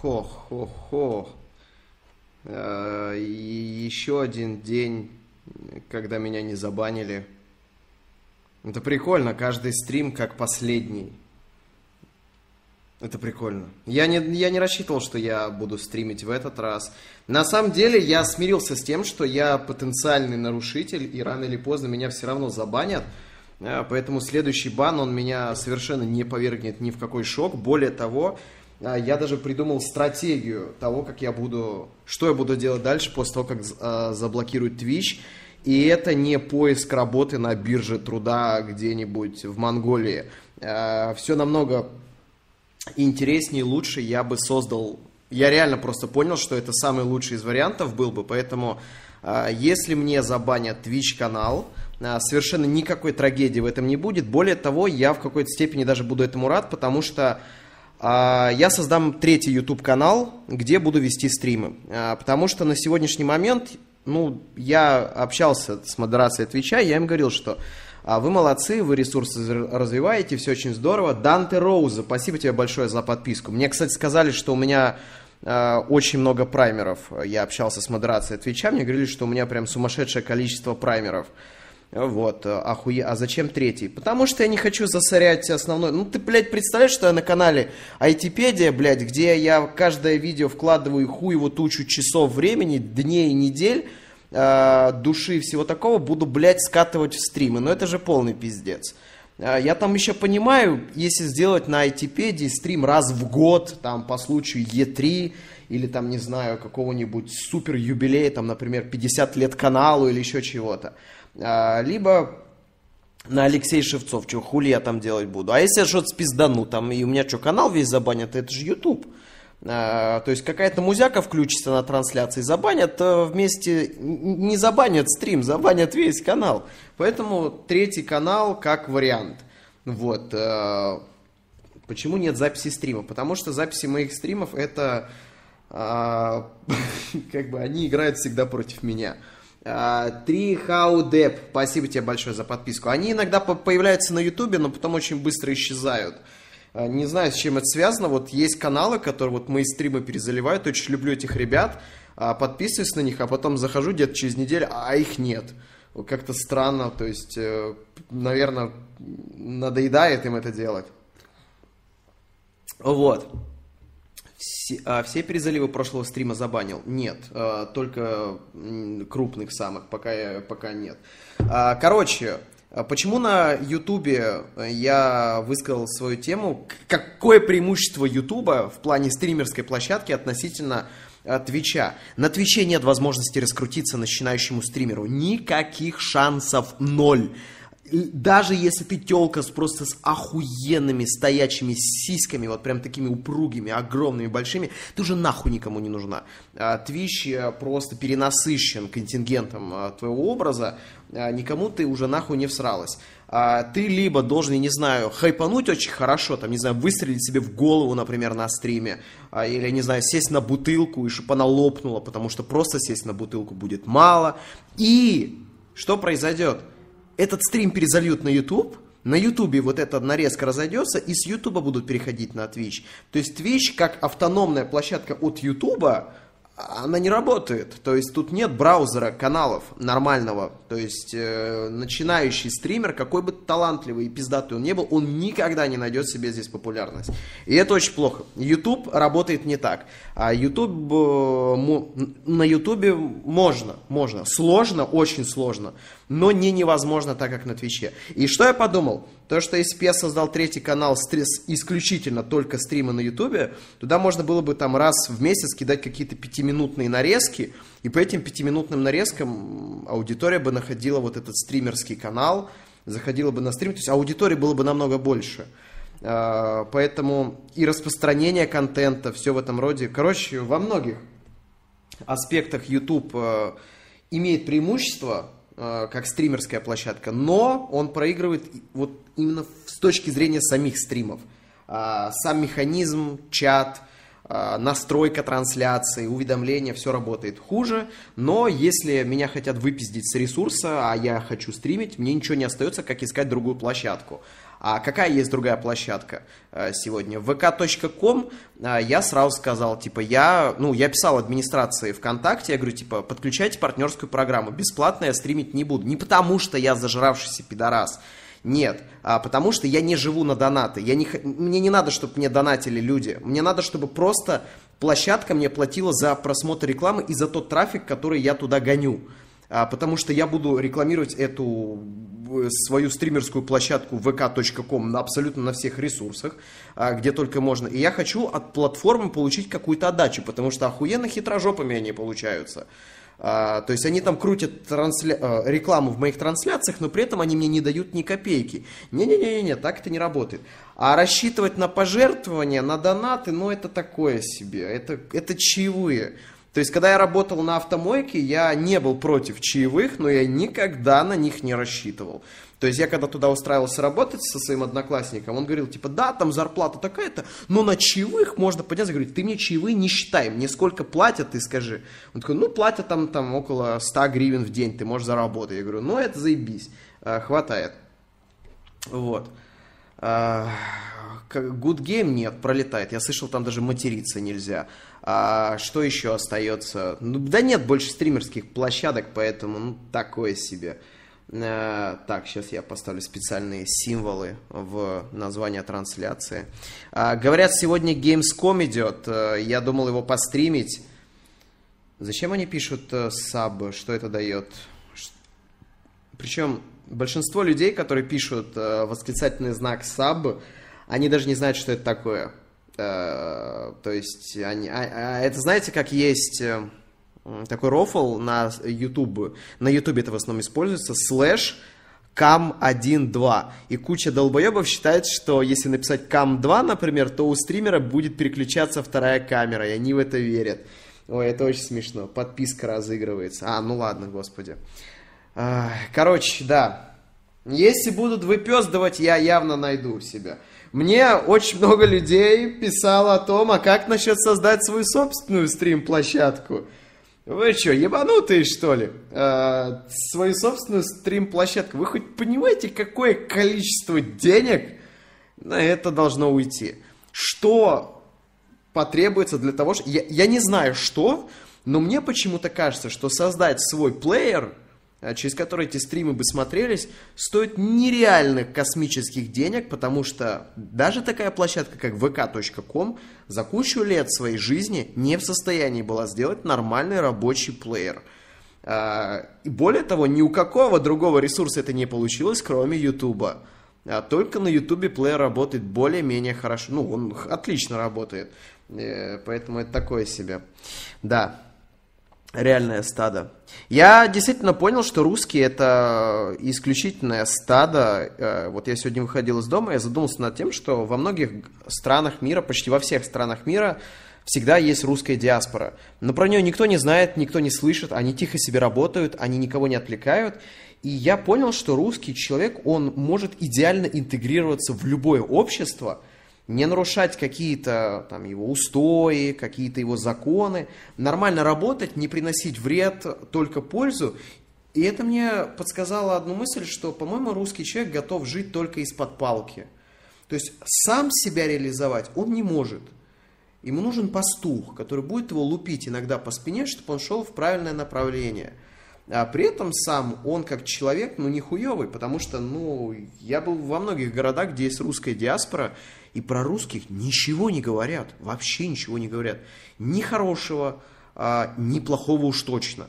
Хо-хо-хо. Э, еще один день, когда меня не забанили. Это прикольно, каждый стрим как последний. Это прикольно. Я не, я не рассчитывал, что я буду стримить в этот раз. На самом деле, я смирился с тем, что я потенциальный нарушитель, и рано или поздно меня все равно забанят. Э, поэтому следующий бан, он меня совершенно не повергнет ни в какой шок. Более того, я даже придумал стратегию того, как я буду, что я буду делать дальше после того, как э, заблокируют Twitch. И это не поиск работы на бирже труда где-нибудь в Монголии. Все намного интереснее, лучше я бы создал... Я реально просто понял, что это самый лучший из вариантов был бы, поэтому если мне забанят Twitch канал, совершенно никакой трагедии в этом не будет. Более того, я в какой-то степени даже буду этому рад, потому что я создам третий YouTube канал, где буду вести стримы. Потому что на сегодняшний момент ну, я общался с модерацией Твича, я им говорил, что а, вы молодцы, вы ресурсы развиваете, все очень здорово. Данте Роуза, спасибо тебе большое за подписку. Мне, кстати, сказали, что у меня очень много праймеров. Я общался с модерацией Твича, мне говорили, что у меня прям сумасшедшее количество праймеров. Вот, охуе... А зачем третий? Потому что я не хочу засорять основной... Ну, ты, блядь, представляешь, что я на канале Айтипедия, блядь, где я каждое видео вкладываю хуеву тучу часов времени, дней, недель, э, души и всего такого, буду, блядь, скатывать в стримы. Но это же полный пиздец. Э, я там еще понимаю, если сделать на Айтипедии стрим раз в год, там, по случаю Е3, или там, не знаю, какого-нибудь супер юбилея, там, например, 50 лет каналу или еще чего-то. А, либо на Алексей Шевцов, что хули я там делать буду. А если я что-то спиздану, там, и у меня что, канал весь забанят, это же YouTube. А, то есть какая-то музяка включится на трансляции, забанят э, вместе, не забанят стрим, забанят весь канал. Поэтому третий канал как вариант. Вот. Э, почему нет записи стрима? Потому что записи моих стримов это а, как бы они играют всегда против меня. Три Хаудеп, спасибо тебе большое за подписку. Они иногда появляются на Ютубе, но потом очень быстро исчезают. А, не знаю, с чем это связано. Вот есть каналы, которые вот мои стримы перезаливают. Очень люблю этих ребят. А, подписываюсь на них, а потом захожу где-то через неделю, а их нет. Как-то странно. То есть, э, наверное, надоедает им это делать. Вот. Все, а, все перезаливы прошлого стрима забанил? Нет, а, только крупных самых, пока, пока нет. А, короче, а почему на Ютубе я высказал свою тему? Какое преимущество Ютуба в плане стримерской площадки относительно Твича. На Твиче нет возможности раскрутиться начинающему стримеру. Никаких шансов ноль даже если ты телка с просто с охуенными стоячими сиськами, вот прям такими упругими, огромными, большими, ты уже нахуй никому не нужна. Твич э, просто перенасыщен контингентом э, твоего образа, а никому ты уже нахуй не всралась. Ты либо должен, я не знаю, хайпануть очень хорошо, там, не знаю, выстрелить себе в голову, например, на стриме, а, или, не знаю, сесть на бутылку, и чтобы она лопнула, потому что просто сесть на бутылку будет мало. И что произойдет? Этот стрим перезальют на YouTube, на Ютубе вот эта нарезка разойдется, и с Ютуба будут переходить на Twitch. То есть Twitch как автономная площадка от Ютуба, она не работает. То есть тут нет браузера каналов нормального. То есть э, начинающий стример, какой бы талантливый и пиздатый он не был, он никогда не найдет себе здесь популярность. И это очень плохо. YouTube работает не так. А YouTube, э, на YouTube можно, можно. Сложно, очень сложно но не невозможно так, как на Твиче. И что я подумал? То, что если создал третий канал стресс исключительно только стримы на Ютубе, туда можно было бы там раз в месяц кидать какие-то пятиминутные нарезки, и по этим пятиминутным нарезкам аудитория бы находила вот этот стримерский канал, заходила бы на стрим, то есть аудитории было бы намного больше. А, поэтому и распространение контента, все в этом роде. Короче, во многих аспектах YouTube э, имеет преимущество как стримерская площадка, но он проигрывает вот именно с точки зрения самих стримов. А, сам механизм, чат, а, настройка трансляции, уведомления, все работает хуже, но если меня хотят выпиздить с ресурса, а я хочу стримить, мне ничего не остается, как искать другую площадку. А какая есть другая площадка э, сегодня? vk.com э, я сразу сказал, типа, я, ну, я писал администрации ВКонтакте, я говорю, типа, подключайте партнерскую программу, бесплатно я стримить не буду. Не потому, что я зажравшийся пидорас, нет, а потому что я не живу на донаты. Я не, мне не надо, чтобы мне донатили люди. Мне надо, чтобы просто площадка мне платила за просмотр рекламы и за тот трафик, который я туда гоню. А, потому что я буду рекламировать эту свою стримерскую площадку vk.com на абсолютно на всех ресурсах, а, где только можно. И я хочу от платформы получить какую-то отдачу, потому что охуенно хитрожопами они получаются. А, то есть они там крутят трансля... Рекламу в моих трансляциях, но при этом они мне не дают ни копейки. Не-не-не, так это не работает. А рассчитывать на пожертвования, на донаты, ну это такое себе. Это, это чаевые. То есть, когда я работал на автомойке, я не был против чаевых, но я никогда на них не рассчитывал. То есть, я когда туда устраивался работать со своим одноклассником, он говорил, типа, да, там зарплата такая-то, но на чаевых можно подняться. Говорит, ты мне чаевые не считай, мне сколько платят, ты скажи. Он такой, ну, платят там, там около 100 гривен в день, ты можешь заработать. Я говорю, ну, это заебись, а, хватает. Вот. А, good Game нет, пролетает. Я слышал, там даже материться нельзя. А, что еще остается? Ну, да нет больше стримерских площадок, поэтому ну, такое себе. А, так, сейчас я поставлю специальные символы в название трансляции. А, говорят, сегодня Gamescom идет. А, я думал его постримить. Зачем они пишут uh, саб? Что это дает? Причем большинство людей, которые пишут восклицательный знак саб, они даже не знают, что это такое. Uh, то есть, они, а, а, это знаете, как есть э, такой рофл на YouTube. На YouTube это в основном используется. Слэш cam1.2. И куча долбоебов считает, что если написать cam2, например, то у стримера будет переключаться вторая камера, и они в это верят. Ой, это очень смешно. Подписка разыгрывается. А, ну ладно, господи. Короче, да. Если будут выпездывать, я явно найду себя. Мне очень много людей писало о том, а как насчет создать свою собственную стрим-площадку. Вы что, ебанутые, что ли? Э, свою собственную стрим-площадку. Вы хоть понимаете, какое количество денег на это должно уйти? Что потребуется для того, что... Я, я не знаю, что, но мне почему-то кажется, что создать свой плеер – через который эти стримы бы смотрелись, стоит нереальных космических денег, потому что даже такая площадка, как vk.com, за кучу лет своей жизни не в состоянии была сделать нормальный рабочий плеер. Э, и более того, ни у какого другого ресурса это не получилось, кроме YouTube. А только на YouTube плеер работает более-менее хорошо. Ну, он отлично работает. Э, поэтому это такое себе. Да реальное стадо. Я действительно понял, что русские это исключительное стадо. Э, вот я сегодня выходил из дома, я задумался над тем, что во многих странах мира, почти во всех странах мира, всегда есть русская диаспора. Но про нее никто не знает, никто не слышит, они тихо себе работают, они никого не отвлекают. И я понял, что русский человек, он может идеально интегрироваться в любое общество – не нарушать какие-то там его устои, какие-то его законы, нормально работать, не приносить вред, только пользу. И это мне подсказало одну мысль, что, по-моему, русский человек готов жить только из-под палки. То есть сам себя реализовать он не может. Ему нужен пастух, который будет его лупить иногда по спине, чтобы он шел в правильное направление. А при этом сам он как человек, ну, не хуевый, потому что, ну, я был во многих городах, где есть русская диаспора, и про русских ничего не говорят, вообще ничего не говорят. Ни хорошего, а, ни плохого уж точно.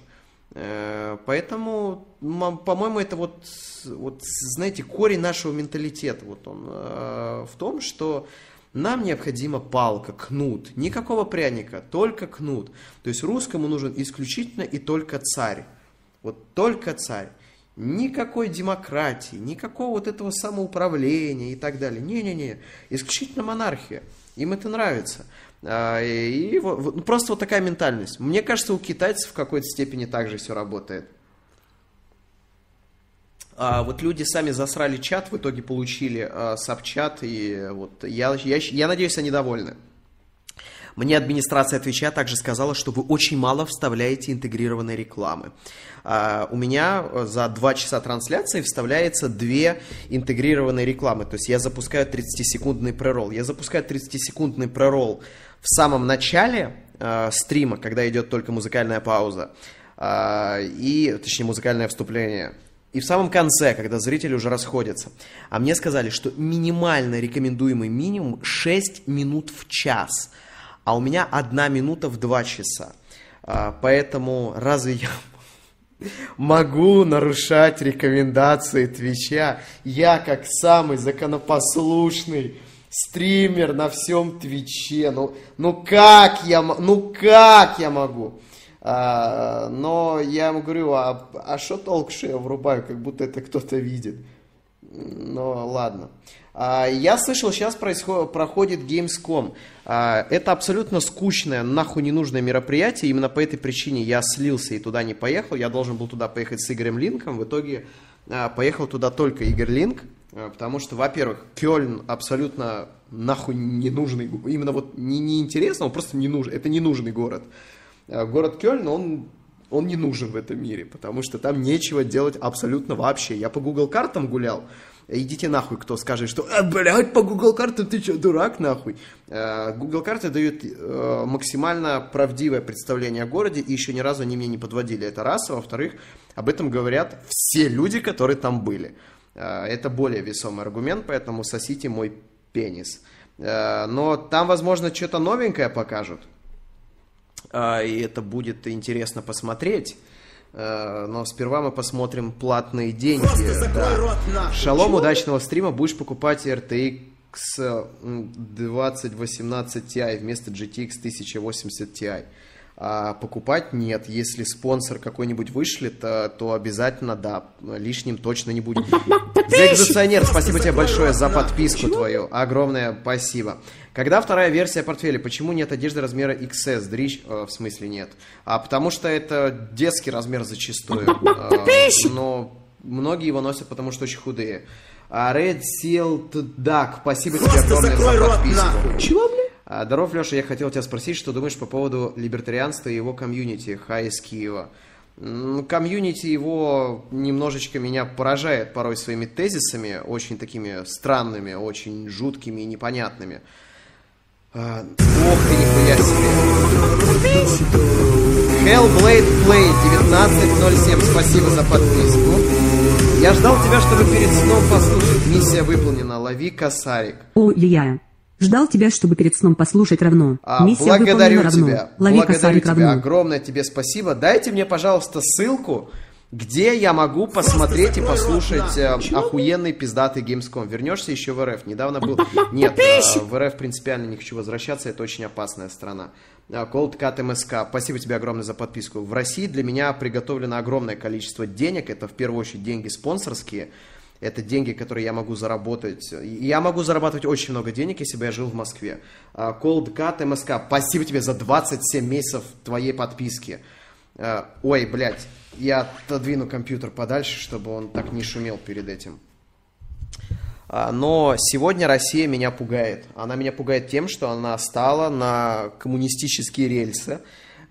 Э, поэтому, по-моему, это вот, вот, знаете, корень нашего менталитета. Вот он э, в том, что нам необходима палка, кнут. Никакого пряника, только кнут. То есть русскому нужен исключительно и только царь. Вот только царь. Никакой демократии, никакого вот этого самоуправления и так далее. Не-не-не, исключительно монархия. Им это нравится. А, и, и ну, просто вот такая ментальность. Мне кажется, у китайцев в какой-то степени также все работает. А вот люди сами засрали чат, в итоге получили а, сабчат, и вот я, я, я надеюсь, они довольны. Мне администрация Твича также сказала, что вы очень мало вставляете интегрированной рекламы. А, у меня э, за 2 часа трансляции вставляется две интегрированные рекламы. То есть я запускаю 30-секундный преролл. Я запускаю 30-секундный преролл в самом начале э, стрима, когда идет только музыкальная пауза, э, и, точнее, музыкальное вступление. И в самом конце, когда зрители уже расходятся. А мне сказали, что минимально рекомендуемый минимум 6 минут в час. А у меня одна минута в 2 часа. А, поэтому разве я могу нарушать рекомендации Твича? Я, как самый законопослушный стример на всем Твиче. Ну, ну как я, ну как я могу? А, но я ему говорю, а, а что толк, что я врубаю, как будто это кто-то видит. Ну, ладно. А, я слышал, сейчас происходит, проходит Gamescom. А, это абсолютно скучное, нахуй ненужное мероприятие. Именно по этой причине я слился и туда не поехал. Я должен был туда поехать с Игорем Линком. В итоге а, поехал туда только Игорь Линк. Потому что, во-первых, Кёльн абсолютно нахуй ненужный, именно вот не, не интересно, он просто не нужен, это ненужный город. Город Кёльн, он, он не нужен в этом мире, потому что там нечего делать абсолютно вообще. Я по Google картам гулял, идите нахуй, кто скажет, что «А, блядь, по Google картам ты что, дурак, нахуй?» а, Google карты дают э, максимально правдивое представление о городе, и еще ни разу они меня не подводили. Это раз. А во-вторых, об этом говорят все люди, которые там были. Э, это более весомый аргумент, поэтому сосите мой пенис. Э, но там, возможно, что-то новенькое покажут. Э, и это будет интересно посмотреть. Но сперва мы посмотрим платные деньги. Да. Шалом, удачного стрима. Будешь покупать RTX 2018 Ti вместо GTX 1080 Ti. А покупать нет. Если спонсор какой-нибудь вышлет, то, то обязательно да. Лишним точно не будет. Заэкзационер, спасибо тебе большое за подписку твою. Огромное спасибо. Когда вторая версия портфеля? Почему нет одежды размера XS? Дрищ, э, в смысле нет. А потому что это детский размер зачастую. Э, но многие его носят, потому что очень худые. А Red Seal Duck, спасибо тебе огромное за подписку. Чего, здоров, Леша, я хотел тебя спросить, что думаешь по поводу либертарианства и его комьюнити, Хай из Киева. Комьюнити его немножечко меня поражает порой своими тезисами, очень такими странными, очень жуткими и непонятными. А, ох ты, нихуя себе. Hellblade Play 1907, спасибо за подписку. Я ждал тебя, чтобы перед сном послушать. Миссия выполнена. Лови косарик. О, я. Ждал тебя, чтобы перед сном послушать равно. А, Миссия благодарю равно. тебя. Лови благодарю тебя. Равно. Огромное тебе спасибо. Дайте мне, пожалуйста, ссылку, где я могу посмотреть и послушать э, охуенный пиздатый Gamescom. Вернешься еще в РФ. Недавно был... Нет, э, в РФ принципиально не хочу возвращаться. Это очень опасная страна. Э, Cold Cat MSK. Спасибо тебе огромное за подписку. В России для меня приготовлено огромное количество денег. Это в первую очередь деньги спонсорские это деньги, которые я могу заработать. Я могу зарабатывать очень много денег, если бы я жил в Москве. А, Cold Cut МСК, спасибо тебе за 27 месяцев твоей подписки. А, ой, блядь, я отодвину компьютер подальше, чтобы он так не шумел перед этим. А, но сегодня Россия меня пугает. Она меня пугает тем, что она стала на коммунистические рельсы.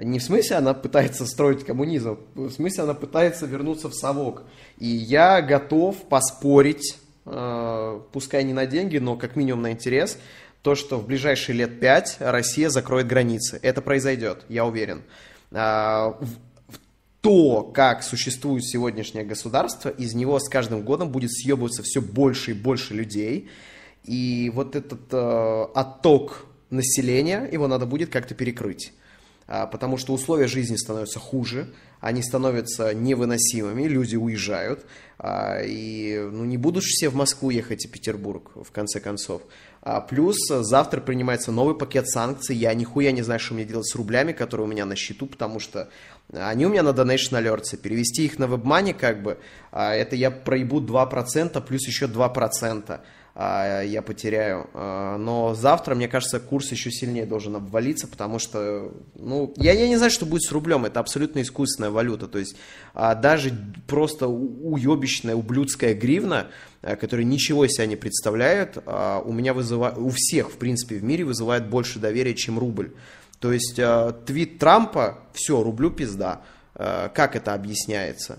Не в смысле она пытается строить коммунизм, в смысле она пытается вернуться в совок. И я готов поспорить, э, пускай не на деньги, но как минимум на интерес, то, что в ближайшие лет пять Россия закроет границы. Это произойдет, я уверен. Э, то, как существует сегодняшнее государство, из него с каждым годом будет съебываться все больше и больше людей. И вот этот э, отток населения, его надо будет как-то перекрыть. А, потому что условия жизни становятся хуже, они становятся невыносимыми, люди уезжают, а, и ну, не будут все в Москву ехать и Петербург, в конце концов. А, плюс завтра принимается новый пакет санкций, я нихуя не знаю, что мне делать с рублями, которые у меня на счету, потому что Они у меня на Donation Alerts. Перевести их на WebMoney, как бы, это я проебу 2%, плюс еще 2% а, я потеряю. А, но завтра, мне кажется, курс еще сильнее должен обвалиться, потому что, ну, я, я не знаю, что будет с рублем, это абсолютно искусственная валюта, то есть даже просто уебищная, ублюдская гривна, которая ничего из себя не представляет, у меня вызывает, у всех, в принципе, в мире вызывает больше доверия, чем рубль. То есть твит Трампа, все, рублю пизда. Как это объясняется?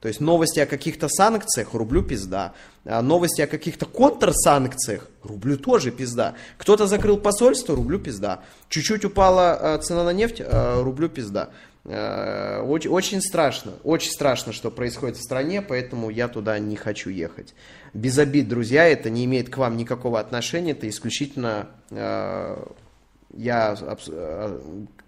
То есть новости о каких-то санкциях, рублю пизда. А новости о каких-то контрсанкциях, рублю тоже пизда. Кто-то закрыл посольство, рублю пизда. Чуть-чуть упала э, цена на нефть, э, рублю пизда. Э, очень, очень страшно, очень страшно, что происходит в стране, поэтому я туда не хочу ехать. Без обид, друзья, это не имеет к вам никакого отношения, это исключительно я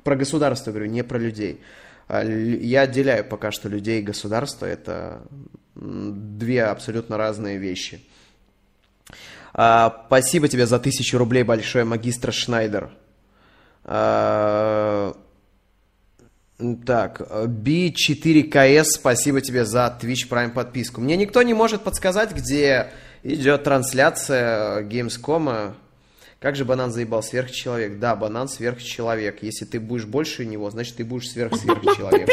про государство говорю, не про людей. А, я отделяю пока что людей и государство. Это две абсолютно разные вещи. А, спасибо тебе за тысячу рублей большое, магистр Шнайдер. А, так, B4KS, спасибо тебе за Twitch Prime подписку. Мне никто не может подсказать, где идет трансляция Gamescom. Как же банан заебал? Сверхчеловек. Да, банан сверхчеловек. Если ты будешь больше него, значит ты будешь сверх-сверхчеловек.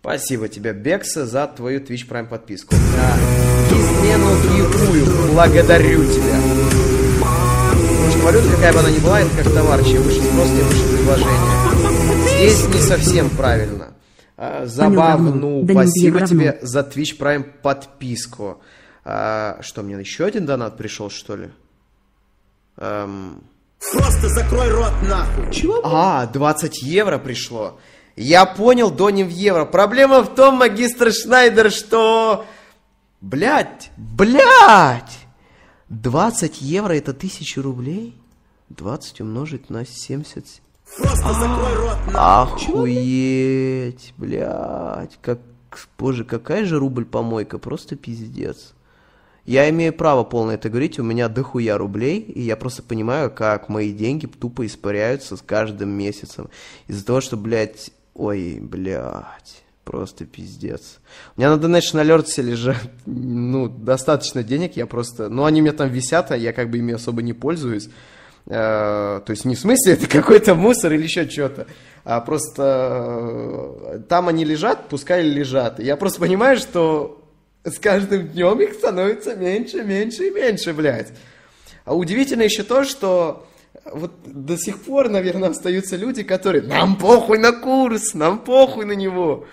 Спасибо тебе, Бекса, за твою Twitch Prime подписку. За измену дикую. Благодарю тебя. Валюта, какая бы она ни была, это как товар. Чем выше спрос, тем выше предложение. Здесь не совсем правильно. А, забавно. Спасибо тебе за Twitch Prime подписку. А, что, мне еще один донат пришел, что ли? Эм... Просто закрой рот нахуй. Чего? А, 20 евро пришло. Я понял, доним в евро. Проблема в том, магистр Шнайдер, что... Блять, блять! 20 евро это 1000 рублей? 20 умножить на 70... Просто закрой рот нахуй. Охуеть, блять. Как... Боже, какая же рубль помойка, просто пиздец. Я имею право полное это говорить, у меня дохуя рублей, и я просто понимаю, как мои деньги тупо испаряются с каждым месяцем. Из-за того, что, блядь, ой, блядь, просто пиздец. У меня на Donation Alerts лежат, ну, достаточно денег, я просто, ну, они у меня там висят, а я как бы ими особо не пользуюсь. Uh, то есть не в смысле это какой-то мусор или еще что-то, а просто uh, там они лежат, пускай лежат. Я просто понимаю, что с каждым днем их становится меньше, меньше и меньше, блядь. А удивительно еще то, что вот до сих пор, наверное, остаются люди, которые «Нам похуй на курс, нам похуй на него».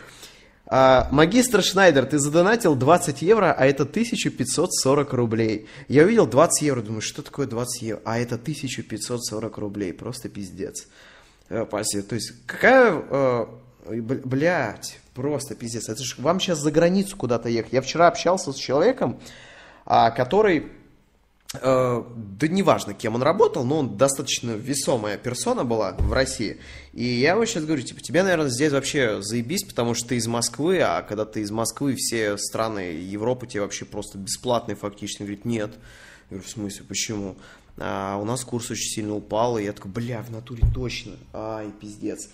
А, магистр Шнайдер, ты задонатил 20 евро, а это 1540 рублей. Я увидел 20 евро, думаю, что такое 20 евро? А это 1540 рублей, просто пиздец. Э, спасибо. То есть, какая... Э, блядь, Просто пиздец. Это же вам сейчас за границу куда-то ехать. Я вчера общался с человеком, а, который, э, да неважно, кем он работал, но он достаточно весомая персона была в России. И я ему сейчас говорю, типа, тебе, наверное, здесь вообще заебись, потому что ты из Москвы, а когда ты из Москвы, все страны Европы тебе вообще просто бесплатные фактически. Он говорит, нет. Я говорю, в смысле, почему? А у нас курс очень сильно упал, и я такой, бля, в натуре точно. Ай, пиздец.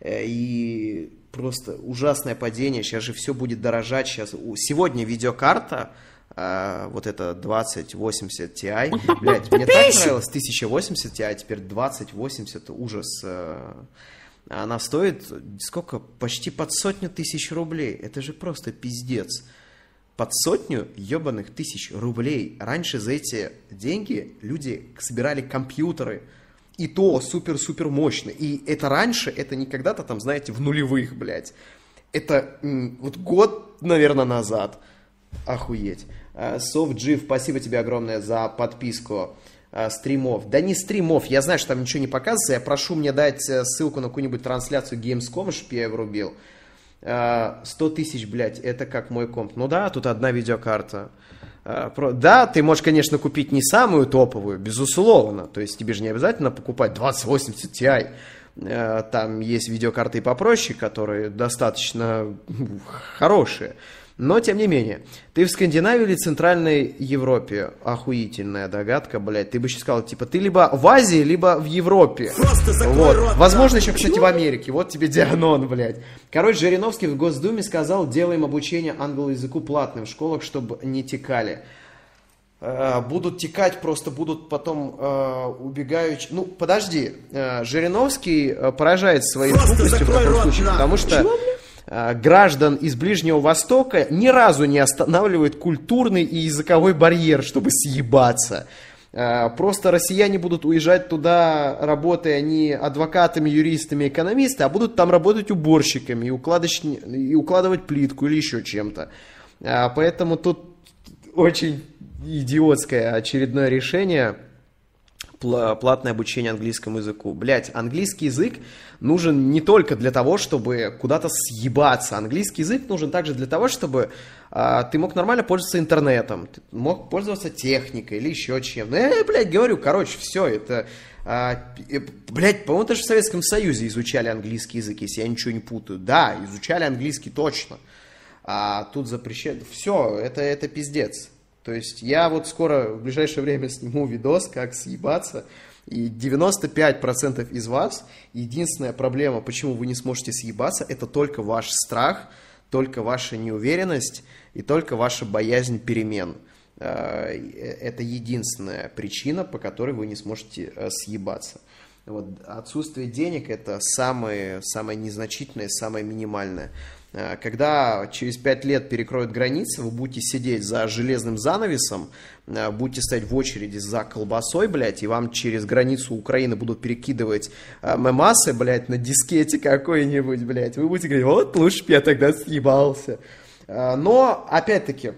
Э, и просто ужасное падение, сейчас же все будет дорожать, сейчас, сегодня видеокарта, Uh, вот это 2080 Ti. Блять, мне так нравилось 1080 Ti, а теперь 2080, ужас. Uh, она стоит сколько? Почти под сотню тысяч рублей. Это же просто пиздец. Под сотню ебаных тысяч рублей. Раньше за эти деньги люди собирали компьютеры, и то супер-супер мощно. И это раньше, это не когда-то там, знаете, в нулевых, блядь. Это вот год, наверное, назад. Охуеть. Софтджи, спасибо тебе огромное за подписку а, стримов. Да не стримов, я знаю, что там ничего не показывается. Я прошу мне дать э, ссылку на какую-нибудь трансляцию Gamescom, чтобы я врубил. 100 а, тысяч, блядь, это как мой комп. Ну да, тут одна видеокарта. Э, да, ты можешь, конечно, купить не самую топовую, безусловно. То есть тебе же не обязательно покупать 2080 Ti. Э, там есть видеокарты попроще, которые достаточно хорошие. Но, тем не менее, ты в Скандинавии или Центральной Европе? Охуительная догадка, блядь. Ты бы сейчас сказал, типа, ты либо в Азии, либо в Европе. Вот. Рот, Возможно, еще, кстати, в Америке. Вот тебе Дианон, блядь. Короче, Жириновский в Госдуме сказал, делаем обучение англоязыку платным в школах, чтобы не текали. Э, будут текать, просто будут потом э, убегающие. Ну, подожди, э, Жириновский э, поражает своей тупостью в таком случае, потому что э, граждан из Ближнего Востока ни разу не останавливает культурный и языковой барьер, чтобы съебаться. Э, просто россияне будут уезжать туда, работая не адвокатами, юристами, экономистами, а будут там работать уборщиками и, укладыч... и укладывать плитку или еще чем-то. Э, поэтому тут очень идиотское очередное решение платное обучение английскому языку. Блять, английский язык нужен не только для того, чтобы куда-то съебаться. Английский язык нужен также для того, чтобы а, ты мог нормально пользоваться интернетом, ты мог пользоваться техникой или еще чем. Ну, я, блядь, говорю, короче, все, это... А, блядь, по-моему, даже в Советском Союзе изучали английский язык, если я ничего не путаю. Да, изучали английский точно. А тут запрещают... Все, это, это пиздец. То есть я вот скоро, в ближайшее время сниму видос, как съебаться, и 95% из вас, единственная проблема, почему вы не сможете съебаться, это только ваш страх, только ваша неуверенность и только ваша боязнь перемен. Э, это единственная причина, по которой вы не сможете э, съебаться. Вот, отсутствие денег это самое, самое незначительное, самое минимальное. Э, когда через пять лет перекроют границы, вы будете сидеть за железным занавесом, э, будете стоять в очереди за колбасой, блядь, и вам через границу Украины будут перекидывать э, мемасы, блядь, на дискете какой-нибудь, блядь. Вы будете говорить, вот лучше бы я тогда съебался. Но, опять-таки,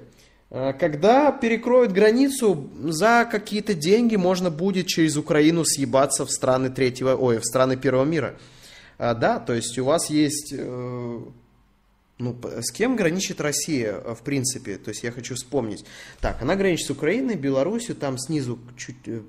когда перекроют границу, за какие-то деньги можно будет через Украину съебаться в страны третьего, ой, в страны первого мира. Да, то есть у вас есть ну, с кем граничит Россия, э, в принципе? То есть я хочу вспомнить. Так, она граничит с Украиной, Белоруссию, там снизу чуть... Э,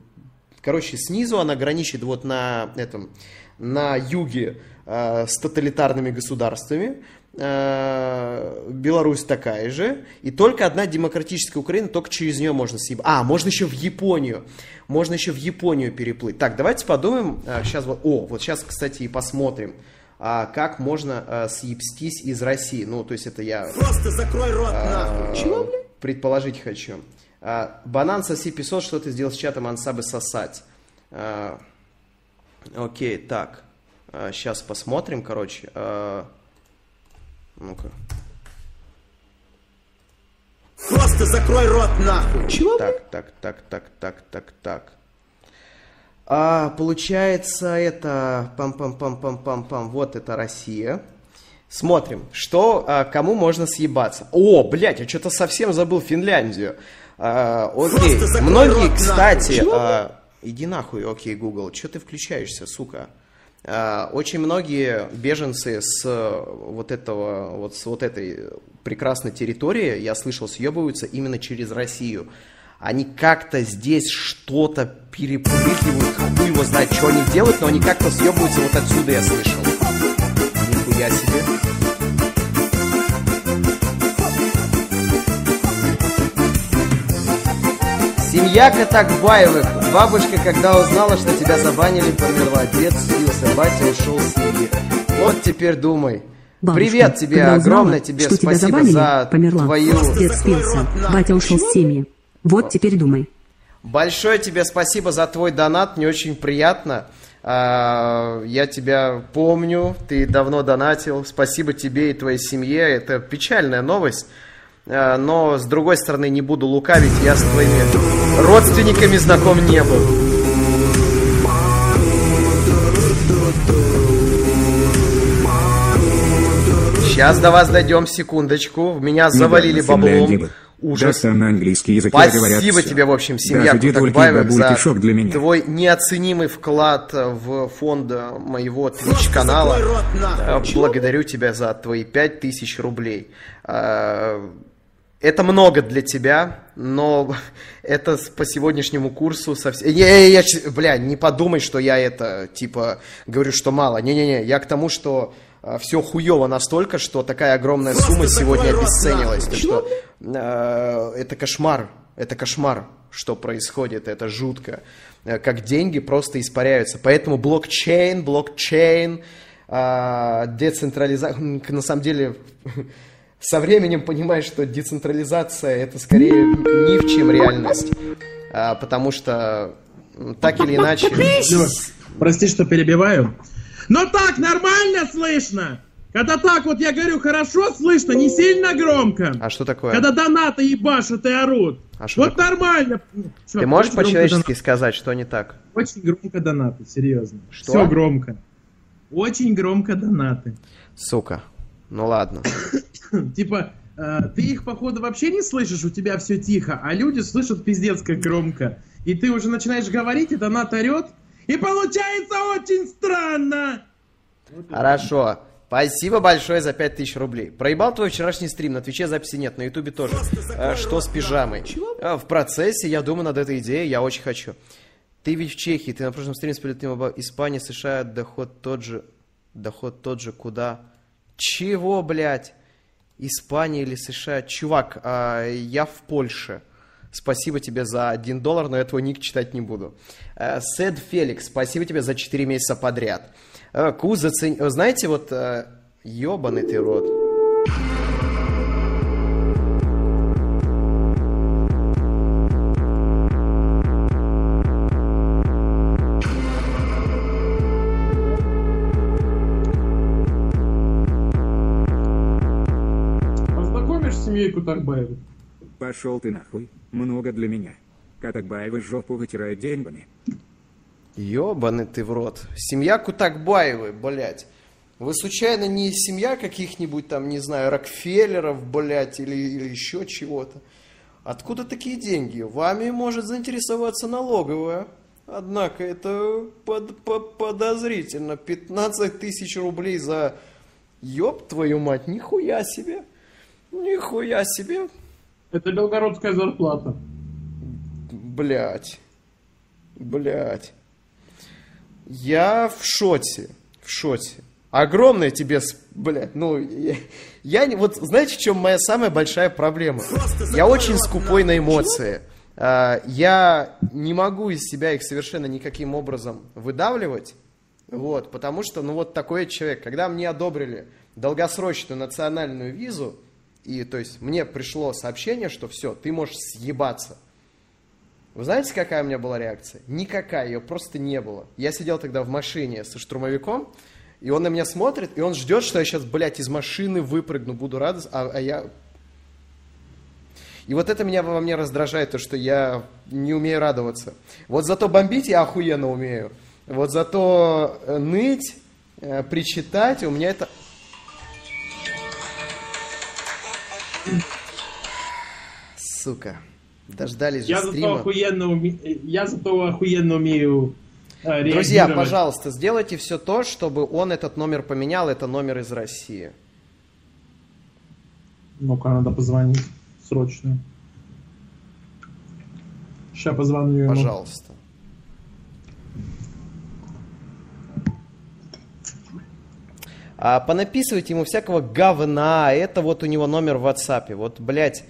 короче, снизу она граничит вот на этом, на юге э, с тоталитарными государствами. Э, Беларусь такая же. И только одна демократическая Украина, только через нее можно съебать. А, можно еще в Японию. Можно еще в Японию переплыть. Так, давайте подумаем. Сейчас вот... О, вот сейчас, кстати, и посмотрим а, как можно а, съебстись из России. Ну, то есть это я... Просто закрой рот а, нахуй. Чего, блядь? Предположить хочу. А, банан соси песок, что ты сделал с чатом ансабы сосать. А, окей, так. А, сейчас посмотрим, короче. А, ну-ка. Просто закрой рот нахуй. Чего? Так, так, так, так, так, так, так. А, получается, это пам-пам-пам-пам-пам-пам. Вот это Россия. Смотрим, что, а, кому можно съебаться. О, блядь, я что-то совсем забыл Финляндию. А, окей, многие, кстати... А, иди нахуй, окей, Google, что ты включаешься, сука? А, очень многие беженцы с вот этого, вот с вот этой прекрасной территории, я слышал, съебываются именно через Россию они как-то здесь что-то перепрыгивают, хуй его знает, что они делают, но они как-то съебываются вот отсюда, я слышал. Нихуя себе. Семья Катакбаевых. Бабушка, когда узнала, что тебя забанили, померла. Дед слился, батя ушел с семьи. Вот теперь думай. Бабушка, Привет тебе, огромное тебе спасибо тебя забанили, за померла. твою... Дед спился, батя ушел с семьи. Вот теперь думай. Большое тебе спасибо за твой донат, мне очень приятно. А, я тебя помню, ты давно донатил. Спасибо тебе и твоей семье. Это печальная новость. А, но, с другой стороны, не буду лукавить, я с твоими родственниками знаком не был. Сейчас до вас дойдем, секундочку. В меня завалили баблом. Ужас. Да, на английский язык Спасибо говорят тебе, в общем, семья Даже Кутакбаевых за шок для меня. твой неоценимый вклад в фонд моего Twitch-канала. Э, благодарю тебя за твои 5000 рублей. Э, это много для тебя, но это по сегодняшнему курсу совсем... Я, я, я, бля, не подумай, что я это, типа, говорю, что мало. Не-не-не, я к тому, что все хуево настолько, что такая огромная Просто сумма сегодня обесценилась. Так что э, это кошмар, это кошмар, что происходит, это жутко. Э, Как деньги просто испаряются. Поэтому блокчейн, блокчейн, децентрализация, на самом деле со временем понимаешь, что децентрализация это скорее миф, чем реальность. А, Потому что так или иначе... Прости, что перебиваю. Но так нормально слышно. Когда так вот я говорю хорошо слышно, не сильно громко. А что такое? Когда донаты ебашут и орут. А что вот такое? нормально. Чувак, Ты можешь по-человечески сказать, что не так? Очень громко донаты, серьезно. Что? Все громко. Очень громко донаты. Сука. Ну ладно. Типа, э, ты их, походу, вообще не слышишь, у тебя все тихо, а люди слышат пиздец как громко. И ты уже начинаешь говорить, и донат орет, и получается очень странно. Хорошо. Спасибо большое за 5000 рублей. Проебал твой вчерашний стрим, на Твиче записи нет, на Ютубе тоже. А, что с пижамой? А, в процессе, я думаю над этой идеей, я очень хочу. Ты ведь в Чехии, ты на прошлом стриме сплетнил об Испании, США, доход тот же, доход тот же, куда? Чего, блядь? Испания или США? Чувак, а, я в Польше. Спасибо тебе за 1 доллар, но я твой ник читать не буду. Э, Сед Феликс, спасибо тебе за 4 месяца подряд. Э, Куз зацен... э, Знаете, вот ебаный ты рот. Пошел ты нахуй, много для меня. Катакбаева жопу вытирает деньгами. Ебаный ты в рот. Семья Кутакбаевой, блядь. Вы случайно не семья каких-нибудь там, не знаю, Рокфеллеров, блядь, или, или еще чего-то? Откуда такие деньги? Вами может заинтересоваться налоговая. Однако это под- по- подозрительно. 15 тысяч рублей за... Ёб твою мать, нихуя себе. Нихуя себе. Это белгородская зарплата. Блять. Блять. Я в шоте. В шоте. Огромное тебе, блядь, ну, я, я не, вот знаете, в чем моя самая большая проблема? Я очень скупой на эмоции. А, Я не могу из себя их совершенно никаким образом выдавливать, вот, потому что, ну, вот такой человек. Когда мне одобрили долгосрочную национальную визу, и, то есть, мне пришло сообщение, что все, ты можешь съебаться. Вы знаете, какая у меня была реакция? Никакая, ее просто не было. Я сидел тогда в машине со штурмовиком, и он на меня смотрит, и он ждет, что я сейчас, блядь, из машины выпрыгну, буду радость, а, а я... И вот это меня во мне раздражает, то, что я не умею радоваться. Вот зато бомбить я охуенно умею. Вот зато э, ныть, э, причитать, у меня это... Сука. Дождались же Я зато стрима. охуенно, уме- я зато охуенно умею э, Друзья, пожалуйста, сделайте все то, чтобы он этот номер поменял. Это номер из России. Ну-ка, надо позвонить срочно. Сейчас позвоню ему. Пожалуйста. А понаписывайте ему всякого говна. Это вот у него номер в WhatsApp. Вот, блядь.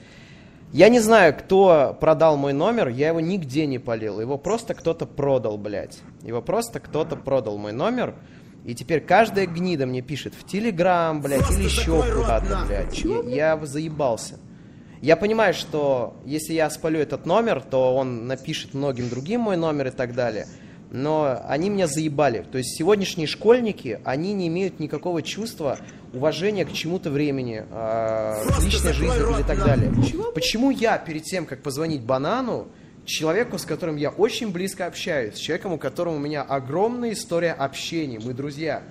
Я не знаю, кто продал мой номер, я его нигде не полил. Его просто кто-то продал, блядь. Его просто кто-то продал мой номер. И теперь каждая гнида мне пишет в Телеграм, блядь, Просто или еще куда-то, блядь. Я, я заебался. Я понимаю, что если я спалю этот номер, то он напишет многим другим мой номер и так далее. Но они меня заебали. То есть сегодняшние школьники, они не имеют никакого чувства уважения к чему-то времени, к личной жизни или так далее. Почему я перед тем, как позвонить банану, человеку, с которым я очень близко общаюсь, с человеком, у которого у меня огромная история общения, мы друзья,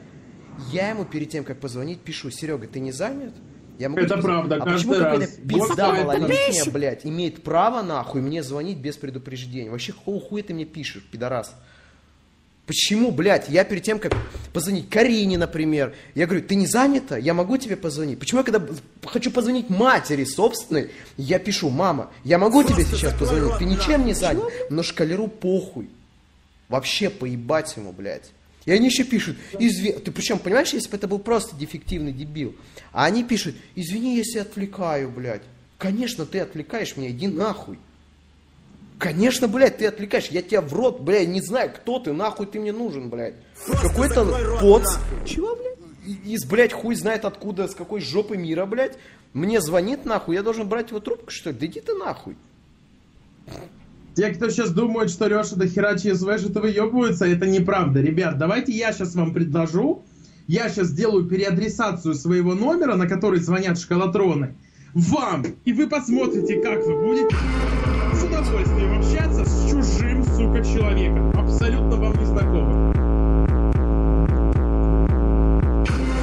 я ему перед тем, как позвонить, пишу, Серега, ты не занят? Я могу Это тебе правда, а каждый почему раз. пизда малолетняя, блядь, имеет право, нахуй, мне звонить без предупреждения? Вообще, какого хуя ты мне пишешь, пидорас? Почему, блядь, я перед тем, как позвонить Карине, например, я говорю, ты не занята? Я могу тебе позвонить? Почему я когда хочу позвонить матери собственной, я пишу, мама, я могу тебе сейчас позвонить? Ты ничем не занят? Но шкалеру похуй. Вообще поебать ему, блядь. И они еще пишут, извини, ты причем, понимаешь, если бы это был просто дефективный дебил, а они пишут, извини, если отвлекаю, блядь. Конечно, ты отвлекаешь меня, иди нахуй. Конечно, блядь, ты отвлекаешь, я тебя в рот, блядь, не знаю, кто ты, нахуй ты мне нужен, блядь. Какой-то поц. Чего, блядь? Из, блядь, хуй знает откуда, с какой жопы мира, блядь. Мне звонит, нахуй, я должен брать его трубку, что ли? Да иди ты нахуй. Те, кто сейчас думают, что Леша до хера ЧСВ что-то выебывается, это неправда. Ребят, давайте я сейчас вам предложу. Я сейчас сделаю переадресацию своего номера, на который звонят шкалатроны, вам. И вы посмотрите, как вы будете удовольствием общаться с чужим, сука, человеком. Абсолютно вам незнакомым.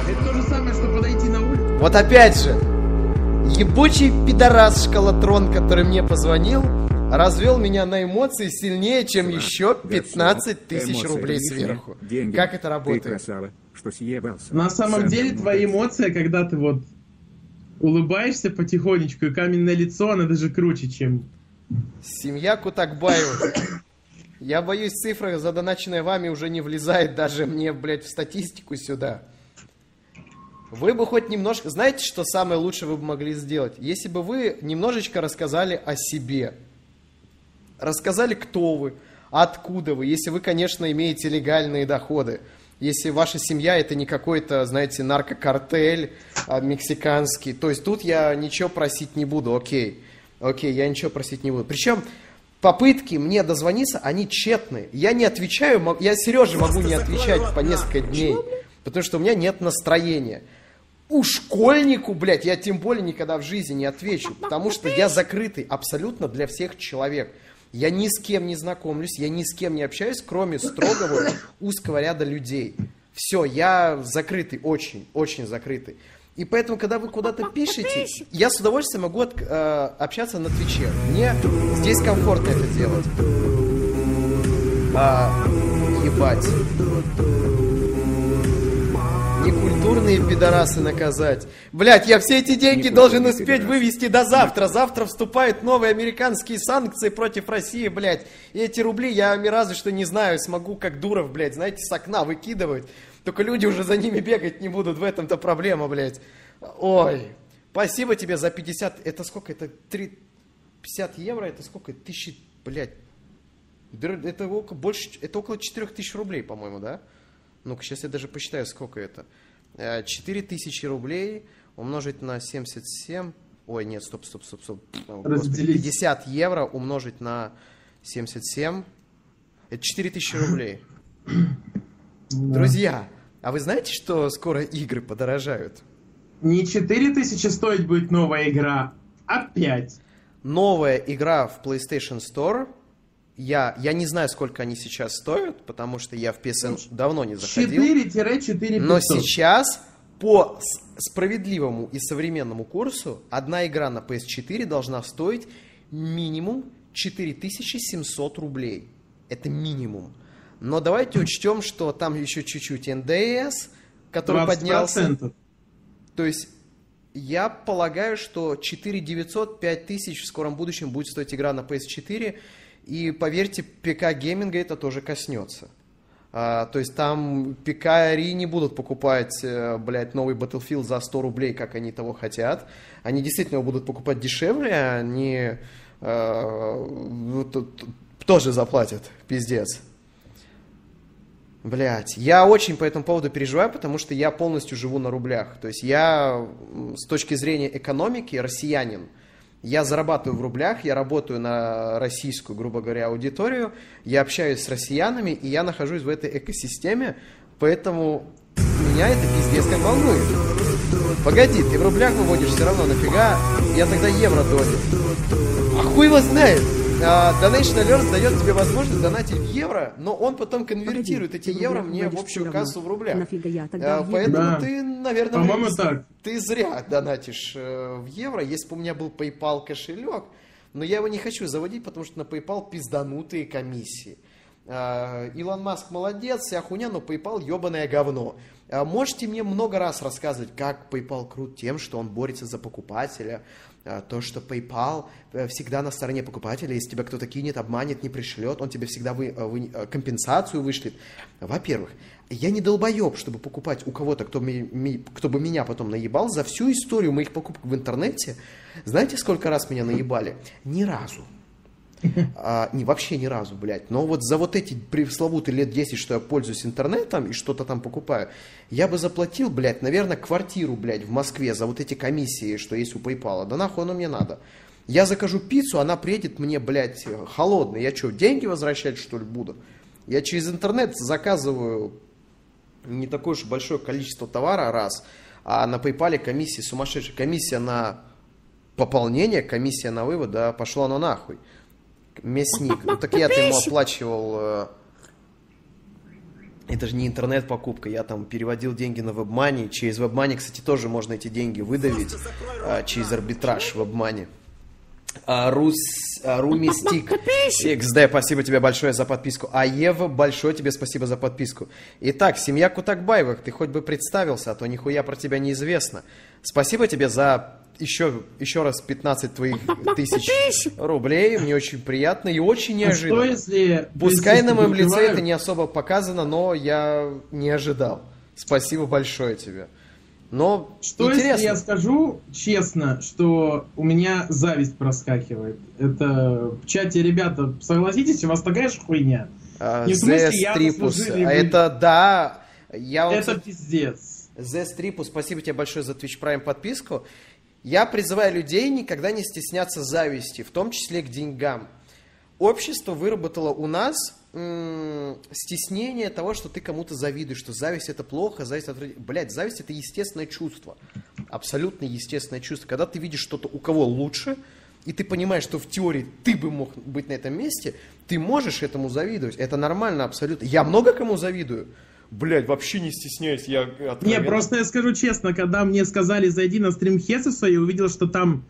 Это то же самое, что подойти на улицу. Вот опять же, ебучий пидорас шкалатрон, который мне позвонил, развел меня на эмоции сильнее, чем еще 15 тысяч рублей сверху. деньги. Как это Ты работает? красава, что съебался. На самом Сам деле твои эмоции, когда ты вот улыбаешься потихонечку, и каменное лицо, оно даже круче, чем... Семья Кутакбаева. Я боюсь, цифра, задоначенная вами, уже не влезает даже мне, блядь, в статистику сюда. Вы бы хоть немножко... Знаете, что самое лучшее вы бы могли сделать? Если бы вы немножечко рассказали о себе. Рассказали, кто вы, откуда вы. Если вы, конечно, имеете легальные доходы. Если ваша семья это не какой-то, знаете, наркокартель а, мексиканский. То есть тут я ничего просить не буду, окей. Окей, я ничего просить не буду. Причем попытки мне дозвониться, они тщетные. Я не отвечаю, я Сереже могу не отвечать по несколько дней, потому что у меня нет настроения. У школьнику, блядь, я тем более никогда в жизни не отвечу, потому что я закрытый абсолютно для всех человек. Я ни с кем не знакомлюсь, я ни с кем не общаюсь, кроме строгого узкого ряда людей. Все, я закрытый, очень, очень закрытый. И поэтому, когда вы куда-то пишете, я с удовольствием могу от- э, общаться на Твиче. Мне здесь комфортно это делать. А, ебать. Некультурные пидорасы наказать. Блять, я все эти деньги должен успеть пидорасы. вывести до завтра. Завтра вступают новые американские санкции против России, блядь. И эти рубли я ни разу что не знаю, смогу как Дуров, блядь, знаете, с окна выкидывать. Только люди уже за ними бегать не будут, в этом-то проблема, блядь. Ой, спасибо тебе за 50, это сколько, это 3, 50 евро, это сколько, тысячи, блядь. Это около, больше, это около 4000 рублей, по-моему, да? Ну-ка, сейчас я даже посчитаю, сколько это. Э, 4000 рублей умножить на 77... Ой, нет, стоп, стоп, стоп, стоп. Разделить. 50 евро умножить на 77... Это 4000 рублей. Друзья, а вы знаете, что скоро игры подорожают? Не 4000 стоить будет новая игра, а 5. новая игра в PlayStation Store. Я, я не знаю, сколько они сейчас стоят, потому что я в PSN давно не заходил. 4-4 Но сейчас по справедливому и современному курсу одна игра на PS4 должна стоить минимум 4700 рублей. Это минимум. Но давайте учтем, что там еще чуть-чуть НДС, который поднялся. 20%. То есть я полагаю, что 4 900, 5 тысяч в скором будущем будет стоить игра на PS4. И поверьте, ПК гейминга это тоже коснется. А, то есть там пикари не будут покупать, э, блядь, новый Battlefield за 100 рублей, как они того хотят. Они действительно его будут покупать дешевле, они э, вот тут тоже заплатят, пиздец. Блять, я очень по этому поводу переживаю, потому что я полностью живу на рублях. То есть я с точки зрения экономики россиянин. Я зарабатываю в рублях, я работаю на российскую, грубо говоря, аудиторию, я общаюсь с россиянами, и я нахожусь в этой экосистеме, поэтому меня это пиздец как волнует. Погоди, ты в рублях выводишь все равно, нафига? Я тогда евро долю. А хуй его знает. А, Donation Alert дает тебе возможность донатить в евро, но он потом конвертирует Погоди, эти евро мне в общую кассу в рублях. Нафига я тогда А? Поэтому Да. ты, наверное, По-моему, ты- так. ты зря донатишь э, в евро. Если бы у меня был PayPal кошелек, но я его не хочу заводить, потому что на PayPal пизданутые комиссии. А, Илон Маск молодец, вся хуйня, но PayPal ебаное говно. Можете мне много раз рассказывать, как PayPal крут тем, что он борется за покупателя, то, что PayPal э, всегда на стороне покупателя, если тебя кто-то кинет, обманет, не пришлет, он тебе всегда вы, э, вы- э, компенсацию вышлет. Во-первых, я не долбоеб, чтобы покупать у кого-то, кто, ми- кто бы меня потом наебал за всю историю моих покупок в интернете. Знаете, сколько раз меня наебали? Ни разу. А, не, вообще ни разу, блядь. Но вот за вот эти пресловутые лет 10, что я пользуюсь интернетом и что-то там покупаю, я бы заплатил, блядь, наверное, квартиру, блядь, в Москве за вот эти комиссии, что есть у PayPal. Да нахуй оно мне надо. Я закажу пиццу, она приедет мне, блядь, холодной. Я что, деньги возвращать, что ли, буду? Я через интернет заказываю не такое уж большое количество товара раз, а на PayPal комиссия сумасшедшая. Комиссия на пополнение, комиссия на вывод, да, пошло оно нахуй. Мясник. Ну так я-то ему оплачивал... э, Это же не интернет-покупка, я там переводил деньги на WebMoney. Через WebMoney, кстати, тоже можно эти деньги выдавить а, через арбитраж в WebMoney. А, Рус, а, Румистик XD, спасибо тебе большое за подписку. А Ева, большое тебе спасибо за подписку. Итак, семья Кутакбаевых, ты хоть бы представился, а то нихуя про тебя неизвестно. Спасибо тебе за еще, еще раз 15 твоих тысяч рублей. Мне очень приятно и очень А что неожиданно. если... Пускай на моем лице это не особо показано, но я не ожидал. Спасибо большое тебе. Но Что интересно. если я скажу честно, что у меня зависть проскакивает? Это в чате, ребята, согласитесь, у вас такая же хуйня? А, Не в смысле, я Stripus. заслужили, А вы- это да. Я вот, Это пиздец. The Stripus, спасибо тебе большое за Twitch Prime подписку. Я призываю людей никогда не стесняться зависти, в том числе к деньгам. Общество выработало у нас стеснение того, что ты кому-то завидуешь, что зависть это плохо, зависть это... Блядь, зависть это естественное чувство. Абсолютно естественное чувство. Когда ты видишь что-то у кого лучше, и ты понимаешь, что в теории ты бы мог быть на этом месте, ты можешь этому завидовать. Это нормально абсолютно. Я много кому завидую. Блядь, вообще не стесняюсь, я Не, откровенно- просто я скажу честно, когда мне сказали зайди на стрим Хесуса, я увидел, что там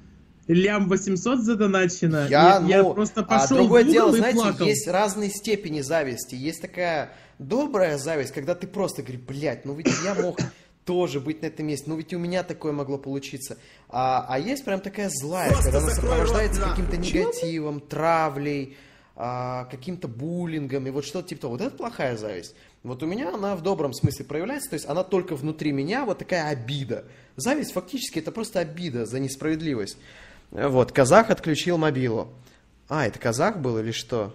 лям 800 задоначено. Я, и я ну, просто а пошел другое в дело, и знаете, плакал. есть разные степени зависти. Есть такая добрая зависть, когда ты просто говоришь, блядь, ну ведь я мог тоже быть на этом месте, ну ведь у меня такое могло получиться. А, а есть прям такая злая, Просто когда она рот сопровождается нахуй. каким-то негативом, травлей, а, каким-то буллингом и вот что-то типа того. Вот это плохая зависть. Вот у меня она в добром смысле проявляется, то есть она только внутри меня, вот такая обида. Зависть фактически это просто обида за несправедливость. Вот, казах отключил мобилу. А, это казах был или что?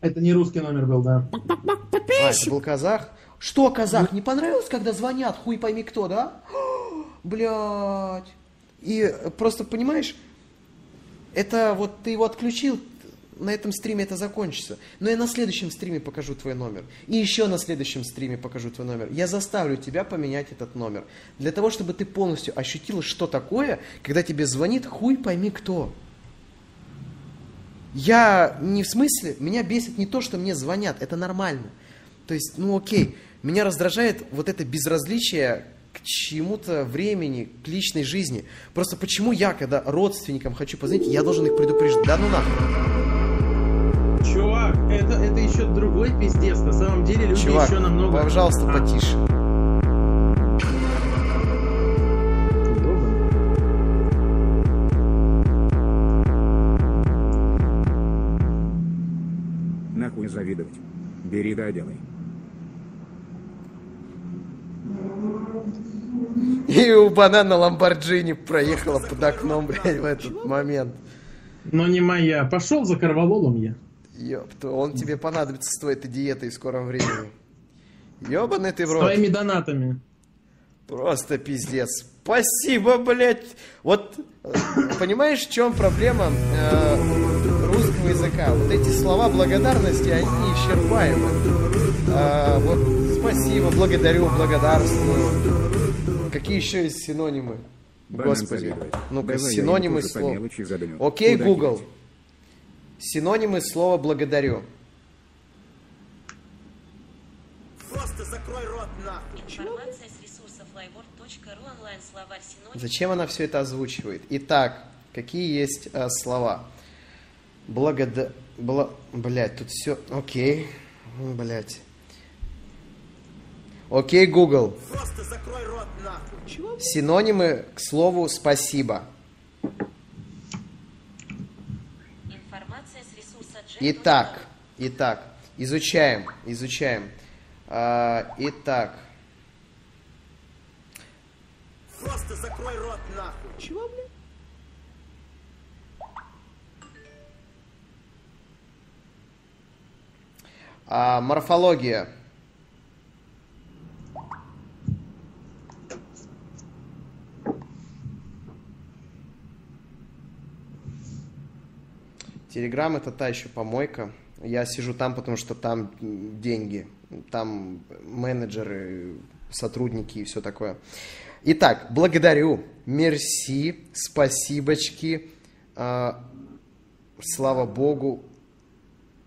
Это не русский номер был, да. А, это был казах? Что, казах, не понравилось, когда звонят, хуй пойми кто, да? Блять. И э, просто, понимаешь, это вот ты его отключил, на этом стриме это закончится. Но я на следующем стриме покажу твой номер. И еще на следующем стриме покажу твой номер. Я заставлю тебя поменять этот номер. Для того, чтобы ты полностью ощутила, что такое, когда тебе звонит хуй пойми кто. Я не в смысле, меня бесит не то, что мне звонят, это нормально. То есть, ну окей, меня раздражает вот это безразличие к чему-то времени, к личной жизни. Просто почему я, когда родственникам хочу позвонить, я должен их предупреждать? Да ну нахуй. Чувак, это, это еще другой пиздец. На самом деле люди Чувак, еще намного... пожалуйста, потише. Нахуй завидовать. Бери да делай. И у банана Ламборджини проехала под окном, блядь, в этот момент. Но не моя. Пошел за корвалолом я. Ёпта, он тебе понадобится с твоей этой диетой в скором времени. Ёбаный ты в С рот. твоими донатами. Просто пиздец. Спасибо, блядь. Вот, э, понимаешь, в чем проблема э, русского языка? Вот эти слова благодарности, они исчерпаемы. А, вот спасибо, благодарю, благодарствую. Какие еще есть синонимы? Господи. Ну-ка, синонимы задаю. Окей, Куда Google. Синонимы слова благодарю. Просто закрой рот нахуй. Информация с ресурсов liveword.ru онлайн-словарь синоним. Зачем она все это озвучивает? Итак, какие есть э, слова? Благода... Бла... Блять, тут все... Окей. Блять. Окей, Google. Просто закрой рот нахуй. Синонимы к слову спасибо. Итак, итак, изучаем, изучаем. А, итак, Просто закрой рот нахуй. чего, блин? А, морфология. Телеграм это та еще помойка. Я сижу там, потому что там деньги, там менеджеры, сотрудники и все такое. Итак, благодарю, мерси, спасибочки, а, слава богу,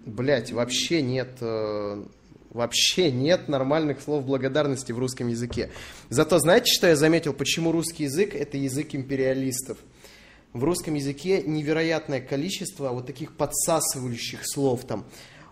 Блять, вообще нет, э, вообще нет нормальных слов благодарности в русском языке. Зато знаете, что я заметил? Почему русский язык это язык империалистов? В русском языке невероятное количество вот таких подсасывающих слов там.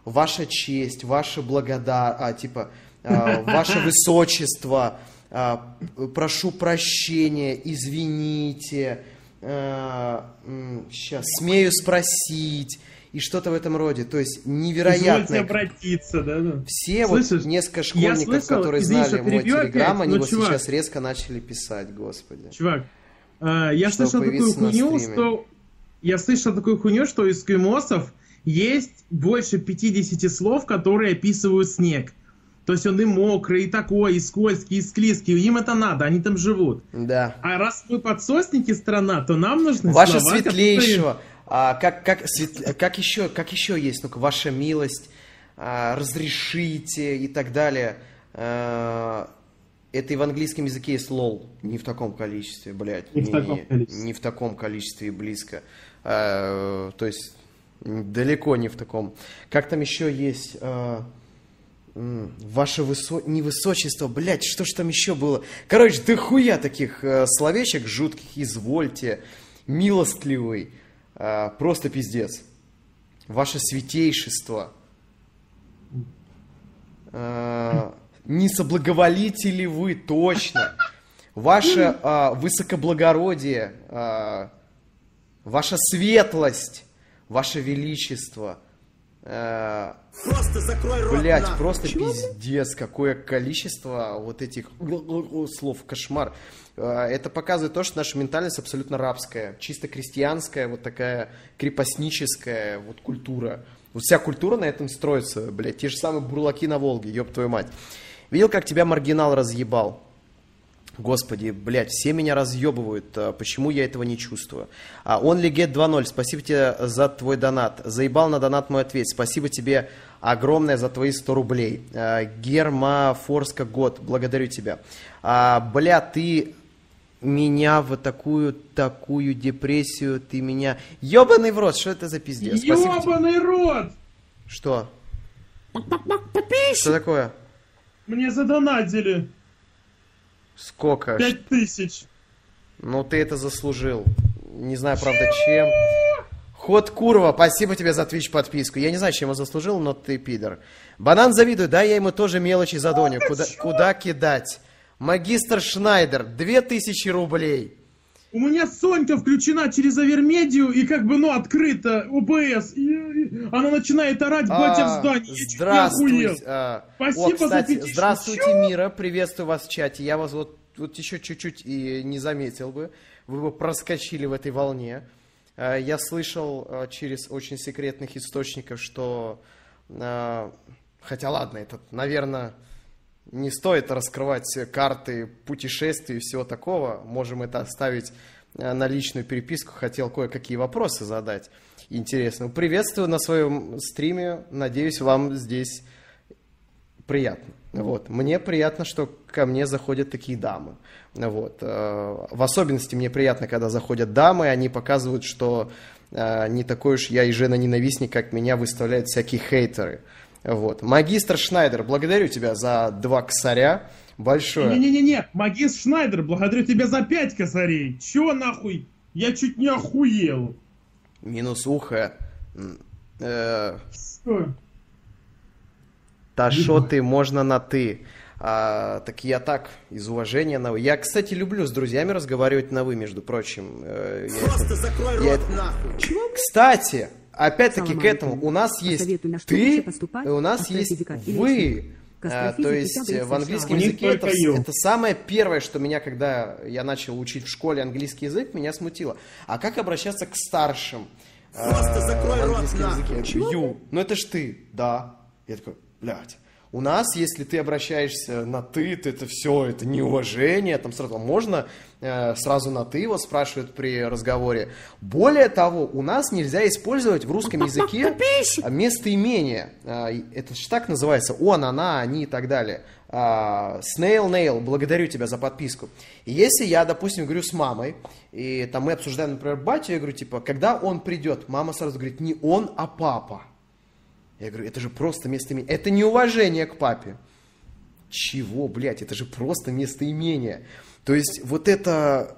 Ваша честь, ваше благодар, а, типа, а, ваше высочество, а, прошу прощения, извините, сейчас, смею спросить, и что-то в этом роде. То есть Извольте невероятно. обратиться, да, да. Все Слышишь, вот несколько школьников, слышал, которые извини, знали мой телеграм, они вот чувак- сейчас резко начали писать, господи. Чувак, а, я Чтобы слышал такую хуйню, что... Я слышал такую хуйню, что у эскимосов есть больше 50 слов, которые описывают снег. То есть он и мокрый, и такой, и скользкий, и склизкий. Им это надо, они там живут. Да. А раз мы подсосники страна, то нам нужны Ваше слова, светлейшего, а, как, как, свет- как, еще, как еще есть, ну-ка, ваша милость, а, разрешите и так далее. А, это и в английском языке есть лол. Не в таком количестве, блядь. Не в таком количестве. Не в таком количестве и близко. А, то есть, далеко не в таком. Как там еще есть... а, Ваше высо... не высочество, блядь, что ж там еще было? Короче, ты хуя таких э, словечек жутких, извольте, милостливый, э, просто пиздец. Ваше святейшество. Э, не соблаговолите ли вы точно? Ваше э, высокоблагородие, э, ваша светлость, ваше величество. э, Просто закрой рот Блять, нахуй. просто пиздец, какое количество вот этих слов, кошмар. Э, Это показывает то, что наша ментальность абсолютно рабская, чисто крестьянская, вот такая крепостническая вот культура. Вот вся культура на этом строится, блядь, те же самые бурлаки на Волге, ёб твою мать. Видел, как тебя маргинал разъебал? Господи, блядь, все меня разъебывают. а Почему я этого не чувствую? А, OnlyGet 2.0, спасибо тебе за твой донат. Заебал на донат мой ответ. Спасибо тебе огромное за твои 100 рублей. А, Герма Форска Год, благодарю тебя. А, бля, ты меня в такую, такую депрессию, ты меня... Ёбаный в рот, что это за пиздец? Ёбаный рот! Что? Что такое? Мне задонатили Сколько? пять тысяч. Ну, ты это заслужил. Не знаю, правда, чем. Ход Курова, спасибо тебе за Twitch подписку. Я не знаю, чем он заслужил, но ты пидор. Банан завидует, да, я ему тоже мелочи задоню. Куда, куда кидать? Магистр Шнайдер, 2000 рублей. У меня Сонька включена через Авермедию и как бы, ну, открыто ОБС. И, и она начинает орать, батя А, в здании. Не Здравствуйте. а, Спасибо О, за кстати, пятичку. здравствуйте, Мира. Приветствую вас в чате. Я вас вот, вот еще чуть-чуть и не заметил бы. Вы бы проскочили в этой волне. А, Я слышал а, через очень секретных источников, что... а, Хотя ладно, это, наверное, не стоит раскрывать карты путешествий и всего такого. Можем это оставить э, на личную переписку. Хотел кое-какие вопросы задать. Интересно. Приветствую на своем стриме. Надеюсь, вам здесь приятно. Вот. Мне приятно, что ко мне заходят такие дамы. Вот. э, В особенности мне приятно, когда заходят дамы, они показывают, что э, не такой уж я и жена-ненавистник, как меня выставляют всякие хейтеры. Вот. Магистр Шнайдер, благодарю тебя за два косаря. Большое. Не-не-не-не, магистр Шнайдер, благодарю тебя за пять косарей. Чё нахуй? Я чуть не охуел. Минус ухо. Э, Что? Та шо ты, можно на ты. А, так я так, из уважения на вы. Я, кстати, люблю с друзьями разговаривать на вы, между прочим. Э, я Просто закрой я рот нахуй. Кстати, опять-таки к этому, у нас есть на ты, и у нас есть вы. А, то есть э, в английском языке это, это самое первое, что меня, когда я начал учить в школе английский язык, меня смутило. А как обращаться к старшим? э, Просто закрой в рот, английском нахуй. языке? Ю. Ну это ж ты, да. Я такой, блядь. У нас, если ты обращаешься на ты, то это все, это неуважение, там сразу можно э, сразу на ты его спрашивают при разговоре. Более того, у нас нельзя использовать в русском языке местоимение. А, Это же так называется, он, она, они и так далее. А, Snail Nail, благодарю тебя за подписку. И если я, допустим, говорю с мамой, и там мы обсуждаем, например, батю, я говорю, типа, когда он придет, мама сразу говорит, не он, а папа. Я говорю, это же просто местоимение. Это не уважение к папе. Чего, блядь, это же просто местоимение. То есть вот эта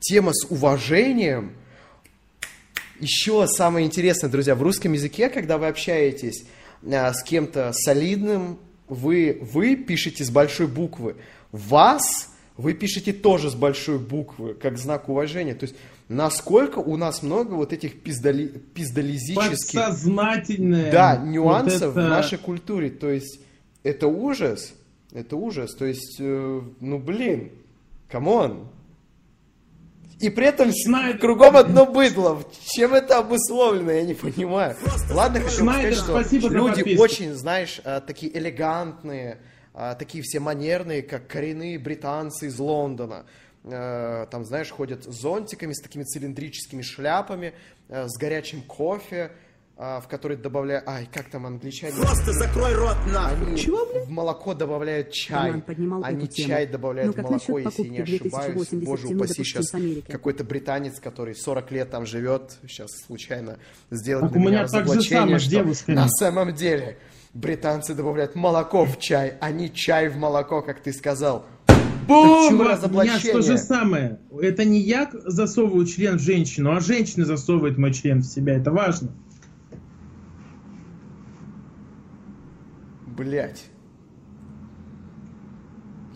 тема с уважением, еще самое интересное, друзья, в русском языке, когда вы общаетесь а, с кем-то солидным, вы, вы пишете с большой буквы. Вас вы пишете тоже с большой буквы, как знак уважения. То есть, насколько у нас много вот этих пиздали, пиздализических Подсознательное. да, вот нюансов это- в нашей культуре. То есть это ужас. Это ужас. То есть, э, ну блин, come on. И при этом Шнайдер- кругом одно быдло. Чем это обусловлено, я не понимаю. Ладно, хочу Шнайдер, сказать, что люди подписку. очень, знаешь, э, такие элегантные, э, такие все манерные, как коренные британцы из Лондона. Э, Там, знаешь, ходят с зонтиками, с такими цилиндрическими шляпами, э, с горячим кофе, э, в который добавляют... Ай, как там англичане? Просто закрой рот нахуй. Они в молоко добавляют чай. Роман поднимал Они эту тему. чай добавляют Ну, в как молоко, насчет если я не покупки ошибаюсь. 2080 Боже упаси, сейчас какой-то британец, который 40 лет там живет, сейчас случайно сделает Так для у меня меня так же разоблачение, самое с что девушками. на самом деле британцы добавляют молоко в чай, а не чай в молоко, как ты сказал. Бум! Так, чувак, у меня разоблачение. то же самое. Это не я засовываю член в женщину, а женщина засовывает мой член в себя. Это важно. Блять.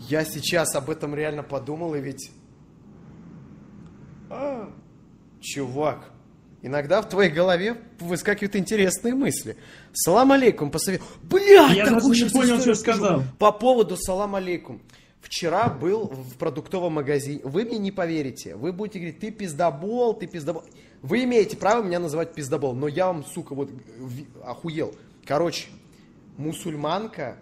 Я сейчас об этом реально подумал, и ведь... А, чувак, иногда в твоей голове выскакивают интересные мысли. Салам алейкум, посовет... Блядь, Я даже не понял, что сказал. По поводу салам алейкум. Вчера был в продуктовом магазине. Вы мне не поверите. Вы будете говорить, ты пиздобол, ты пиздобол. Вы имеете право меня называть пиздобол, но я вам, сука, вот охуел. Короче, мусульманка,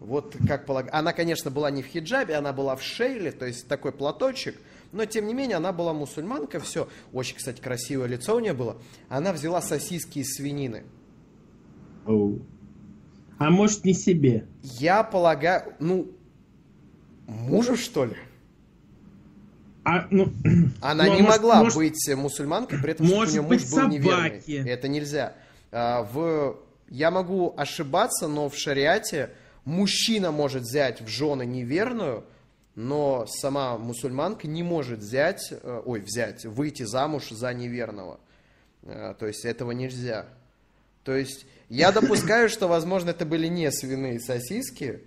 вот как полагаю, она, конечно, была не в хиджабе, она была в шейле, то есть такой платочек, но тем не менее она была мусульманка, все. Очень, кстати, красивое лицо у нее было. Она взяла сосиски из свинины. Оу. А может не себе. Я полагаю, ну, мужу что ли? А, ну, Она ну, а не может- могла может- быть мусульманкой, при этом, чтобы у может нее муж быть, был неверный. Это нельзя. А, в... Я могу ошибаться, но в шариате мужчина может взять в жены неверную, но сама мусульманка не может взять, э, ой, взять, выйти замуж за неверного. Э, То есть этого нельзя. То есть я допускаю, что, возможно, это были не свиные сосиски,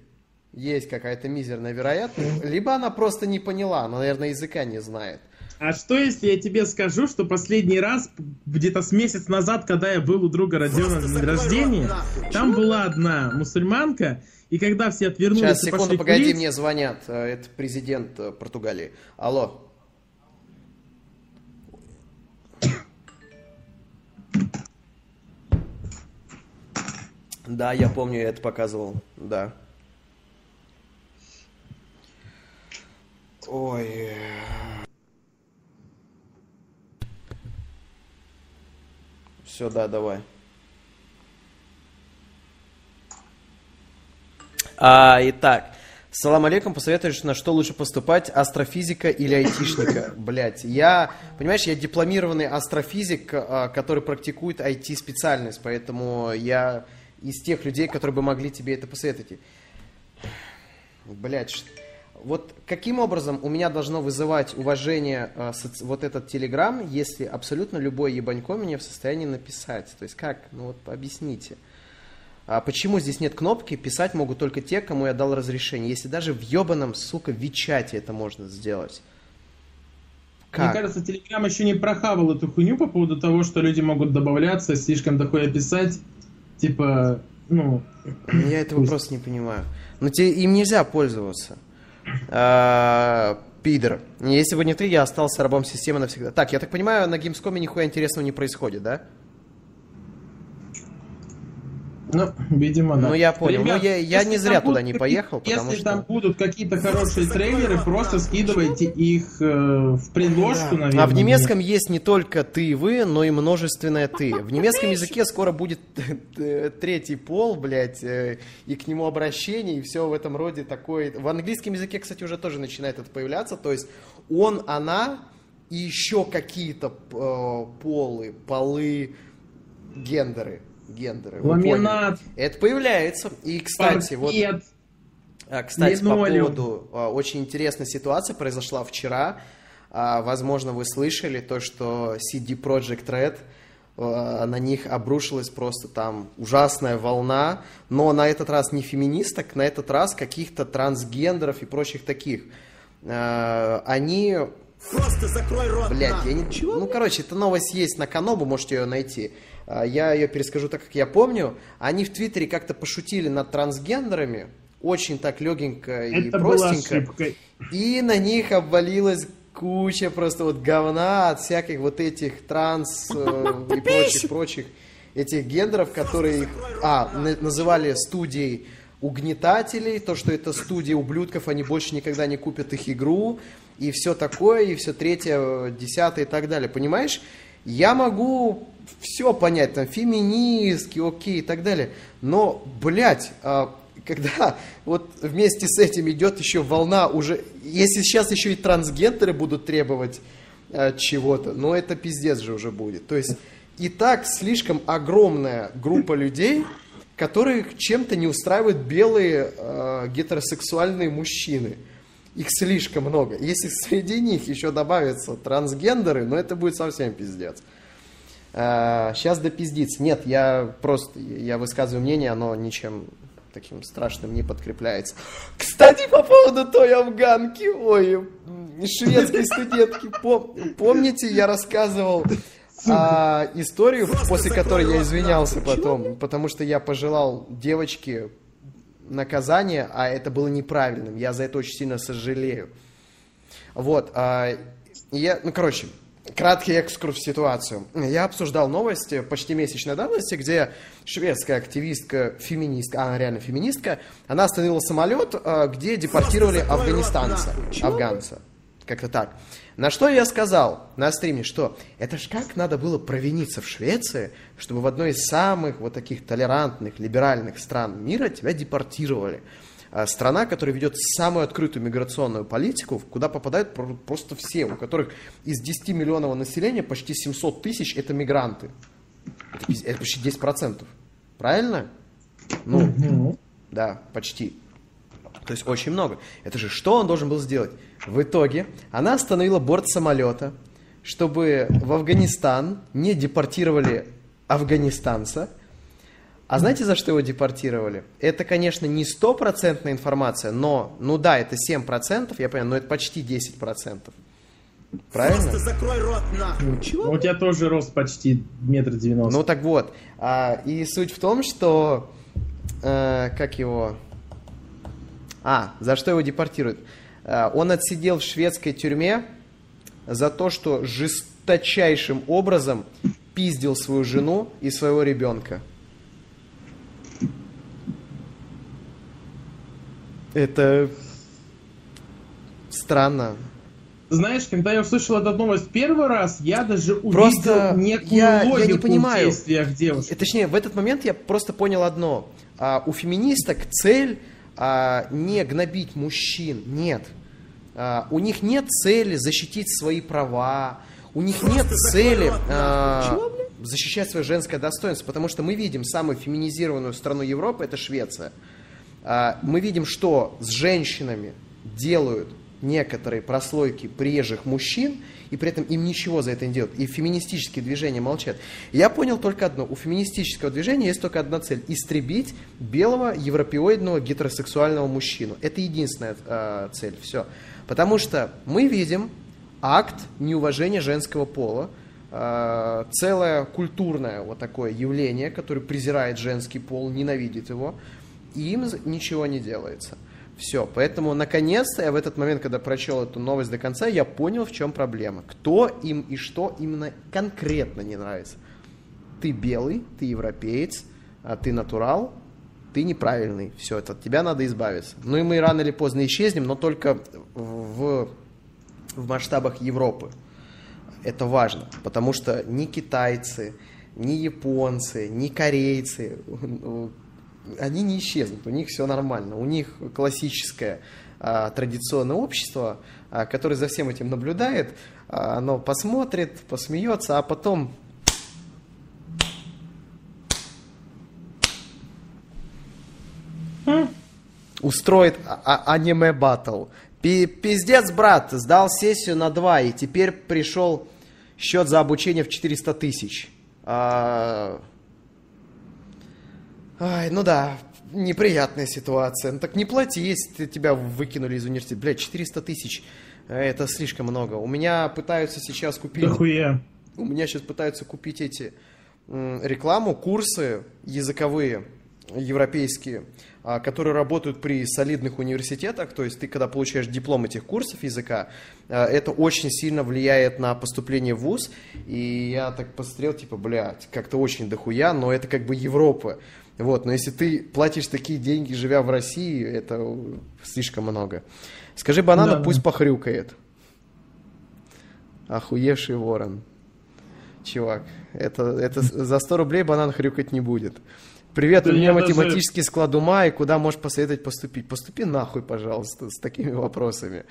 есть какая-то мизерная вероятность, либо она просто не поняла, она, наверное, языка не знает. А что, если я тебе скажу, что последний раз, где-то с месяц назад, когда я был у друга Родиона на день рождения, там была одна мусульманка, и когда все отвернулись Сейчас, секунду, пошли погоди, курить, мне звонят. Э, Это президент э, Португалии. Алло. Да, я помню, я это показывал. Да. Ой. Все, да, давай. А, итак, салам алейкум, посоветуешь, на что лучше поступать, астрофизика или айтишника? Блять, я, понимаешь, я дипломированный астрофизик, а, который практикует IT-специальность, поэтому я из тех людей, которые бы могли тебе это посоветовать. Блять, вот каким образом у меня должно вызывать уважение соци- вот этот телеграм, если абсолютно любой ебанько меня в состоянии написать? То есть как? Ну вот объясните. А почему здесь нет кнопки «Писать могут только те, кому я дал разрешение», если даже в ебаном, сука, Вичате это можно сделать? Как? Мне кажется, Телеграм еще не прохавал эту хуйню по поводу того, что люди могут добавляться, слишком такое писать. Типа, ну... Ну, Я этого пусть. просто не понимаю. Но те, им нельзя пользоваться. А, Пидор. Если бы не ты, я остался рабом системы навсегда. Так, я так понимаю, на Gamescom нихуя интересного не происходит, да? Ну, видимо, да. Ну, я понял. Ну, я- я если не зря туда не поехал, потому Если что- там будут какие-то хорошие трейлеры, просто скидывайте их э, в предложку, наверное. А в немецком есть не только ты и вы, но и множественное ты. В немецком языке скоро будет э, третий пол, блядь, э, и к нему обращение, и все в этом роде такое. В английском языке, кстати, уже тоже начинает это появляться. То есть он, она и еще какие-то э, полы, полы, гендеры. Гендеры. Ламинат. Это появляется. И, кстати, вот... паркет. А, Кстати, Линолеум. по поводу а, очень интересной ситуации произошла вчера. А, Возможно, вы слышали то, что CD Projekt Red на них обрушилась просто там ужасная волна, но на этот раз не феминисток, на этот раз каких-то трансгендеров и прочих таких. Они Просто закрой рот нахуй. я ничего. Ну, короче, эта новость есть на Канобу, можете ее найти. А, Я ее перескажу так, как я помню. Они в Твиттере как-то пошутили над трансгендерами. Очень так легенько и Это была простенько. ошибкой. И на них обвалилась куча просто вот говна от всяких вот этих транс э, и прочих, прочих этих гендеров, которые их, а, на- называли студией угнетателей, то, что это студия ублюдков, они больше никогда не купят их игру, и все такое, и все третье, десятое и так далее. Понимаешь? Я могу все понять, там, феминистки, окей, и так далее. Но, блядь, а, когда вот вместе с этим идет еще волна уже, если сейчас еще и трансгендеры будут требовать э, чего-то, ну это пиздец же уже будет. То есть и так слишком огромная группа людей, которых чем-то не устраивают белые э, гетеросексуальные мужчины. Их слишком много. Если среди них еще добавятся трансгендеры, ну это будет совсем пиздец. Сейчас допиздится. Нет, я просто, я высказываю мнение, оно ничем таким страшным не подкрепляется. Кстати, по поводу той афганки, ой, шведской студентки, пом- помните, я рассказывал а, историю, после которой я извинялся потом, потому что я пожелал девочке наказания, а это было неправильным. Я за это очень сильно сожалею. Вот, а, я, ну, короче, краткий экскурс в ситуацию. Я обсуждал новости почти месячной давности, где шведская активистка, феминистка, она реально феминистка, она остановила самолет, а, где депортировали афганистанца, афганца. Как-то так. На что я сказал на стриме, что это ж как надо было провиниться в Швеции, чтобы в одной из самых вот таких толерантных, либеральных стран мира тебя депортировали. А, Страна, которая ведет самую открытую миграционную политику, куда попадают про- просто все, у которых из 10 миллионов населения почти 700 тысяч это мигранты. Это, это почти 10%. Правильно? Ну, Ну, да, почти. То есть очень много. Это же что он должен был сделать? В итоге она остановила борт самолета, чтобы в Афганистан не депортировали афганистанца. А знаете, за что его депортировали? Это, конечно, не стопроцентная информация, но, ну да, это 7%, я понимаю, но это почти 10%. Правильно? Просто закрой рот нахуй. Ну, у тебя тоже рост почти метр девяносто. Ну так вот, а, и суть в том, что э, как его, а за что его депортируют? А, он отсидел в шведской тюрьме за то, что жесточайшим образом пиздил свою жену и своего ребенка. Это странно. Знаешь, когда я услышал эту новость первый раз, я даже увидел Просто некую я- я не логику понимаю. в действиях девушки. И, Точнее, в этот момент я просто понял одно. А, у феминисток цель а, не гнобить мужчин, нет. А, у них нет цели защитить свои права, у них нет цели а, защищать свое женское достоинство, потому что мы видим самую феминизированную страну Европы, это Швеция. А, мы видим, что с женщинами делают некоторые прослойки приезжих мужчин, и при этом им ничего за это не делают. И феминистические движения молчат. Я понял только одно. У феминистического движения есть только одна цель. Истребить белого, европеоидного, гетеросексуального мужчину. Это единственная э, цель. Все. Потому что мы видим акт неуважения женского пола, э, целое культурное вот такое явление, которое презирает женский пол, ненавидит его, им ничего не делается. Все, поэтому наконец-то я в этот момент, когда прочел эту новость до конца, я понял, в чем проблема. Кто им и что именно конкретно не нравится. Ты белый, ты европеец, а ты натурал, ты неправильный. Все, это от тебя надо избавиться. Ну и мы рано или поздно исчезнем, но только в, в масштабах Европы. Это важно, потому что ни китайцы, ни японцы, ни корейцы, они не исчезнут, у них все нормально. У них классическое а, традиционное общество, а, которое за всем этим наблюдает, а, оно посмотрит, посмеется, а потом устроит аниме батл. Пи- Пиздец, брат, сдал сессию на 2, и теперь пришел счет за обучение в 400 тысяч. А, Ай, ну да, неприятная ситуация. Ну так не плати, если тебя выкинули из университета. Блядь, 400 тысяч. э, Это слишком много. У меня пытаются сейчас купить... Дохуя. У меня сейчас пытаются купить эти рекламу, курсы языковые, европейские, а, которые работают при солидных университетах. То есть ты, когда получаешь диплом этих курсов языка, а, это очень сильно влияет на поступление в ВУЗ. И я так посмотрел, типа, блядь, как-то очень дохуя, но это как бы Европа. Вот, но если ты платишь такие деньги, живя в России, это слишком много. Скажи банану, Да, да. пусть похрюкает. Охуевший ворон. Чувак, это, это за 100 рублей банан хрюкать не будет. Привет, Да у меня я даже- математический склад ума, и куда можешь посоветовать поступить? Поступи нахуй, пожалуйста, с такими вопросами.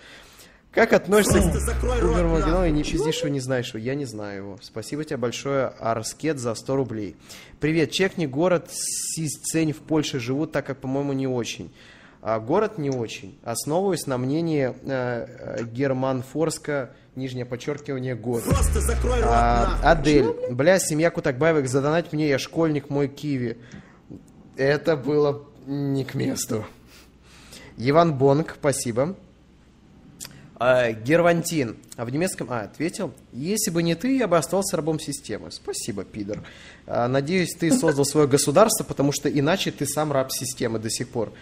Как относишься к нахуй. и не пиздишь, что не знаешь его? Я не знаю его. Спасибо тебе большое, Арскет, за 100 рублей. Привет, чекни город Сисцень в Польше живут, так как, по-моему, не очень. А город не очень. Основываюсь на мнении э, э, Герман Форска, нижнее подчеркивание, город. Просто закрой рот, А. Адель, бля, семья Кутакбаевых, задонать мне, я школьник, мой киви. Это было не к месту. Иван Бонг, спасибо. А, Гервантин. А в немецком... А, ответил. Если бы не ты, я бы остался рабом системы. Спасибо, пидор. А, надеюсь, ты создал свое государство, потому что иначе ты сам раб системы до сих пор.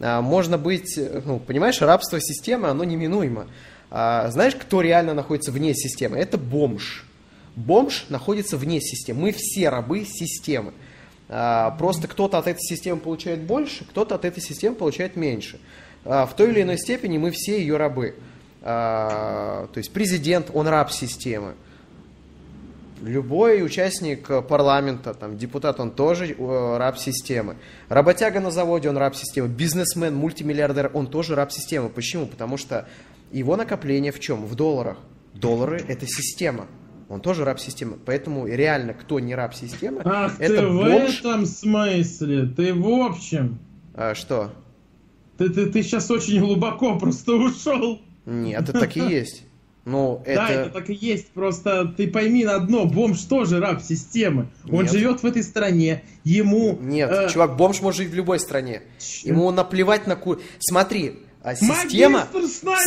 А, можно быть... Ну, понимаешь, рабство системы, оно неминуемо. А, знаешь, кто реально находится вне системы? Это бомж. Бомж находится вне системы. Мы все рабы системы. А, Просто кто-то от этой системы получает больше, кто-то от этой системы получает меньше. А, В той или иной степени мы все ее рабы. А, То есть президент, он раб системы. Любой участник парламента, там, депутат, он тоже э, раб системы. Работяга на заводе, он раб системы. Бизнесмен, мультимиллиардер, он тоже раб системы. Почему? Потому что его накопление в чем? В долларах. Доллары – это система. Он тоже раб системы. Поэтому реально, кто не раб системы, Ах это ты в бомж. этом смысле. Ты в общем. А, что? Ты, ты, ты сейчас очень глубоко просто ушел. Нет, это так и есть. Ну, Да, это так и есть. Просто ты пойми на одно, бомж тоже раб системы. Он Нет. живет в этой стране. Ему... Нет, э, чувак, бомж может жить в любой стране. Чё? Ему наплевать на ку... Смотри, а система,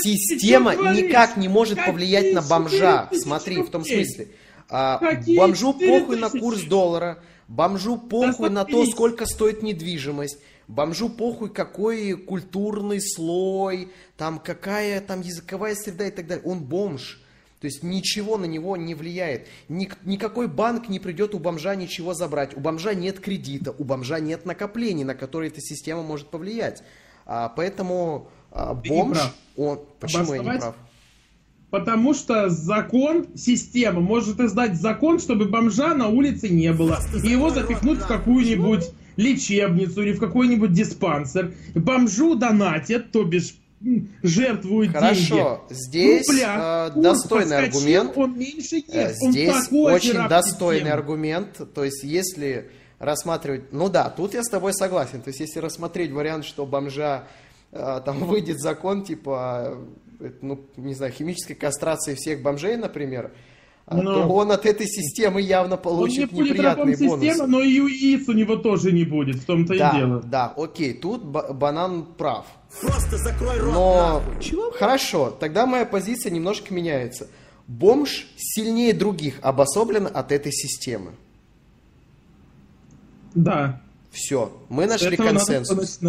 система никак не может повлиять на бомжа. 4000 Смотри, в том смысле. а, бомжу 4000? похуй на курс доллара, бомжу похуй на то, сколько стоит недвижимость, бомжу похуй какой культурный слой, там какая там языковая среда и так далее. Он бомж. То есть ничего на него не влияет. Ник- никакой банк не придет у бомжа ничего забрать. У бомжа нет кредита, у бомжа нет накоплений, на которые эта система может повлиять. А, поэтому а, бомж, он... Почему я не прав? Потому что закон, система может издать закон, чтобы бомжа на улице не было. И его запихнуть в какую-нибудь лечебницу или в какой-нибудь диспансер. Бомжу донатят, то бишь м, жертвуют деньги. Хорошо, здесь Рубля. э, Курс достойный подскочил, аргумент. Он меньше Э, ест. Он Здесь такой же очень достойный системы. аргумент. То есть, если рассматривать... Ну да, тут я с тобой согласен. То есть, если рассмотреть вариант, что бомжа там выйдет закон, типа, э, ну, не знаю, химической кастрации всех бомжей, например, а, Ну. то он от этой системы явно Он не получит будет рабом неприятные бонусы. системы, но и яиц у него тоже не будет. В том-то и да, дело. да, окей, тут ба- банан прав. Просто закрой рот, Но нахуй. хорошо, тогда моя позиция немножко меняется. Бомж сильнее других обособлен от этой системы. Да. Все, мы нашли этого надо консенсус.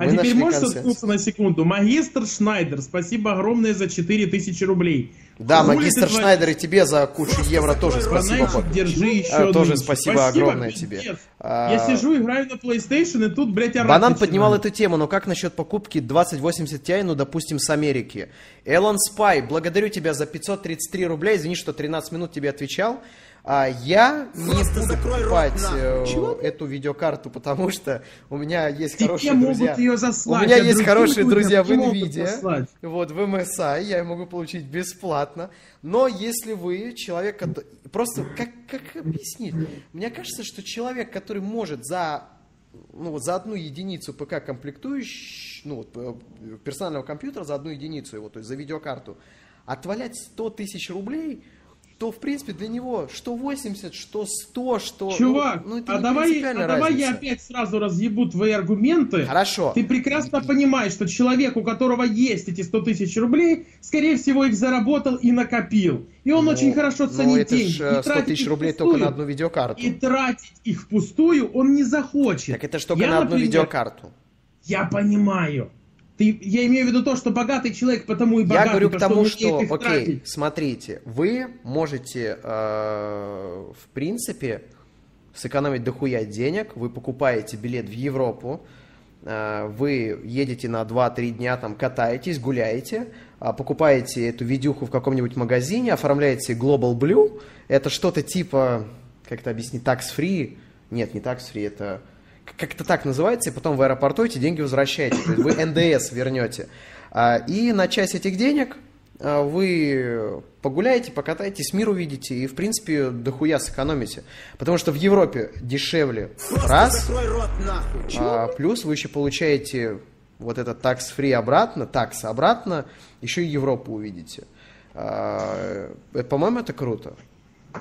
А Мы теперь можешь консенсус. на секунду? Магистр Шнайдер, спасибо огромное за 4000 рублей. Да, Хули магистр творишь? Шнайдер, и тебе за кучу евро тоже спасибо. Бананчик, Боб. держи еще А, тоже нынче. спасибо огромное тебе. пиздец. А, Я сижу, играю на PlayStation, и тут, блядь, орать Банан начинаю. поднимал эту тему, но как насчет покупки 2080 Ti, ну, допустим, с Америки? Элон Спай, благодарю тебя за 533 рубля, извини, что 13 минут тебе отвечал. А, я не Просто буду рот, покупать э, эту видеокарту, потому что у меня есть Тебе хорошие могут друзья. ее заслать, у меня а есть хорошие друзья в не NVIDIA, вот в MSI, я могу получить бесплатно. Но если вы человек, кото- просто как, как объяснить? Мне кажется, что человек, который может за ну, вот за одну единицу ПК комплектующий, ну, вот, э, персонального компьютера за одну единицу его, то есть за видеокарту, отвалять 100 тысяч рублей, то, в принципе, для него что 80, что 100, что... Чувак, ну, ну, это а давай, а давай я опять сразу разъебу твои аргументы. Хорошо. Ты прекрасно понимаешь, что человек, у которого есть эти 100 тысяч рублей, скорее всего, их заработал и накопил. И он Ну, очень хорошо ну, ценит это ж, деньги. э, И 100 тратить тысяч рублей впустую. только на одну видеокарту. И тратить их впустую он не захочет. Так это ж только Я, на одну например, видеокарту. Я понимаю. Ты, я имею в виду то, что богатый человек потому и богатый, Я говорю к тому, что, их окей, тратить. смотрите, вы можете, э, в принципе, сэкономить дохуя денег, вы покупаете билет в Европу, э, вы едете на 2-3 дня, там, катаетесь, гуляете, а, покупаете эту видюху в каком-нибудь магазине, оформляете Global Blue, это что-то типа, как это объяснить, tax-free, нет, не tax-free, это как-то так называется, и потом в аэропорту эти деньги возвращаете, то есть вы НДС вернете. А, И на часть этих денег а, вы погуляете, покатаетесь, мир увидите и, в принципе, дохуя сэкономите. Потому что в Европе дешевле Просто раз, рот а, плюс вы еще получаете вот этот такс-фри обратно, такс обратно, еще и Европу увидите. А, это, По-моему, это круто.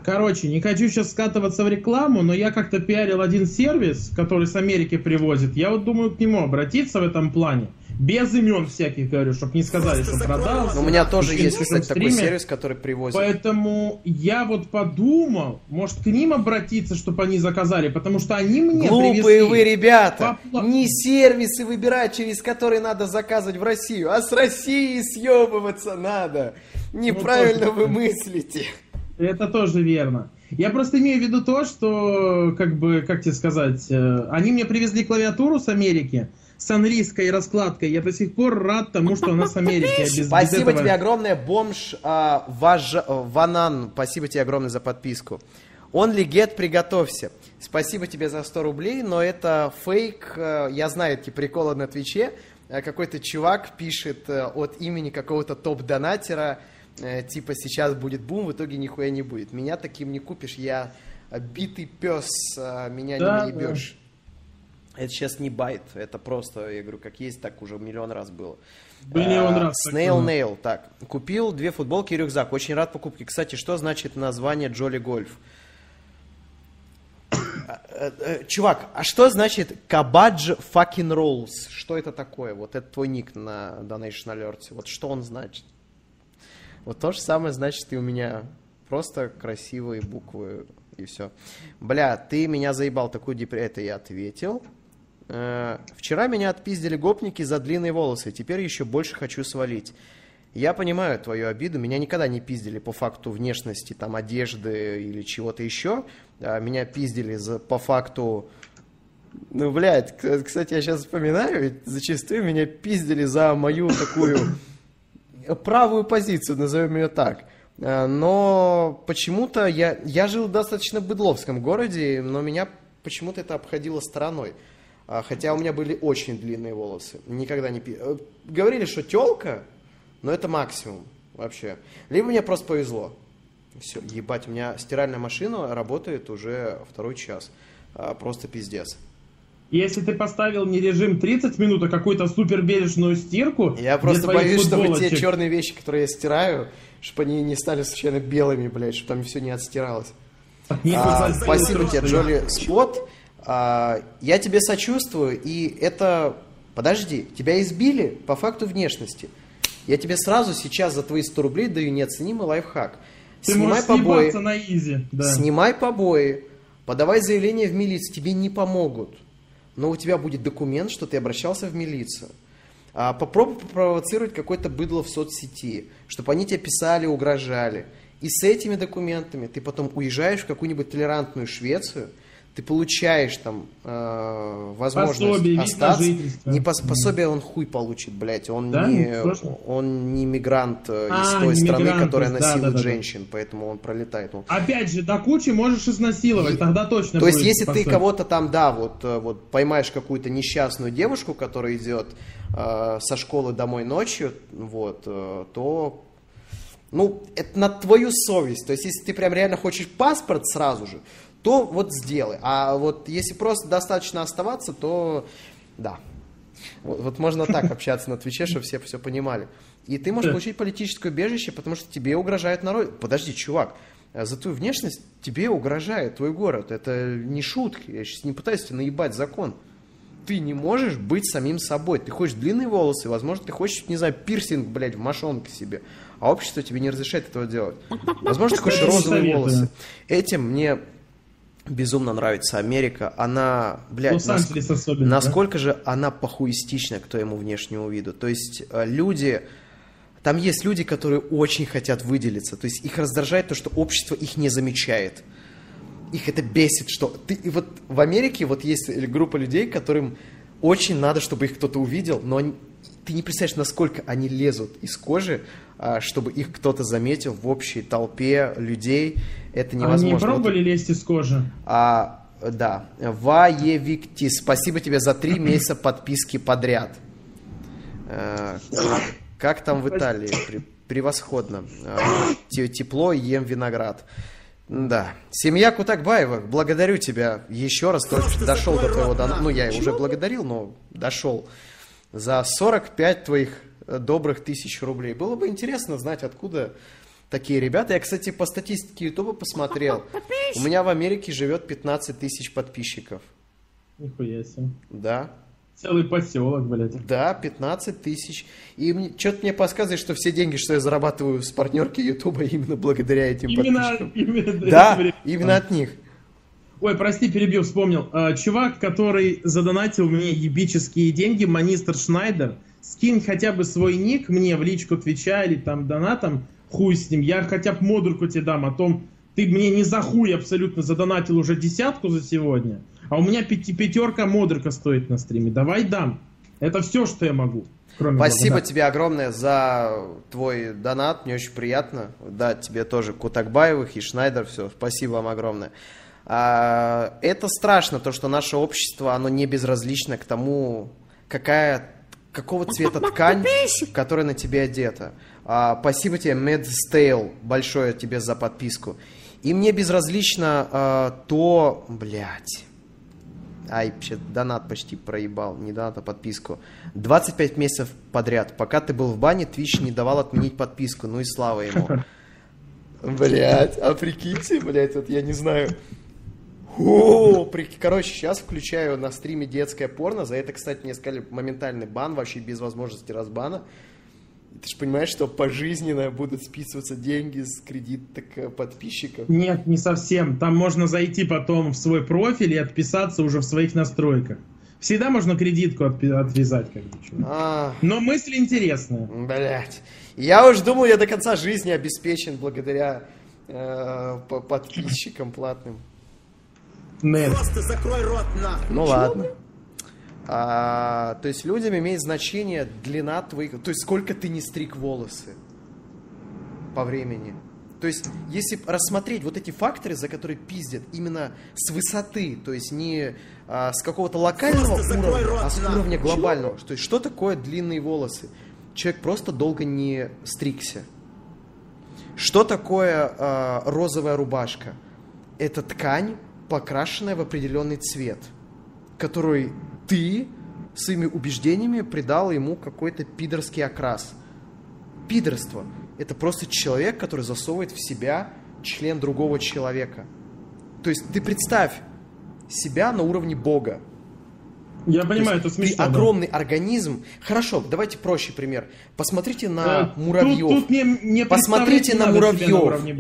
Короче, не хочу сейчас скатываться в рекламу, но я как-то пиарил один сервис, который с Америки привозит. Я вот думаю к нему обратиться в этом плане. Без имен всяких, говорю, чтобы не сказали, что продался. Но у меня тоже есть, кстати, такой сервис, который привозит. Поэтому я вот подумал, может к ним обратиться, чтобы они заказали, потому что они мне Глупые привезли. вы, ребята! Попла- Не сервисы выбирать, через которые надо заказывать в Россию, а с России съебываться надо. Неправильно тоже- вы мыслите. Это тоже верно. Я просто имею в виду то, что, как бы, как тебе сказать, э, они мне привезли клавиатуру с Америки, с английской раскладкой. Я до сих пор рад тому, что она с Америки. без- Спасибо тебе огромное, бомж а, Важ- Ванан. Спасибо тебе огромное за подписку. Он Get, приготовься. Спасибо тебе за 100 рублей, но это фейк. э, Я знаю эти приколы на Твиче. Э, Какой-то чувак пишет э, от имени какого-то топ-донатера, э, типа сейчас будет бум, в итоге нихуя не будет. Меня таким не купишь, я э, битый пес, э, меня Да, не наебешь. Это сейчас не байт, это просто, я говорю, как есть, так уже миллион раз было. Миллион А, раз Snail. Nail, так. Купил две футболки и рюкзак. Очень рад покупке. Кстати, что значит название Джоли Гольф? А, э, э, Чувак, а что значит Кабадж fucking rolls? Что это такое? Вот это твой ник на Donation Alert. Вот что он значит? Вот то же самое значит и у меня. Просто красивые буквы и все. Бля, ты меня заебал такую депрессию. Это я ответил. Э, Вчера меня отпиздили гопники за длинные волосы. Теперь еще больше хочу свалить. Я понимаю твою обиду. Меня никогда не пиздили по факту внешности, там, одежды или чего-то еще. А, Меня пиздили за, по факту... Ну, блядь, кстати, я сейчас вспоминаю, ведь зачастую меня пиздили за мою такую правую позицию, назовем ее так. Э, Но почему-то я, я жил в достаточно быдловском городе, но меня почему-то это обходило стороной. А, Хотя у меня были очень длинные волосы. Никогда не... э, Говорили, что телка, но это максимум вообще. Либо мне просто повезло. Все, ебать, у меня стиральная машина работает уже второй час. А, Просто пиздец. Если ты поставил не режим 30 минут, а какую-то супер бережную стирку, Я просто боюсь, чтобы те черные вещи, которые я стираю, чтобы они не стали случайно белыми, блядь, чтобы там все не отстиралось. не А, спасибо тебе, Джоли Спот. А, я тебе сочувствую, и это... Подожди, тебя избили по факту внешности. Я тебе сразу сейчас за твои 100 рублей даю неоценимый лайфхак. Ты Снимай побои. на изи. Да. Снимай побои, подавай заявление в милицию, тебе не помогут. Но у тебя будет документ, что ты обращался в милицию. А, попробуй попровоцировать какое-то быдло в соцсети, чтобы они тебе писали, угрожали. И с этими документами ты потом уезжаешь в какую-нибудь толерантную Швецию, ты получаешь там э, возможность Пособие, остаться. Не пос- пособие он хуй получит, блядь. Он Да? не, он не мигрант э, из А, той не страны, мигрант, которая насилует да, да, да. женщин, поэтому он пролетает. Он Опять же, до кучи можешь изнасиловать, тогда точно то есть, если ты пособие. кого-то там, да, вот, э, вот поймаешь какую-то несчастную девушку, которая идет э, со школы домой ночью, вот, э, то, ну, это на твою совесть. То есть, если ты прям реально хочешь паспорт сразу же, то вот сделай. А вот если просто достаточно оставаться, то да. Вот, вот можно так общаться на Твиче, чтобы все все понимали. И ты можешь получить политическое убежище, потому что тебе угрожает народ. Подожди, чувак, за твою внешность тебе угрожает твой город. Это не шутки. Я сейчас не пытаюсь тебе наебать закон. Ты не можешь быть самим собой. Ты хочешь длинные волосы, возможно, ты хочешь, не знаю, пирсинг, блядь, в мошонке себе. А общество тебе не разрешает этого делать. Возможно, ты хочешь розовые волосы. Этим мне безумно нравится Америка. Она, блядь, наск- особенно, да? насколько же она похуистична к твоему внешнему виду. То есть э, люди... Там есть люди, которые очень хотят выделиться. То есть их раздражает то, что общество их не замечает. Их это бесит, что ты и вот в Америке вот есть группа людей, которым очень надо, чтобы их кто-то увидел, но они- ты не представляешь, насколько они лезут из кожи, чтобы их кто-то заметил в общей толпе людей. Это Они невозможно. Вот пробовали лезть из кожи? а, да, Ваевиктис, спасибо тебе за три месяца подписки подряд. Э, Как там в Италии? Пре- Превосходно. Э, те- Тепло, ем виноград. Да. Семья Кутакбаевых, благодарю тебя еще раз. Только что дошел до твоего Ну, я уже благодарил, но дошел. За 45 твоих добрых тысяч рублей. Было бы интересно знать, откуда такие ребята. Я, кстати, по статистике Ютуба посмотрел. У меня в Америке живет 15 тысяч подписчиков. Нихуя себе. Да. Целый поселок, блядь. Да, 15 тысяч. И что-то мне подсказывает, что все деньги, что я зарабатываю с партнерки Ютуба, именно благодаря этим Именно, подписчикам. именно Да, именно от них. Ой, прости, перебил, вспомнил. А, чувак, который задонатил мне ебические деньги, Манистер Шнайдер, скинь хотя бы свой ник мне в личку Твича или там донатом, хуй с ним, я хотя бы модульку тебе дам о том, ты мне не за хуй абсолютно задонатил уже десятку за сегодня, а у меня пяти, пятерка модулька стоит на стриме, давай дам. Это все, что я могу. Кроме Спасибо благодарности. тебе огромное за твой донат, мне очень приятно. Да, тебе тоже Кутакбаевых и Шнайдер, все, спасибо вам огромное. А, это страшно, то, что наше общество, оно не безразлично к тому, какая, какого цвета ткань, которая на тебе одета. А, спасибо тебе, Медстейл, большое тебе за подписку. И мне безразлично а, то, блядь, Ай, вообще донат почти проебал, не донат, а подписку. 25 месяцев подряд. Пока ты был в бане, Twitch не давал отменить подписку, ну и слава ему. Блять, а прикиньте, блять, вот я не знаю. О, прик- Короче, сейчас включаю на стриме детское порно. За это, кстати, мне сказали моментальный бан, вообще без возможности разбана. Ты же понимаешь, что пожизненно будут списываться деньги с кредиток подписчиков. Нет, не совсем. Там можно зайти потом в свой профиль и отписаться уже в своих настройках. Всегда можно кредитку отпи- отвязать, как бы. А, Но мысль интересная. Блять. Я уж думал, я до конца жизни обеспечен благодаря э, по- подписчикам платным. Нет. Просто закрой рот нахуй. Ну ладно. А, то есть людям имеет значение длина твоих... То есть сколько ты не стриг волосы по времени. То есть если рассмотреть вот эти факторы, за которые пиздят именно с высоты, то есть не а, с какого-то локального Просто уровня, рот, а с нахуй. уровня глобального. То есть что такое длинные волосы? Человек просто долго не стригся. Что такое а, розовая рубашка? Это ткань, покрашенная в определенный цвет, который ты своими убеждениями придал ему какой-то пидорский окрас. Пидорство – это просто человек, который засовывает в себя член другого человека. То есть ты представь себя на уровне Бога. Я То понимаю, это смешно. Ты да. огромный организм. Хорошо, давайте проще пример. Посмотрите Э, на тут- муравьев. Тут, не, не Посмотрите на муравьев. уровне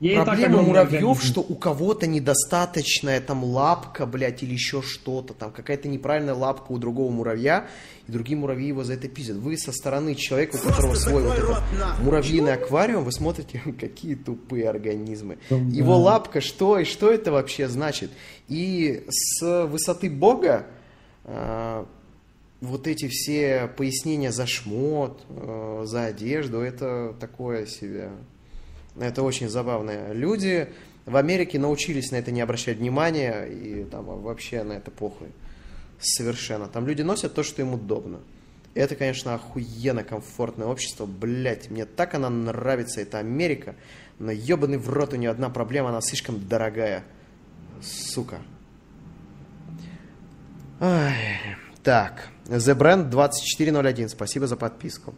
так Проблема муравьев, организм. что у кого-то недостаточная там лапка, блядь, или еще что-то, там какая-то неправильная лапка у другого муравья, и другие муравьи его за это пиздят. Вы со стороны человека, у которого свой вот этот нахуй. муравьиный аквариум, вы смотрите, какие тупые организмы. Да. Его лапка, что и что это вообще значит? И с высоты бога а, вот эти все пояснения за шмот, э, за одежду, это такое себе. Это очень забавно. Люди в Америке научились на это не обращать внимания и там вообще на это похуй. Совершенно. Там люди носят то, что им удобно. Это, конечно, охуенно комфортное общество. Блять, мне так она нравится, это Америка. Но ебаный в рот у нее одна проблема, она слишком дорогая. Сука. Ай, так, The Brand 2401, спасибо за подписку.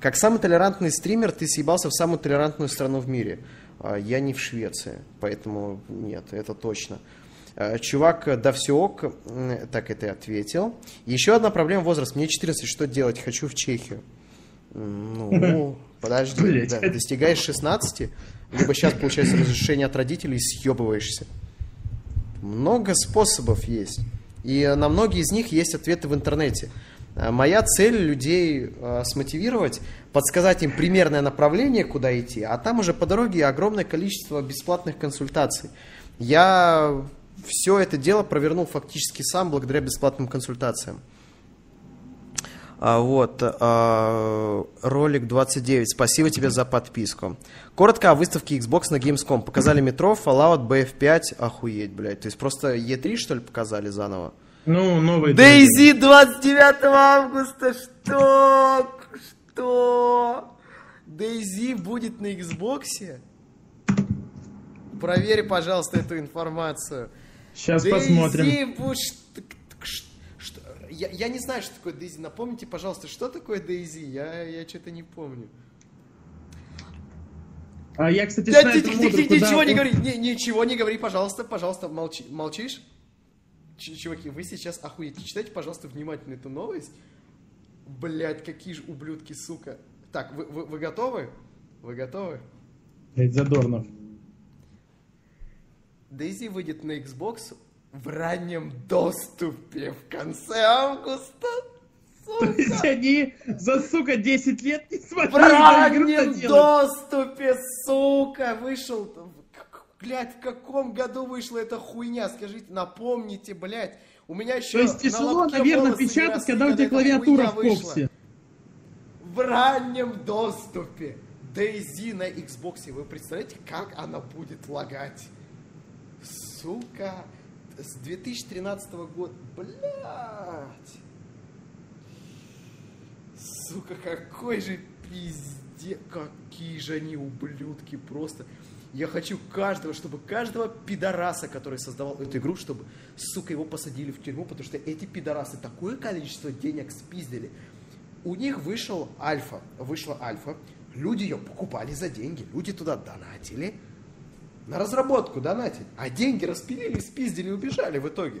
Как самый толерантный стример, ты съебался в самую толерантную страну в мире. А, Я не в Швеции, поэтому нет, это точно. А, Чувак, э, да все ок, м, так это и ответил. Еще одна проблема возраст. Мне 14, что делать? Хочу в Чехию. Ну, подожди, да, достигаешь 16, либо сейчас получается разрешение от родителей и съебываешься. Много способов есть. И на многие из них есть ответы в интернете. Э, Моя цель людей э, смотивировать, подсказать им примерное направление, куда идти, а там уже по дороге огромное количество бесплатных консультаций. Я все это дело провернул фактически сам благодаря бесплатным консультациям. А, вот, а, ролик 29. Спасибо тебе за подписку. Коротко о выставке Xbox на Gamescom. Показали метро, Fallout, BF5. Охуеть, блядь. То есть просто E3, что ли, показали заново? Ну, новый... Дейзи 29 августа. Что? Что? Дейзи будет на Xbox? Проверь, пожалуйста, эту информацию. Сейчас посмотрим. К- ш- что- Я, я не знаю, что такое Дейзи. Напомните, пожалуйста, что такое Дейзи? Я, я что-то не помню. А я, кстати, знаю Ничего не говори, ни- ничего не говори, пожалуйста, пожалуйста, молчи, молчишь? Чуваки, вы сейчас охуете. Читайте, пожалуйста, внимательно эту новость. Блять, какие же ублюдки, сука. Так, вы, вы, вы готовы? Вы готовы? Блядь, Задорнов. Дейзи выйдет на Xbox в раннем доступе в конце августа. То есть они за, сука, 10 лет не В эту игру раннем доступе, сука, вышел. Блять, в каком году вышла эта хуйня? Скажите, напомните, блять. У меня еще То есть на тяжело, лобке наверное, печатать, когда у тебя клавиатура в коксе. В раннем доступе. Дейзи на Xbox. Вы представляете, как она будет лагать? Сука. С 2013 года. Блять. Сука, какой же пиздец. Какие же они ублюдки просто. Я хочу каждого, чтобы каждого пидораса, который создавал эту игру, чтобы, сука, его посадили в тюрьму, потому что эти пидорасы такое количество денег спиздили. У них вышел альфа, вышла альфа, люди ее покупали за деньги, люди туда донатили, на разработку донатили, а деньги распилили, спиздили и убежали в итоге.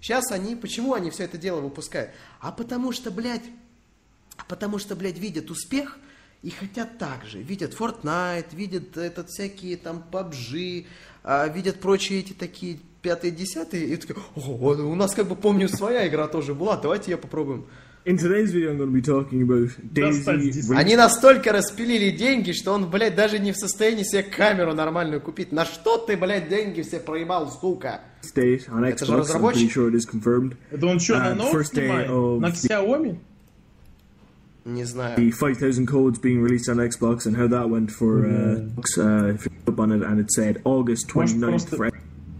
Сейчас они, почему они все это дело выпускают? А потому что, блядь, потому что, блядь, видят успех и хотят так же. Видят Fortnite, видят этот всякие там PUBG, а, видят прочие эти такие пятые, десятые, и такие, «Ого, у нас как бы, помню, своя игра тоже была, давайте ее попробуем. In today's video, I'm going to be talking about Daisy. Они настолько распилили деньги, что он, блядь, даже не в состоянии себе камеру нормальную купить. На что ты, блядь, деньги все проебал, сука? State on Это же Xbox. Разработчик? sure it is confirmed. Это он что, Uh, на day снимает? На the- Xiaomi? Не знаю. The 5,000 codes being released on Xbox and how that went for uh, uh, if you up on it and it said August Может, 29th просто- for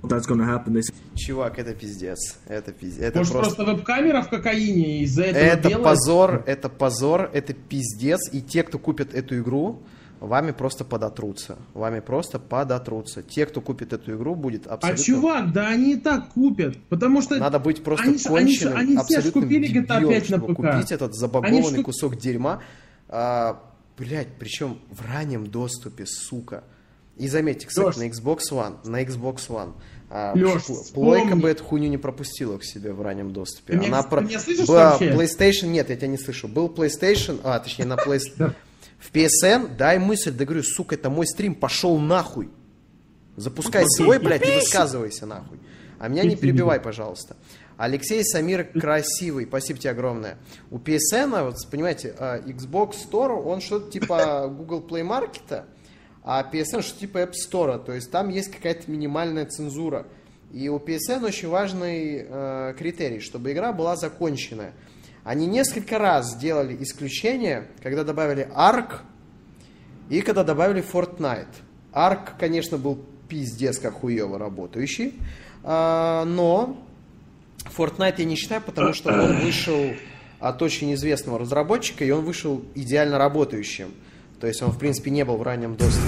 that's to happen. They Чувак, это пиздец. Это пиздец. Это Может, просто... просто веб-камера в кокаине и из-за этого Это делает? позор, это позор, это пиздец. И те, кто купит эту игру, вами просто подотрутся. Вами просто подотрутся. Те, кто купит эту игру, будет А абсолютно... чувак, да они и так купят, потому что... Надо быть просто они ж- они они абсолютным купили GTA дебилом, 5 на ПК. купить этот Они забагованный куп- кусок дерьма. А, блять, причем в раннем доступе, сука. И заметьте, кстати, Лёш. на Xbox One, на Xbox One А, Пл- Плойка бы эту хуйню не пропустила к себе в раннем доступе. Ты меня- ты про- меня слышишь была вообще? PlayStation, нет, я тебя не слышу. Был PlayStation, а, точнее, на PlayStation. В PSN, дай мысль, да говорю, сука, это мой стрим, пошел нахуй. Запускай свой, блядь, и высказывайся нахуй. А меня не перебивай, пожалуйста. Алексей Самир красивый, спасибо тебе огромное. У PSN, вот, понимаете, а, Xbox Store, он что-то типа Google Play Market, а PSN что-то типа App Store, то есть там есть какая-то минимальная цензура. И у PSN очень важный э, критерий, чтобы игра была законченная. Они несколько раз сделали исключение, когда добавили Ark и когда добавили Fortnite. Ark, конечно, был пиздец как хуево работающий, а, но Fortnite я не считаю, потому что он вышел от очень известного разработчика, и он вышел идеально работающим. То есть он, в принципе, не был в раннем доступе.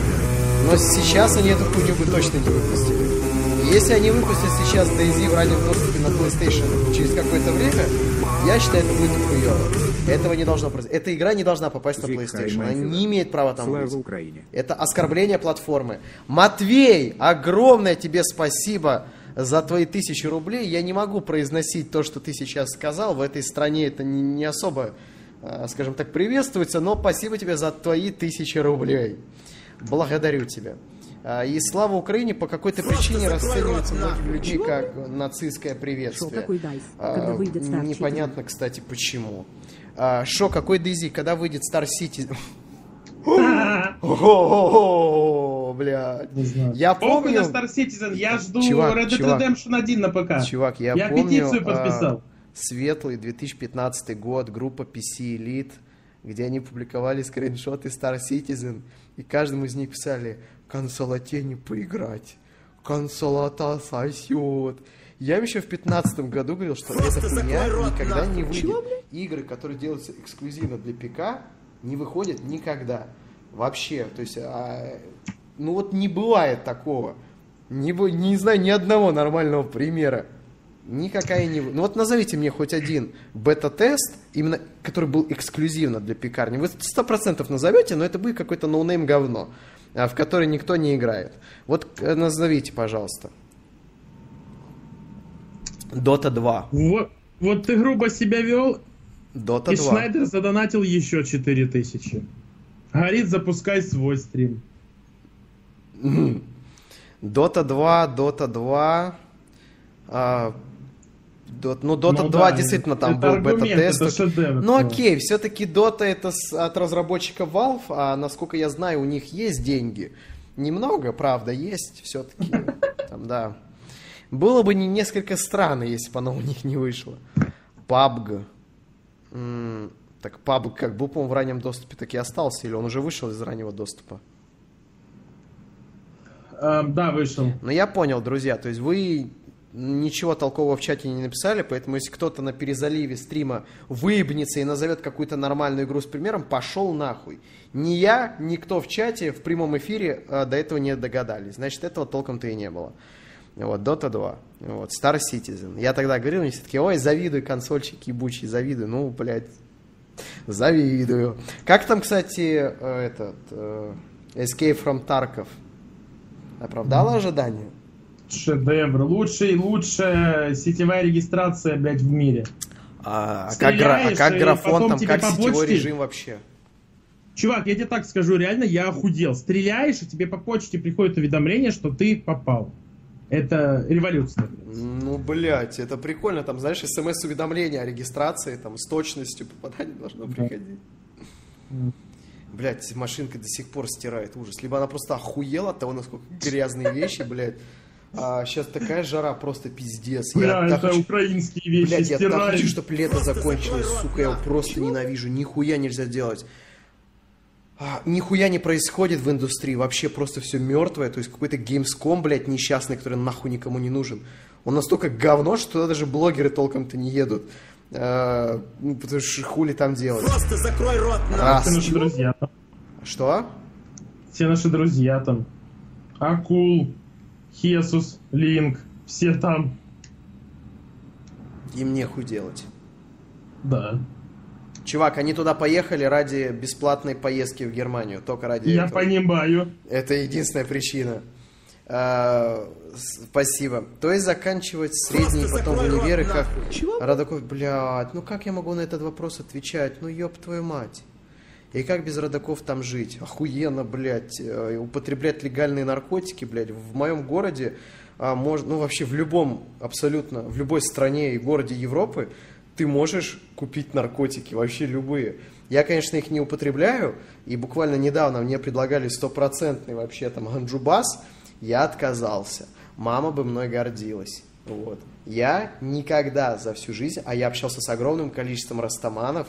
Но сейчас они эту хуйню бы точно не выпустили. Если они выпустят сейчас DayZ в раннем доступе на PlayStation через какое-то время, я считаю, это будет хуево. Этого не должно произойти. Эта игра не должна попасть на PlayStation. Она не имеет права там Слава быть. Украине. Это оскорбление платформы. Матвей, огромное тебе спасибо за твои тысячи рублей. Я не могу произносить то, что ты сейчас сказал. В этой стране это не, не особо, э, скажем так, приветствуется. Но спасибо тебе за твои тысячи рублей. Благодарю тебя. А, И слава Украине по какой-то причине расценивается многими людьми как нацистское приветствие. Шо, какой дайс? А, Когда выйдет Star Непонятно, кстати, почему. А, Шо, какой DayZ? Когда выйдет Star City? Знаю. Я помню, Star Citizen? Я жду Чувак, Red Dead. Redemption 1 на ПК. чувак, я, Я помню, петицию подписал. светлый 2015 год, группа PC Elite, где они публиковали скриншоты Star Citizen, и каждому из них писали «Консолоте не поиграть, консолота сосет». Я еще в 15 году говорил, что эта хуйня никогда не выйдет. Игры, которые делаются эксклюзивно для ПК, не выходят никогда. Вообще. То есть, а, ну вот не бывает такого. Не, не знаю ни одного нормального примера. Никакая не... Ну вот назовите мне хоть один бета-тест, именно который был эксклюзивно для пекарни. Вы сто процентов назовете, но это будет какой-то no-name говно, в который никто не играет. Вот э, назовите, пожалуйста. Dota 2. Вот, вот ты грубо себя вел, Dota и 2. Шнайдер задонатил еще 4000. Говорит, запускай свой стрим. Дота 2, Дота 2. Дот- ну, Дота Ну 2 да, действительно там это был аргумент, бета-тест. это шедевр, Ну окей, все-таки Дота это с- от разработчика Valve, а насколько я знаю, у них есть деньги. Немного, правда, есть все-таки. Там, да. Было бы не несколько странно, если бы оно у них не вышло. PUBG. М, Так PUBG как был, по-моему, в раннем доступе, так и остался, или он уже вышел из раннего доступа? Эм, да, вышел. Но я понял, друзья, то есть вы ничего толкового в чате не написали, поэтому если кто-то на перезаливе стрима выебнется и назовет какую-то нормальную игру с примером, пошел нахуй. Ни я, никто в чате в прямом эфире э, до этого не догадались. Значит, этого толком-то и не было. Вот, Dota 2, вот, Star Citizen. Я тогда говорил, они все таки ой, завидую, консольчик ебучий, завидую. Ну, блядь, завидую. Как там, кстати, э, этот, э, Escape from Tarkov? Оправдала ожидания? Шедевр. Лучший, лучшая сетевая регистрация, блядь, в мире. А, а как, а Стреляешь, как и графон там, как сетевой почте- режим вообще? Чувак, я тебе так скажу, реально я охудел. Стреляешь, и тебе по почте приходит уведомление, что ты попал. Это революция. Ну, блядь, это прикольно, там, знаешь, смс-уведомление о регистрации, там, с точностью попадания должно приходить. Блядь, машинка до сих пор стирает, ужас. Либо она просто охуела от того, насколько грязные вещи, блядь. А сейчас такая жара, просто пиздец. Бля, так это хочу- украинские вещи Блядь, я так хочу, чтобы лето закончилось, сука, я его просто ненавижу. Нихуя нельзя делать. А, нихуя не происходит в индустрии, вообще просто все мертвое. То есть какой-то геймском, блядь, несчастный, который нахуй никому не нужен. Он настолько говно, что туда даже блогеры толком-то не едут. А, ну, потому что хули там делать. Просто закрой рот на. Раз. Все наши друзья там. Что? Все наши друзья там. Акул, Хесус, Линк, все там. Им нехуй делать. Да. Чувак, они туда поехали ради бесплатной поездки в Германию. Только ради Я этого. понимаю. Это единственная причина. А, спасибо. То есть заканчивать средний, Просто потом в закрой рот, универ и как... Чего? Родаков, блядь, ну как я могу на этот вопрос отвечать? Ну ёб твою мать. И как без родаков там жить? Охуенно, блядь, э, употреблять легальные наркотики, блядь, в моем городе, а, мож- ну вообще в любом, абсолютно, в любой стране и городе Европы ты можешь купить наркотики, вообще любые. Я, конечно, их не употребляю, и буквально недавно мне предлагали стопроцентный вообще там ганджубас, я отказался. Мама бы мной гордилась. Вот. Я никогда за всю жизнь, а я общался с огромным количеством растаманов,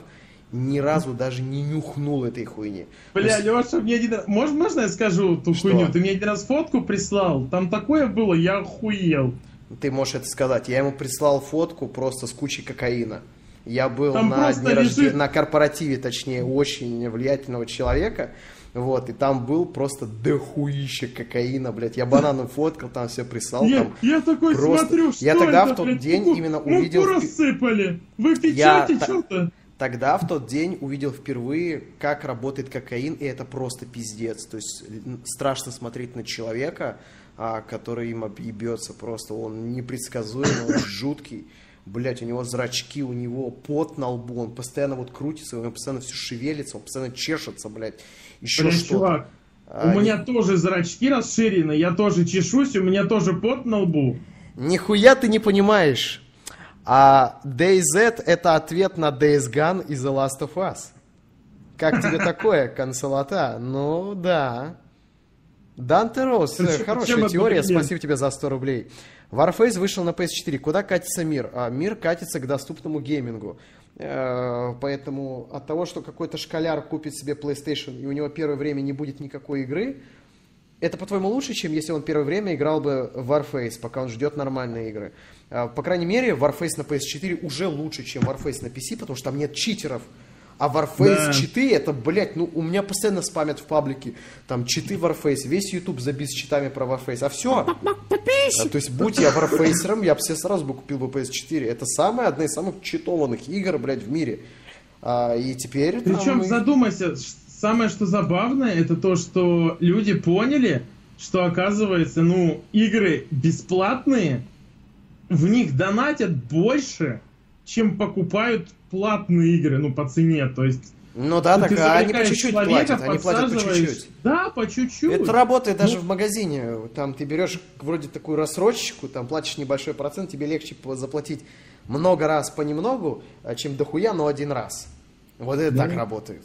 ни разу даже не нюхнул этой хуйни. Бля, есть- Леша, мне один раз... Можно, можно я скажу ту Что? хуйню? Ты мне один раз фотку прислал, там такое было, я охуел. Ты можешь это сказать. Я ему прислал фотку просто с кучей кокаина. Я был Там на, дне рожде- лежит- на корпоративе, точнее, очень влиятельного человека. Вот, и там был просто дохуище кокаина, блядь. Я бананом фоткал, там все прислал. Я, там я такой просто- смотрю, что Я тогда это, в тот блядь, день муку- именно муку увидел... рассыпали. Вы Я печете та- что-то? Тогда, в тот день, увидел впервые, как работает кокаин, и это просто пиздец. То есть страшно смотреть на человека, а, который им объебется просто. Он непредсказуемый, он жуткий. Блять, у него зрачки, у него пот на лбу, он постоянно вот крутится, у него постоянно все шевелится, он постоянно чешется, блядь. Еще Блин, что-то. чувак, А, у меня тоже зрачки расширены, я тоже чешусь, у меня тоже пот на лбу. Нихуя ты не понимаешь. А DayZ это ответ на Days Gone и The Last of Us. Как тебе такое, консолата? Ну, да. Данте Роуз, э, хорошая теория, спасибо тебе за 100 рублей. Warface вышел на PS4. Куда катится мир? А, мир катится к доступному геймингу. Э, Поэтому от того, что какой-то школяр купит себе PlayStation и у него первое время не будет никакой игры, это, по-твоему, лучше, чем если он первое время играл бы в Warface, пока он ждет нормальные игры? А, По крайней мере, Warface на PS4 уже лучше, чем Warface на PC, потому что там нет читеров. А Warface Да. читы, это, блядь, ну, у меня постоянно спамят в паблике. Там читы Warface, весь YouTube забит с читами про Warface. А все. то есть, будь я Warfacer'ом, я бы себе сразу бы купил бы PS4. Это самая, одна из самых читованных игр, блядь, в мире. А, и теперь... там Причем и- задумайся, самое что забавное, это то, что люди поняли, что оказывается, ну, игры бесплатные, в них донатят больше, чем покупают платные игры, ну, по цене, то есть... Ну да, так а они по чуть-чуть платят, они платят по чуть-чуть. Да, по чуть-чуть. Это работает даже Ну. в магазине. Там ты берешь вроде такую рассрочку, там платишь небольшой процент, тебе легче заплатить много раз понемногу, а, чем дохуя, но один раз. Вот это так работает.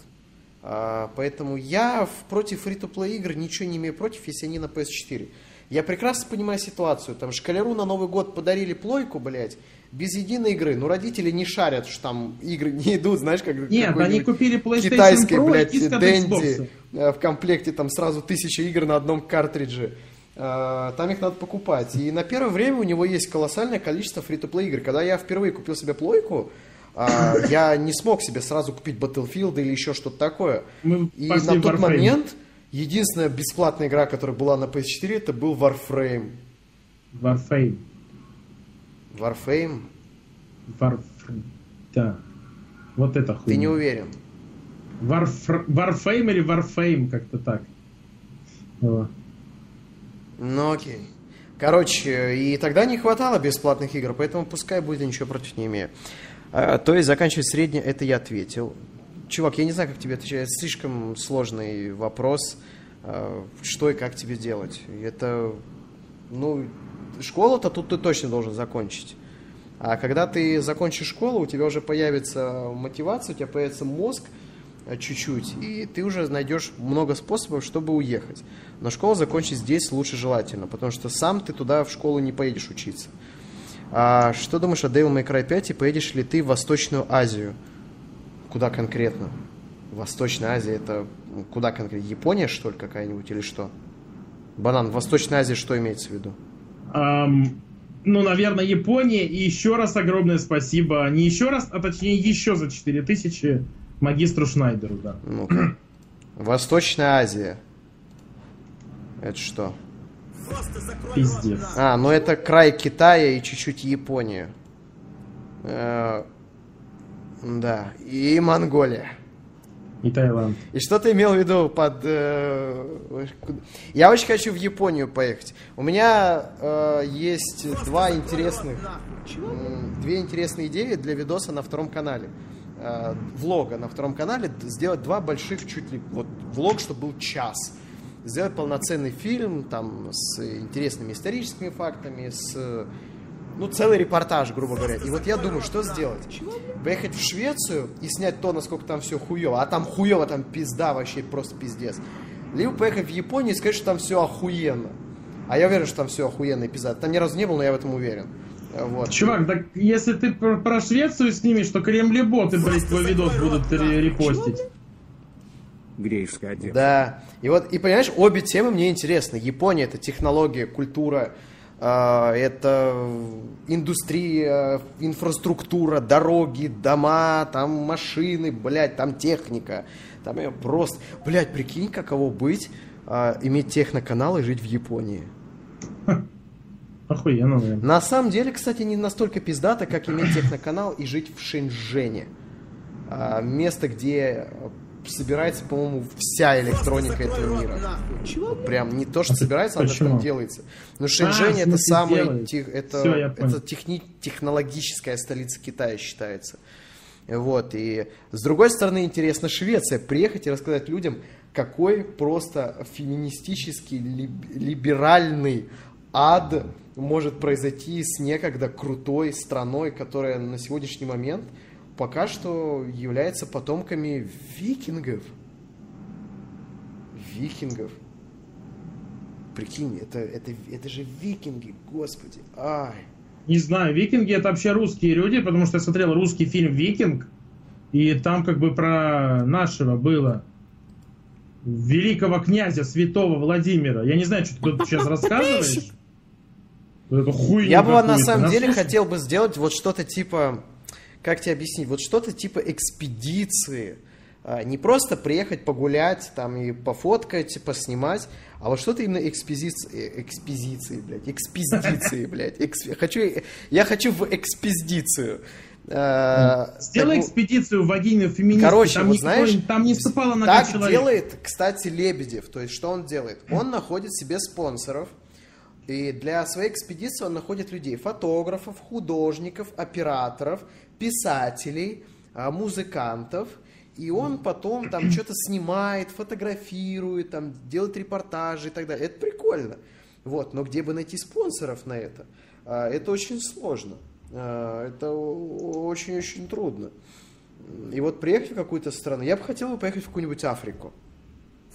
А, поэтому я против фри-то-плей игр ничего не имею против, если они на PS4. Я прекрасно понимаю ситуацию. Там шкалеру на Новый год подарили плойку, блядь, без единой игры. Ну, родители не шарят, что там игры не идут, знаешь, как Нет, они купили PlayStation китайской, Pro и блядь, от Дэнди. Э, в комплекте там сразу тысяча игр на одном картридже. Э, Там их надо покупать. И на первое время у него есть колоссальное количество фри-то-плей игр. Когда я впервые купил себе плойку, а, я не смог себе сразу купить Battlefield или еще что-то такое. Мы И на тот Warframe. момент единственная бесплатная игра, которая была на PS4, это был Warframe. Warframe. Warframe? Warframe. Да. Вот это хуйня. Ты не уверен? Warfr- Warframe или Warframe, как-то так. О. Ну окей. Короче, и тогда не хватало бесплатных игр, поэтому пускай будет, ничего против не имею. А, то есть заканчивать среднее, это я ответил. Чувак, я не знаю, как тебе отвечать, слишком сложный вопрос, а, что и как тебе делать. Это, ну, школу-то тут ты точно должен закончить. А когда ты закончишь школу, у тебя уже появится мотивация, у тебя появится мозг, э, чуть-чуть, и ты уже найдешь много способов, чтобы уехать. Но школу закончить здесь лучше желательно, потому что сам ты туда в школу не поедешь учиться. А что думаешь о Devil May Cry 5 и поедешь ли ты в Восточную Азию? Куда конкретно? Восточная Азия это ну, куда конкретно? Япония, что ли, какая-нибудь или что? Банан, в Восточной Азии что имеется в виду? Ам, ну, наверное, Япония. И еще раз огромное спасибо. Не еще раз, а точнее еще за 4000 магистру Шнайдеру, да. Ну-ка. Восточная Азия. Это что? Просто Пиздец. А, ну это край Китая и чуть-чуть Япония. Э, Да, и Монголия. И Таиланд. И что ты имел в виду под... э, Я очень хочу в Японию поехать. У меня э, есть два интересных... Две интересные идеи для видоса на втором канале. Э, влога на втором канале. Сделать два больших чуть ли... Вот влог, чтобы был час. Сделать полноценный фильм там с интересными историческими фактами, с... Ну, целый репортаж, грубо говоря. И вот я думаю, что сделать? Поехать в Швецию и снять то, насколько там все хуево. А там хуево, там пизда вообще, просто пиздец. Либо поехать в Японию и сказать, что там все охуенно. А я уверен, что там все охуенно и пизда. Там ни разу не был, но я в этом уверен. Вот. Чувак, так если ты про, Швецию снимешь, то кремлеботы, блядь, твой видос будут ре- репостить. Грейшка один. Да. И вот, и понимаешь, обе темы мне интересны. Япония это технология, культура, э, это индустрия, инфраструктура, дороги, дома, там машины, блядь, там техника. Там её просто... Блядь, прикинь, каково быть, э, иметь техноканал и жить в Японии. Охуенно, блин. На самом деле, кстати, не настолько пиздато, как иметь техноканал и жить в Шэньчжэне. А, Место, где собирается, по-моему, вся электроника этого мира. Вот прям не то, что собирается, а там делается. Но А, Шэньчжэнь в это самый делается. тех- это, понял. это техни- технологическая столица Китая считается. Вот, и с другой стороны, интересно Швеция. Приехать и рассказать людям, какой просто феминистический, либ- либеральный ад может произойти с некогда крутой страной, которая на сегодняшний момент пока что является потомками викингов. Викингов. Прикинь, это, это, это же викинги, господи. Ай. Не знаю, викинги это вообще русские люди, потому что я смотрел русский фильм «Викинг», и там как бы про нашего было великого князя святого Владимира. Я не знаю, что ты тут сейчас рассказываешь. Вот эту хуйню Я бы на самом деле хотел бы сделать вот что-то типа, как тебе объяснить, вот что-то типа экспедиции. А, Не просто приехать погулять там и пофоткать, поснимать, а вот что-то именно экспедиции, экспедиции, блядь, экспедиции, блядь. экс- Хочу, я хочу в экспедицию. А, Сделай так, экспедицию в вагину феминистки. Короче, там вот никто- знаешь, там не ступала нога так человека. делает, кстати, Лебедев. То есть, что он делает? Он находит себе спонсоров, и для своей экспедиции он находит людей, фотографов, художников, операторов, писателей, а, музыкантов, и он потом там что-то снимает, фотографирует, там делает репортажи и так далее. Это прикольно. Вот, но где бы найти спонсоров на это? А, Это очень сложно. А, Это очень-очень трудно. И вот приехать в какую-то страну, я бы хотел бы поехать в какую-нибудь Африку.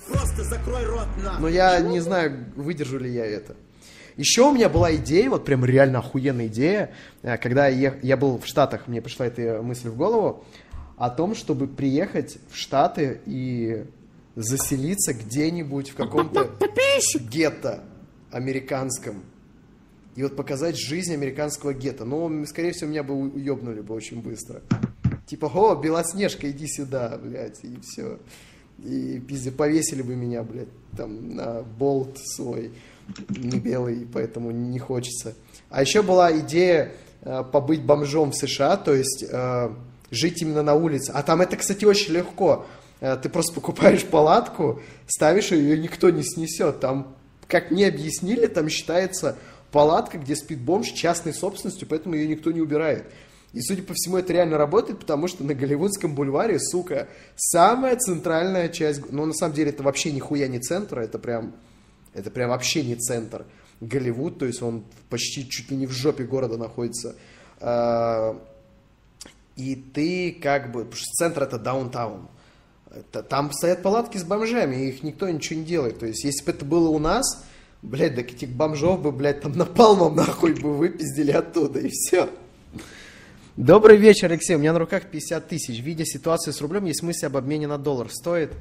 Просто закрой рот на. Но я не знаю, выдержу ли я это. Еще у меня была идея, вот прям реально охуенная идея, э, когда я, я был в Штатах, мне пришла эта мысль в голову, о том, чтобы приехать в Штаты и заселиться где-нибудь в каком-то гетто американском. И вот показать жизнь американского гетто. Но, скорее всего, меня бы уебнули бы очень быстро. Типа, о, Белоснежка, иди сюда, блядь, и все. И пизде повесили бы меня, блядь, там на болт свой, не белый, поэтому не хочется. А еще была идея э, побыть бомжом в США, то есть э, жить именно на улице. А там это, кстати, очень легко. Э, ты просто покупаешь палатку, ставишь ее, ее никто не снесет. Там, как мне объяснили, там считается палатка, где спит бомж частной собственностью, поэтому ее никто не убирает. И, судя по всему, это реально работает, потому что на Голливудском бульваре, сука, самая центральная часть... Ну, на самом деле, это вообще нихуя не центр, это прям... Это прям вообще не центр. Голливуд, то есть он почти чуть ли не в жопе города находится. А, И ты как бы... Потому что центр это даунтаун. Там стоят палатки с бомжами, и их никто ничего не делает. То есть, если бы это было у нас, блядь, так этих бомжов бы, блядь, там напалмом нахуй бы выпиздили оттуда, и все. Добрый вечер, Алексей. У меня на руках 50 тысяч. Видя ситуацию с рублем, есть мысль об обмене на доллар. Стоит?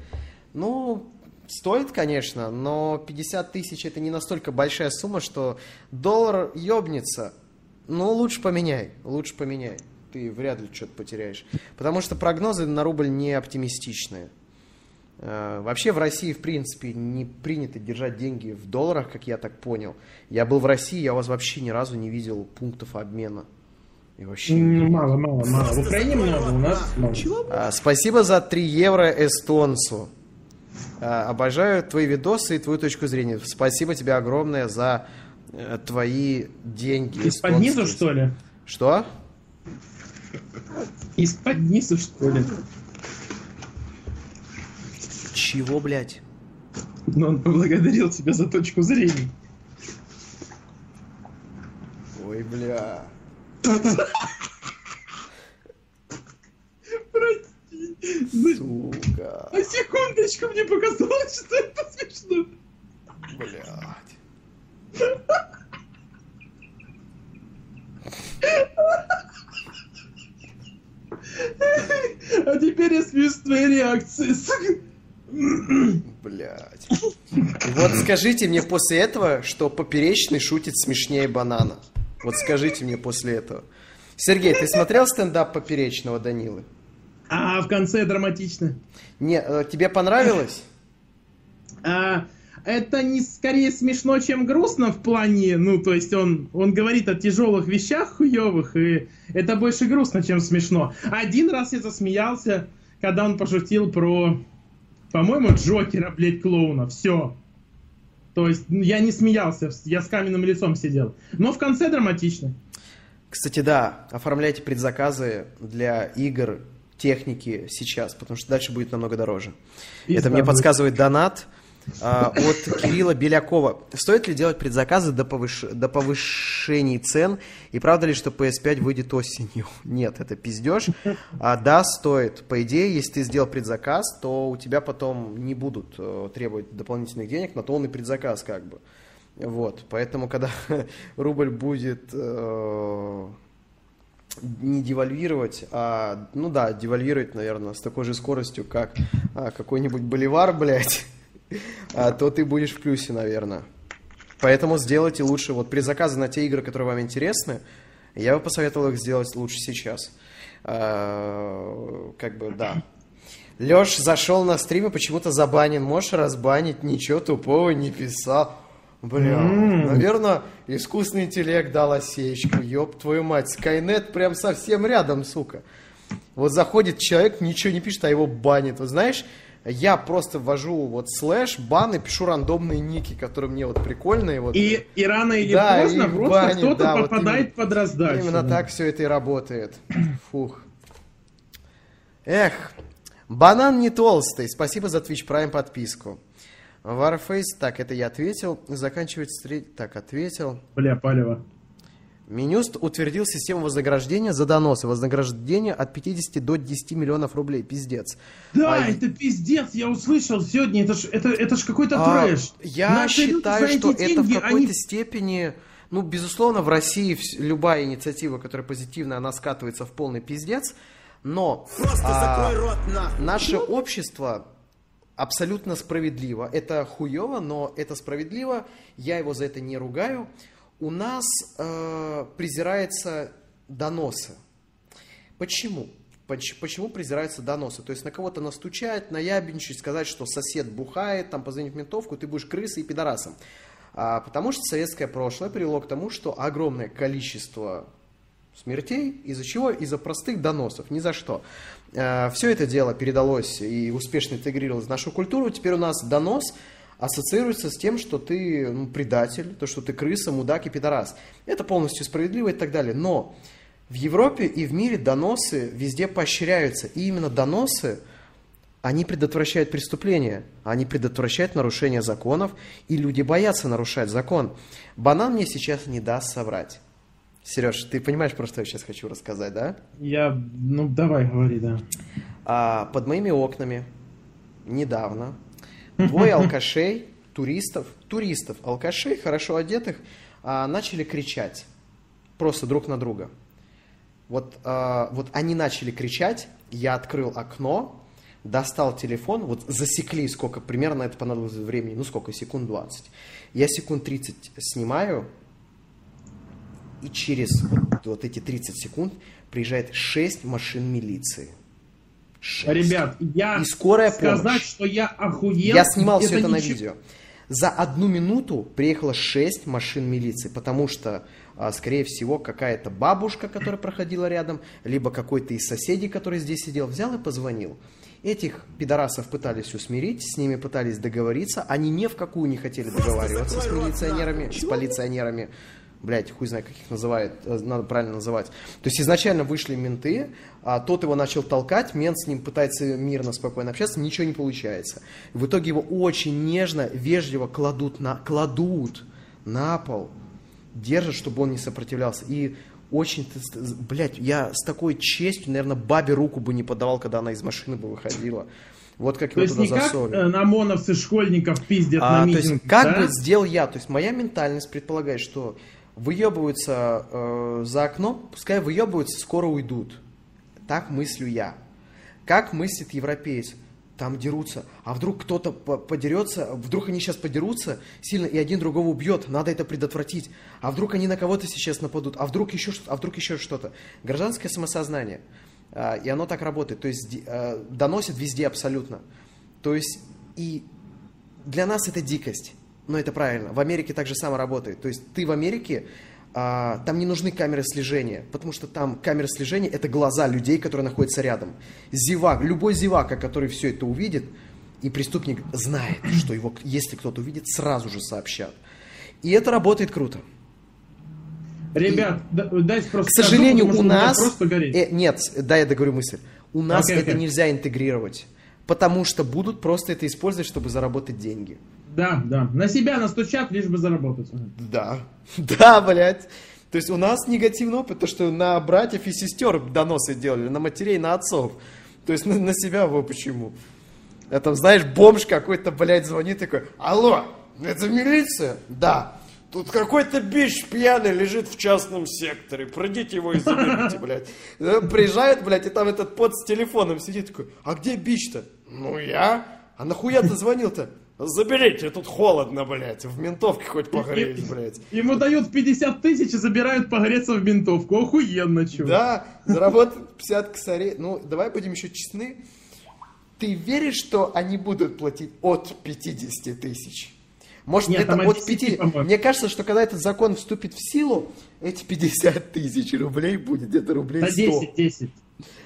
Ну, стоит, конечно, но 50 тысяч это не настолько большая сумма, что доллар ёбнется. Ну, лучше поменяй, лучше поменяй. Ты вряд ли что-то потеряешь. Потому что прогнозы на рубль не оптимистичные. Э, Вообще в России, в принципе, не принято держать деньги в долларах, как я так понял. Я был в России, я у вас вообще ни разу не видел пунктов обмена. И вообще... Мало, мало, мало. В Украине много, у нас мало. А, спасибо за 3 евро эстонцу. А, обожаю твои видосы и твою точку зрения. Спасибо тебе огромное за э, твои деньги. Из-под низу, что ли? Что? Из-под низу, что ли? Чего, блядь? Но он поблагодарил тебя за точку зрения. Ой, бля. Прости. Сука. На секундочку мне показалось, что это смешно. Блядь. А теперь я смеюсь с твоей реакции. сука. Блядь. Вот скажите мне после этого, что поперечный шутит смешнее банана. Вот скажите мне после этого. Сергей, ты смотрел стендап поперечного Данилы? А в конце драматично. Не, э, тебе понравилось? А, это не скорее смешно, чем грустно в плане, ну, то есть он, он говорит о тяжелых вещах хуевых, и это больше грустно, чем смешно. Один раз я засмеялся, когда он пошутил про, по-моему, Джокера, блядь, клоуна. Все. То есть ну, я не смеялся, я с каменным лицом сидел. Но в конце драматично. Кстати, да, оформляйте предзаказы для игр, техники сейчас, потому что дальше будет намного дороже. Пизда Это мне будет. подсказывает донат а, от Кирилла Белякова. Стоит ли делать предзаказы до, повыш- до повышений цен? И правда ли, что PS5 выйдет осенью? Нет, это пиздеж. А, да, стоит. По идее, если ты сделал предзаказ, то у тебя потом не будут э, требовать дополнительных денег, на то он и предзаказ как бы. Вот, поэтому, когда рубль будет э, не девальвировать, а, ну да, девальвировать, наверное, с такой же скоростью, как а, какой-нибудь боливар, блядь, а, то ты будешь в плюсе, наверное. Поэтому сделайте лучше, вот при заказе на те игры, которые вам интересны, я бы посоветовал их сделать лучше сейчас. А, как бы, да. Леш зашел на стрим и почему-то забанен. Можешь разбанить? Ничего тупого не писал. Бля, наверное, искусственный интеллект дал осечку. Ёб твою мать, Скайнет прям совсем рядом, сука. Вот заходит человек, ничего не пишет, а его банит. Вот знаешь, я просто ввожу вот слэш, бан и пишу рандомные ники, которые мне вот прикольные. Вот. И, и рано или Да, поздно просто кто-то да, вот попадает именно. под раздачу. Именно да. так все это и работает. Фух. Эх, банан не толстый. Спасибо за Twitch Prime подписку. Warface, так, это я ответил. Заканчивать стрель... Так, ответил. Бля, палево. Минюст утвердил систему вознаграждения за доносы. Вознаграждение от 50 до 10 миллионов рублей. Пиздец. Да, А, это пиздец, я услышал сегодня, это ж, это, это ж какой-то а, трэш. Я Наши считаю, что это в деньги, какой-то они- степени... Ну, безусловно, в России любая инициатива, которая позитивная, она скатывается в полный пиздец. Но Просто а, закрой рот нахуй. наше общество абсолютно справедливо. Это хуево, но это справедливо. Я его за это не ругаю. У нас э, презирается доносы. Почему? Поч- Почему презираются доносы? То есть на кого-то настучать, наябничать, сказать, что сосед бухает, там позвонить в ментовку, ты будешь крысой и пидорасом. А, потому что советское прошлое привело к тому, что огромное количество смертей. Из-за чего? Из-за простых доносов, ни за что. Все это дело передалось и успешно интегрировалось в нашу культуру. Теперь у нас донос ассоциируется с тем, что ты ну, предатель, то, что ты крыса, мудак и пидорас. Это полностью справедливо и так далее. Но в Европе и в мире доносы везде поощряются. И именно доносы, они предотвращают преступления, они предотвращают нарушение законов, и люди боятся нарушать закон. Банан мне сейчас не даст соврать. Сереж, ты понимаешь, про что я сейчас хочу рассказать, да? Я, ну давай, говори, да. А, под моими окнами недавно двое алкашей, туристов, туристов, алкашей, хорошо одетых, а, начали кричать просто друг на друга. Вот, а, вот они начали кричать, я открыл окно, достал телефон, вот засекли, сколько примерно это понадобилось времени, ну сколько, секунд 20. Я секунд 30 снимаю, и через вот, вот эти 30 секунд приезжает 6 машин милиции. Шесть. Ребят, я И скорая сказать, помощь. что я охуел. Я снимал все это на ничего- видео. За одну минуту приехало 6 машин милиции, потому что а, скорее всего, какая-то бабушка, которая проходила рядом, либо какой-то из соседей, который здесь сидел, взял и позвонил. Этих пидорасов пытались усмирить, с ними пытались договориться, они ни в какую не хотели договариваться с милиционерами, с полиционерами, блять, хуй знает, как их называют, э, надо правильно называть. То есть изначально вышли менты, а тот его начал толкать, мент с ним пытается мирно, спокойно общаться, ничего не получается. В итоге его очень нежно, вежливо кладут на, кладут на пол, держат, чтобы он не сопротивлялся. И очень, блядь, я с такой честью, наверное, бабе руку бы не подавал, когда она из машины бы выходила. Вот как То его туда не как засовывали. э, на ОМОНовцы школьников пиздят А, на то есть, как да? бы сделал я, то есть моя ментальность предполагает, что выебываются э, за окном, пускай выебываются, скоро уйдут. Так мыслю я. Как мыслит европеец? Там дерутся. А вдруг кто-то по- подерется, вдруг они сейчас подерутся сильно, и один другого убьет. Надо это предотвратить. А вдруг они на кого-то сейчас нападут? А вдруг еще что-то? А вдруг еще что-то? Гражданское самосознание. А, и оно так работает. То есть э, доносит везде абсолютно. То есть и для нас это дикость, но это правильно. В Америке так же само работает. То есть ты в Америке, а, там не нужны камеры слежения, потому что там камеры слежения это глаза людей, которые находятся рядом. Зевак, любой зевака, который все это увидит, и преступник знает, что его, если кто-то увидит, сразу же сообщат. И это работает круто. Ребят, да- дайте просто К сожалению, скажу, у нас... Э, нет, да, я договорю мысль. У нас Окей, это нельзя интегрировать, потому что будут просто это использовать, чтобы заработать деньги. Да, да. На себя настучат, лишь бы заработать. Да. Да, блядь. То есть у нас негативный опыт, то, что на братьев и сестер доносы делали, на матерей, на отцов. То есть на, на себя вы почему? А там, знаешь, бомж какой-то, блядь, звонит такой, алло, это милиция? Да. Тут какой-то бич пьяный лежит в частном секторе. Пройдите его и заберите, блядь. Э, Приезжает, блядь, и там этот пот с телефоном сидит такой, а где бич-то? Ну я. А нахуя ты звонил-то? Заберите, тут холодно, блядь. В ментовке хоть погреюсь, блядь. Ему дают 50 тысяч и забирают погреться в ментовку. Охуенно, чё. Да, заработать 50 косарей. Ну, давай будем еще честны. Ты веришь, что они будут платить от 50 тысяч? Может, Нет, это от от 5... 10, по-моему. Мне кажется, что когда этот закон вступит в силу, эти 50 тысяч рублей будет где-то рублей Да 100. 10, 10.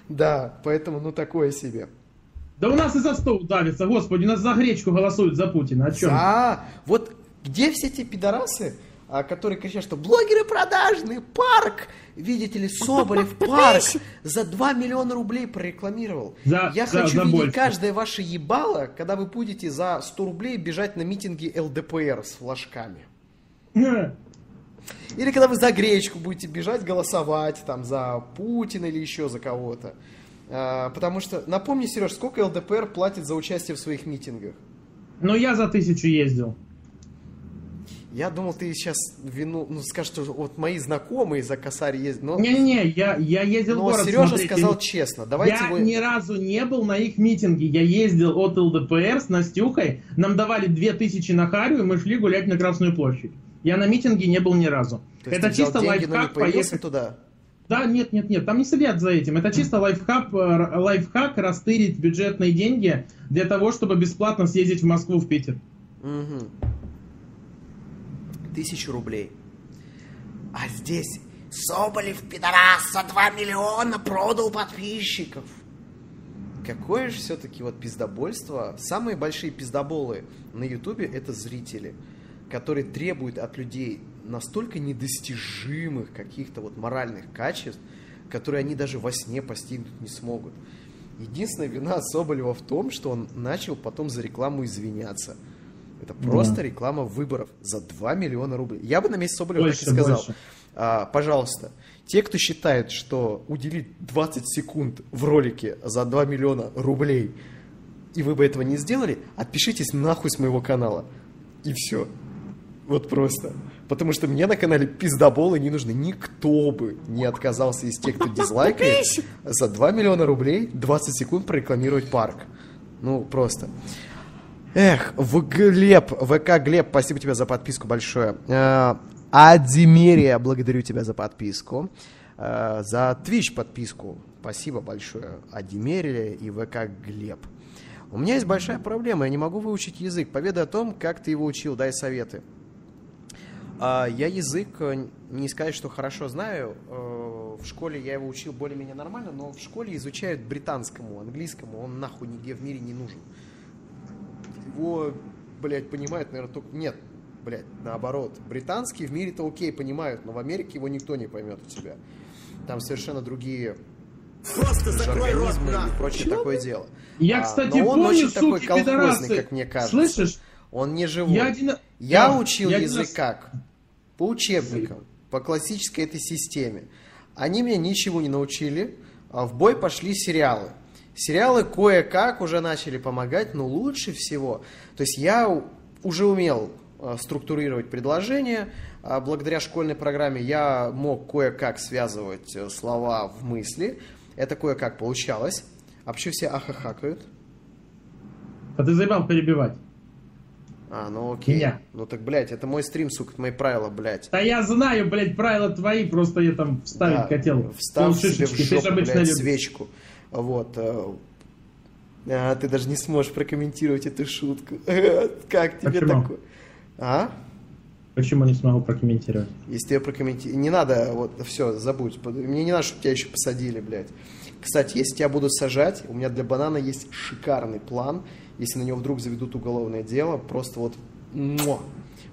Да, поэтому, ну, такое себе. Да у нас и за стол давится, господи, у нас за гречку голосуют за Путина. О чем? Да, вот где все те пидорасы, а, которые кричат, что блогеры продажные, парк, видите ли, Соболев парк за 2 миллиона рублей прорекламировал. За- Я за- хочу за видеть больше. каждое ваше ебало, когда вы будете за 100 рублей бежать на митинги ЛДПР с флажками. Или когда вы за гречку будете бежать, голосовать там за Путина или еще за кого-то. А, потому что, напомни, Сереж, сколько ЛДПР платит за участие в своих митингах? Ну я за тысячу ездил. Я думал, ты сейчас вину, ну, скажешь, что вот мои знакомые за косарь ездят. Но, Не-не-не, я, я ездил в но город Сережа смотреть, сказал честно. Давайте я вы... ни разу не был на их митинге. Я ездил от ЛДПР с Настюхой. Нам давали 2000 на Харю, и мы шли гулять на Красную площадь. Я на митинге не был ни разу. То есть Это чисто деньги, лайфхак поехать. туда. Да, нет, нет, нет, там не следят за этим. Это чисто лайфхак, э, лайфхак растырить бюджетные деньги для того, чтобы бесплатно съездить в Москву, в Питер. Мгм. Тысячу рублей. А здесь Соболев, пидорас, за 2 миллиона продал подписчиков. Какое же все-таки вот пиздобольство. Самые большие пиздоболы на Ютубе это зрители, которые требуют от людей настолько недостижимых каких-то вот моральных качеств, которые они даже во сне постигнуть не смогут. Единственная вина Соболева в том, что он начал потом за рекламу извиняться. Это просто реклама выборов за 2 миллиона рублей. Я бы на месте Соболева так и Больше, сказал. больше. А, пожалуйста, те, кто считает, что уделить 20 секунд в ролике за 2 миллиона рублей, и вы бы этого не сделали, отпишитесь нахуй с моего канала. И все. Вот просто. Потому что мне на канале пиздоболы не нужны. Никто бы не отказался из тех, кто дизлайкает, за 2 миллиона рублей 20 секунд прорекламировать парк. Ну, просто. Эх, в Глеб, ВК Глеб, спасибо тебе за подписку большое. Э, Адимерия, благодарю тебя за подписку. Э, За Twitch подписку, спасибо большое. Адимерия и ВК Глеб. У меня есть большая проблема, я не могу выучить язык. Поведай о том, как ты его учил, дай советы. А, я язык, э, не сказать, что хорошо знаю. Э, В школе я его учил более-менее нормально, но в школе изучают британскому, английскому. Он нахуй нигде в мире не нужен. Его, блядь, понимают, наверное, только... Нет, блядь, наоборот. Британский в мире-то окей, понимают, но в Америке его никто не поймет у тебя. Там совершенно другие Просто закрой рот организмы и прочее такое дело. Я, А, кстати, но он помню, очень такой суки, колхозный, пидорасы. как мне кажется. Слышишь? Он не живой. Я один... Я Да, учил я один язык раз- как? По учебникам, по классической этой системе. Они меня ничего не научили, а в бой пошли сериалы. Сериалы кое-как уже начали помогать, но лучше всего... То есть я уже умел а, структурировать предложения, а благодаря школьной программе я мог кое-как связывать э, слова в мысли. Это кое-как получалось. А почему все ахахакают? А ты заебал перебивать. А, ну окей. Меня. Ну так, блядь, это мой стрим, сука, это мои правила, блядь. Да я знаю, блядь, правила твои, просто я там вставить Да, хотел. Встав себе в жопу, блядь, любишь. свечку. Вот. э, а, ты даже не сможешь прокомментировать эту шутку. Как тебе Почему? такое? А? Почему не смогу прокомментировать? Если ты ее прокомментируешь... Не надо, вот, все, забудь. Мне не надо, чтобы тебя еще посадили, блядь. Кстати, если тебя будут сажать, у меня для банана есть шикарный план. Если на него вдруг заведут уголовное дело, просто вот... муа.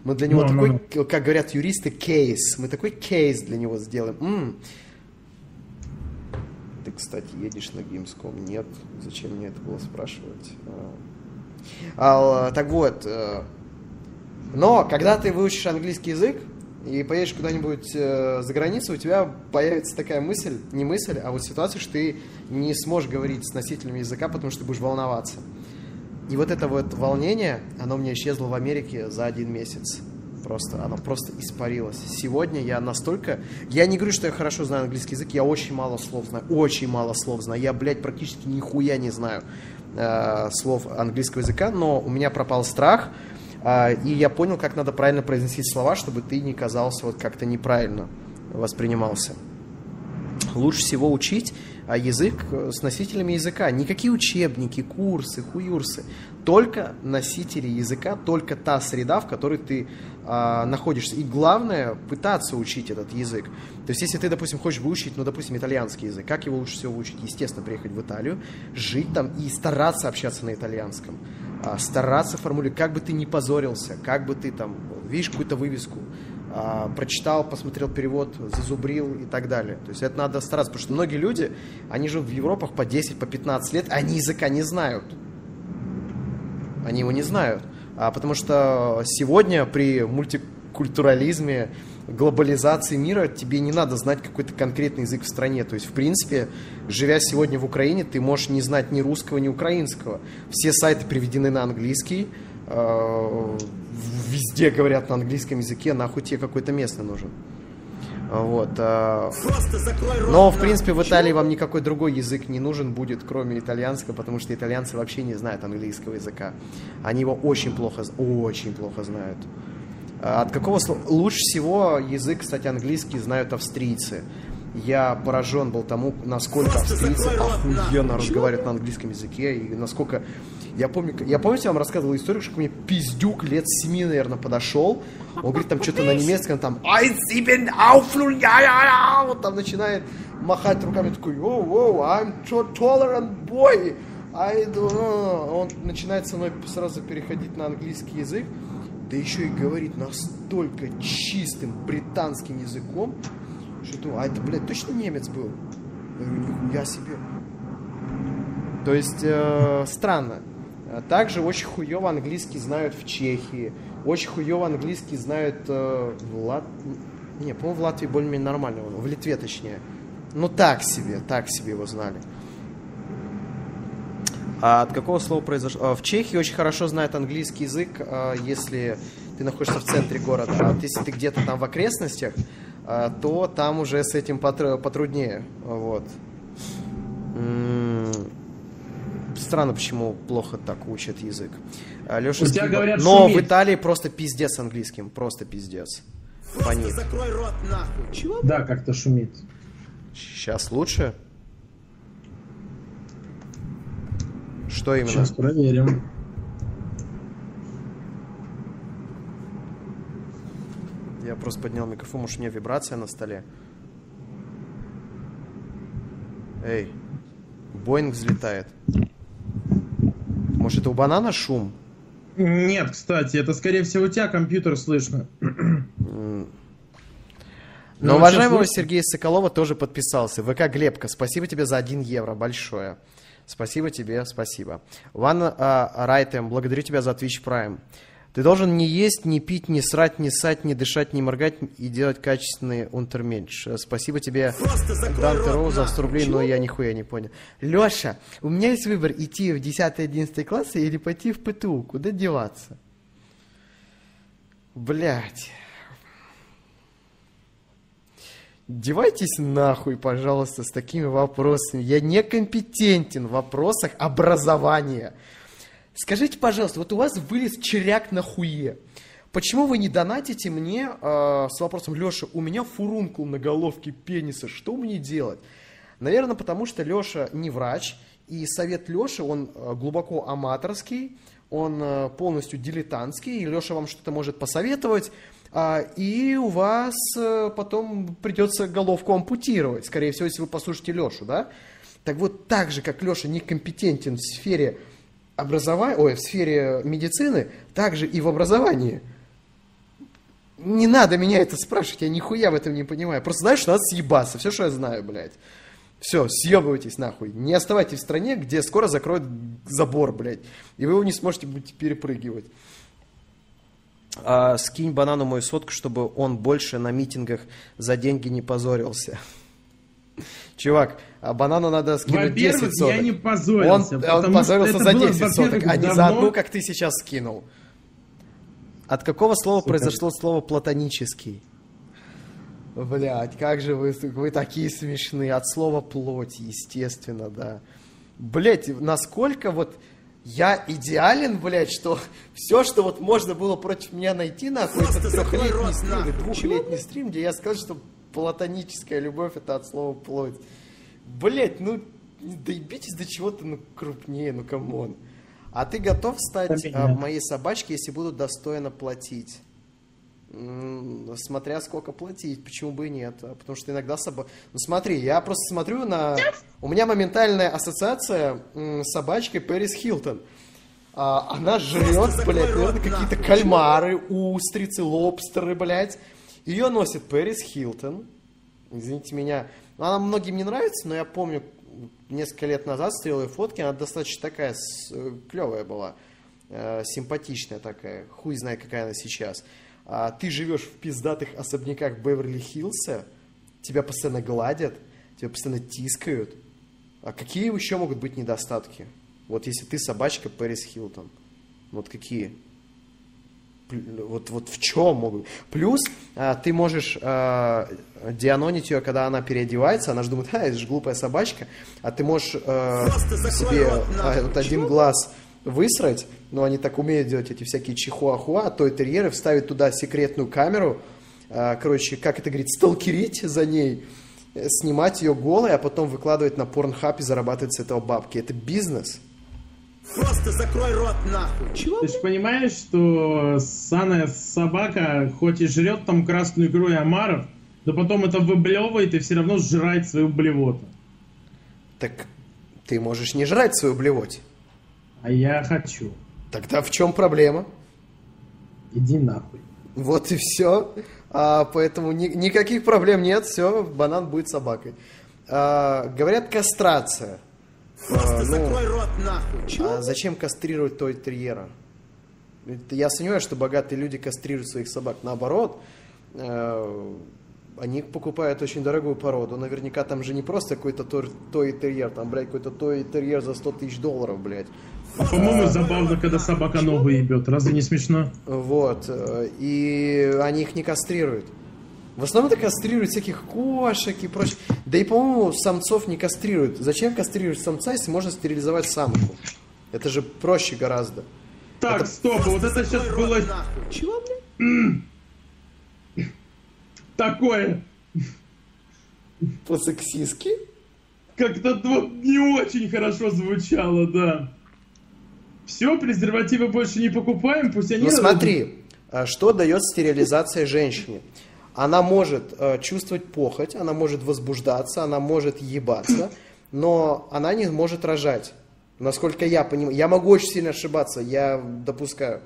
Мы для него Ну, ну, такой, ну. к- как говорят юристы, кейс. Мы такой кейс для него сделаем. М. Ты, кстати, едешь на Гимском? Нет. Зачем мне это было спрашивать? А, а, так вот, э, но когда ты выучишь английский язык и поедешь куда-нибудь э, за границу, у тебя появится такая мысль, не мысль, а вот ситуация, что ты не сможешь говорить с носителями языка, потому что ты будешь волноваться. И вот это вот волнение, оно меня исчезло в Америке за один месяц. Просто, оно просто испарилось. Сегодня я настолько... Я не говорю, что я хорошо знаю английский язык, я очень мало слов знаю, очень мало слов знаю. Я, блядь, практически нихуя не знаю э, слов английского языка, но у меня пропал страх, и я понял, как надо правильно произносить слова, чтобы ты не казался вот как-то неправильно воспринимался. Лучше всего учить а, язык э, с носителями языка. Никакие учебники, курсы, хуюрсы. Только носители языка, только та среда, в которой ты а, находишься. И главное, пытаться учить этот язык. То есть, если ты, допустим, хочешь выучить, ну, допустим, итальянский язык, как его лучше всего выучить? Естественно, приехать в Италию, жить там и стараться общаться на итальянском. А, стараться формулировать, как бы ты ни позорился, как бы ты там, видишь какую-то вывеску, а, прочитал, посмотрел перевод, зазубрил и так далее. То есть это надо стараться, потому что многие люди, они живут в Европах по 10, по 15 лет, они языка не знают. Они его не знают. А, потому что сегодня при мультикультурализме, глобализации мира тебе не надо знать какой-то конкретный язык в стране. То есть, в принципе, живя сегодня в Украине, ты можешь не знать ни русского, ни украинского. Все сайты приведены на английский, э, везде говорят на английском языке, нахуй тебе какой-то местный нужен. Вот. э, но, в принципе, в Италии вам никакой другой язык не нужен будет, кроме итальянского, потому что итальянцы вообще не знают английского языка. Они его очень плохо, очень плохо знают. От какого слова? Лучше всего язык, кстати, английский знают австрийцы. Я поражен был тому, насколько австрийцы охуенно разговаривают на английском языке, и насколько... Я помню, я помню, я вам рассказывал историю, что ко мне пиздюк лет семи, наверное, подошел. Он говорит там что-то на немецком, там «Ein, sieben, auflun, ja, ja, ja!» Вот там начинает махать руками, такой «Воу, воу, I'm tolerant boy!» I don't know». Он начинает со мной сразу переходить на английский язык, да еще и говорит настолько чистым британским языком, что думаю, а это, блядь, точно немец был? Я говорю, нихуя себе. То есть, э, странно. Также очень хуево английский знают в Чехии. Очень хуево английский знают э, в Лат... Не, по-моему, в Латвии более-менее нормально. В Литве, точнее. Ну, так себе, так себе его знали. А от какого слова произошло? А, В Чехии очень хорошо знают английский язык, а, если ты находишься в центре города. А вот если ты где-то там в окрестностях, то там уже с этим потру- потруднее. Вот. М, Странно, почему плохо так учат язык. Леша, тебя говорят, Но шумит. в Италии просто пиздец с английским. Просто пиздец. Просто Фонит. закрой рот нахуй. Чего? Да, как-то шумит. Сейчас лучше? Что именно? Сейчас проверим. Я просто поднял микрофон, может у меня вибрация на столе. Эй, Боинг взлетает. Может это у банана шум? Нет, кстати, это скорее всего у тебя компьютер слышно. Но Ну, уважаемого Сергея Соколова тоже подписался. ВК Глебка, спасибо тебе за 1 евро, большое. Спасибо тебе, спасибо. Ван а, Райтем, благодарю тебя за Twitch Prime. Ты должен не есть, не пить, не срать, не ссать, не дышать, не моргать и делать качественный унтерменш. Спасибо тебе, Данте Роу, за 100 нахуй. рублей, но я нихуя не понял. Леша, у меня есть выбор, идти в 10-11 классы или пойти в ПТУ. Куда деваться? Блять. Девайтесь нахуй, пожалуйста, с такими вопросами. Я некомпетентен в вопросах образования. Скажите, пожалуйста, вот у вас вылез черяк на хуе. Почему вы не донатите мне э, с вопросом, Леша, у меня фурункул на головке пениса, что мне делать? Наверное, потому что Леша не врач, и совет Леши, он э, глубоко аматорский, он э, полностью дилетантский, и Леша вам что-то может посоветовать, а, и у вас э, потом придется головку ампутировать, скорее всего, если вы послушаете Лешу, да? Так вот, так же, как Леша некомпетентен в сфере образования, ой, в сфере медицины, так же и в образовании. Не надо меня это спрашивать, я нихуя в этом не понимаю. Просто знаешь, что надо съебаться, все, что я знаю, блядь. Все, съебывайтесь нахуй. Не оставайтесь в стране, где скоро закроют забор, блядь. И вы его не сможете будете перепрыгивать. А, скинь банану мою сотку, чтобы он больше на митингах за деньги не позорился. Чувак, а банану надо скинуть 10 Во-первых, соток. я не Он, позорился. он потому позорился за это было, 10 соток, а не за давно. одну, как ты сейчас скинул. От какого слова произошло слово платонический? Блять, как же вы, вы такие смешные. От слова плоть, естественно, да. Блять, насколько вот я идеален, блять, что все, что вот можно было против меня найти, нахуй, это Просто закрой трехлетний рот, стрим нахуй. двухлетний стрим, где я сказал, что платоническая любовь это от слова плоть. Блять, ну доебитесь до чего-то ну, крупнее, ну come on. А ты готов стать а, моей собачкой, если буду достойно платить? Смотря сколько платить, почему бы и нет. А Потому что иногда собака... Ну смотри, я просто смотрю на... У меня моментальная ассоциация с собачкой Пэрис Хилтон. А, она жрет, блядь, наверное, какие-то кальмары, устрицы, лобстеры, блядь. Ее носит Пэрис Хилтон. Извините меня. Ну, Она многим не нравится, но я помню, несколько лет назад смотрел ее фотки, она достаточно такая клевая была, э, симпатичная такая, хуй знает, какая она сейчас. А ты живешь в пиздатых особняках Беверли-Хиллса, тебя постоянно гладят, тебя постоянно тискают. А какие еще могут быть недостатки? Вот если ты собачка Пэрис Хилтон. Вот какие? Вот, вот в чем могут? Плюс а, ты можешь а, дианонить ее, когда она переодевается, она же думает, а, это же глупая собачка, а ты можешь а, себе а, вот один глаз высрать, но они так умеют делать эти всякие чихуахуа, то терьеры, вставить туда секретную камеру, а, короче, как это говорит, сталкерить за ней, э, снимать ее голой, а потом выкладывать на порнхаб и зарабатывать с этого бабки. Это бизнес. Просто закрой рот нахуй. Ты же понимаешь, что саная собака хоть и жрет там красную икру и омаров, но потом это выблевывает и все равно сжирает свою блевоту. Так ты можешь не жрать свою блевоть. А я хочу. Тогда в чем проблема? Иди нахуй. Вот и все. А, поэтому ни- никаких проблем нет, все, банан будет собакой. А, говорят, кастрация. Просто А, ну, закрой рот нахуй. а зачем кастрировать той терьера? Я сомневаюсь, что богатые люди кастрируют своих собак. Наоборот, э, они покупают очень дорогую породу. Наверняка там же не просто какой-то той терьер, там, блядь, какой-то той терьер за 100 тысяч долларов, блядь. А по-моему, забавно, когда собака ногу ебет. Разве не смешно? Вот. э, И они их не кастрируют. В основном это кастрируют всяких кошек и прочее. Да и, по-моему, самцов не кастрируют. Зачем кастрировать самца, если можно стерилизовать самку? Это же проще гораздо. Так, стоп, вот это сейчас было. Чего, блядь? такое. По-сексистски? Как-то вот не очень хорошо звучало, да. Все, презервативы больше не покупаем, пусть они... Ну смотри, а что дает стерилизация женщине? Она может э, чувствовать похоть, она может возбуждаться, она может ебаться, но она не может рожать. Насколько я понимаю, я могу очень сильно ошибаться, я допускаю.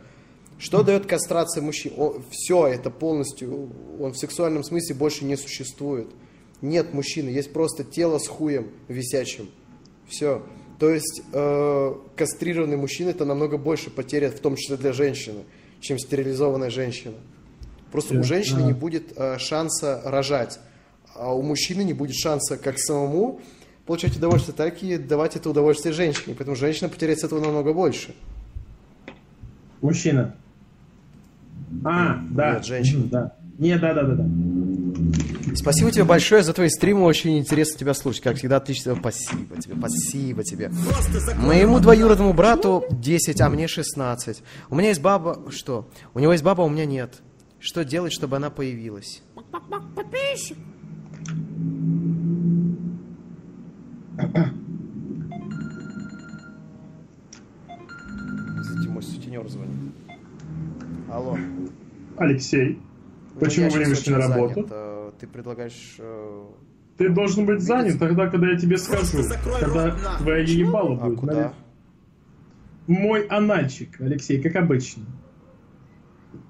Что дает кастрация мужчин? все это полностью, он в сексуальном смысле больше не существует. Нет мужчины, есть просто тело с хуем висячим. Все. То есть э, кастрированный мужчина это намного больше потеря, в том числе для женщины, чем стерилизованная женщина. Просто у женщины не будет э, шанса рожать, а у мужчины не будет шанса как самому получать удовольствие, так и давать это удовольствие женщине. Поэтому женщина потеряет с этого намного больше. Мужчина. А, да. Нет, женщина. Да. Не, да, да, да, да. Спасибо тебе большое за твои стримы, очень интересно тебя слушать. Как всегда, отлично. Спасибо тебе, спасибо тебе. Моему двоюродному брату 10, а мне 16. У меня есть баба... Что? У него есть баба, а у меня нет. Что делать, чтобы она появилась? Кстати, мой сутенер звонит. Алло. Алексей, почему вы не вышли на работу? занят. Ты предлагаешь... э, Ты должен быть занят тогда, когда я тебе скажу. Когда рот нахуй. твоя ебало А будет. куда? наверное. Мой анальчик, Алексей, как обычно.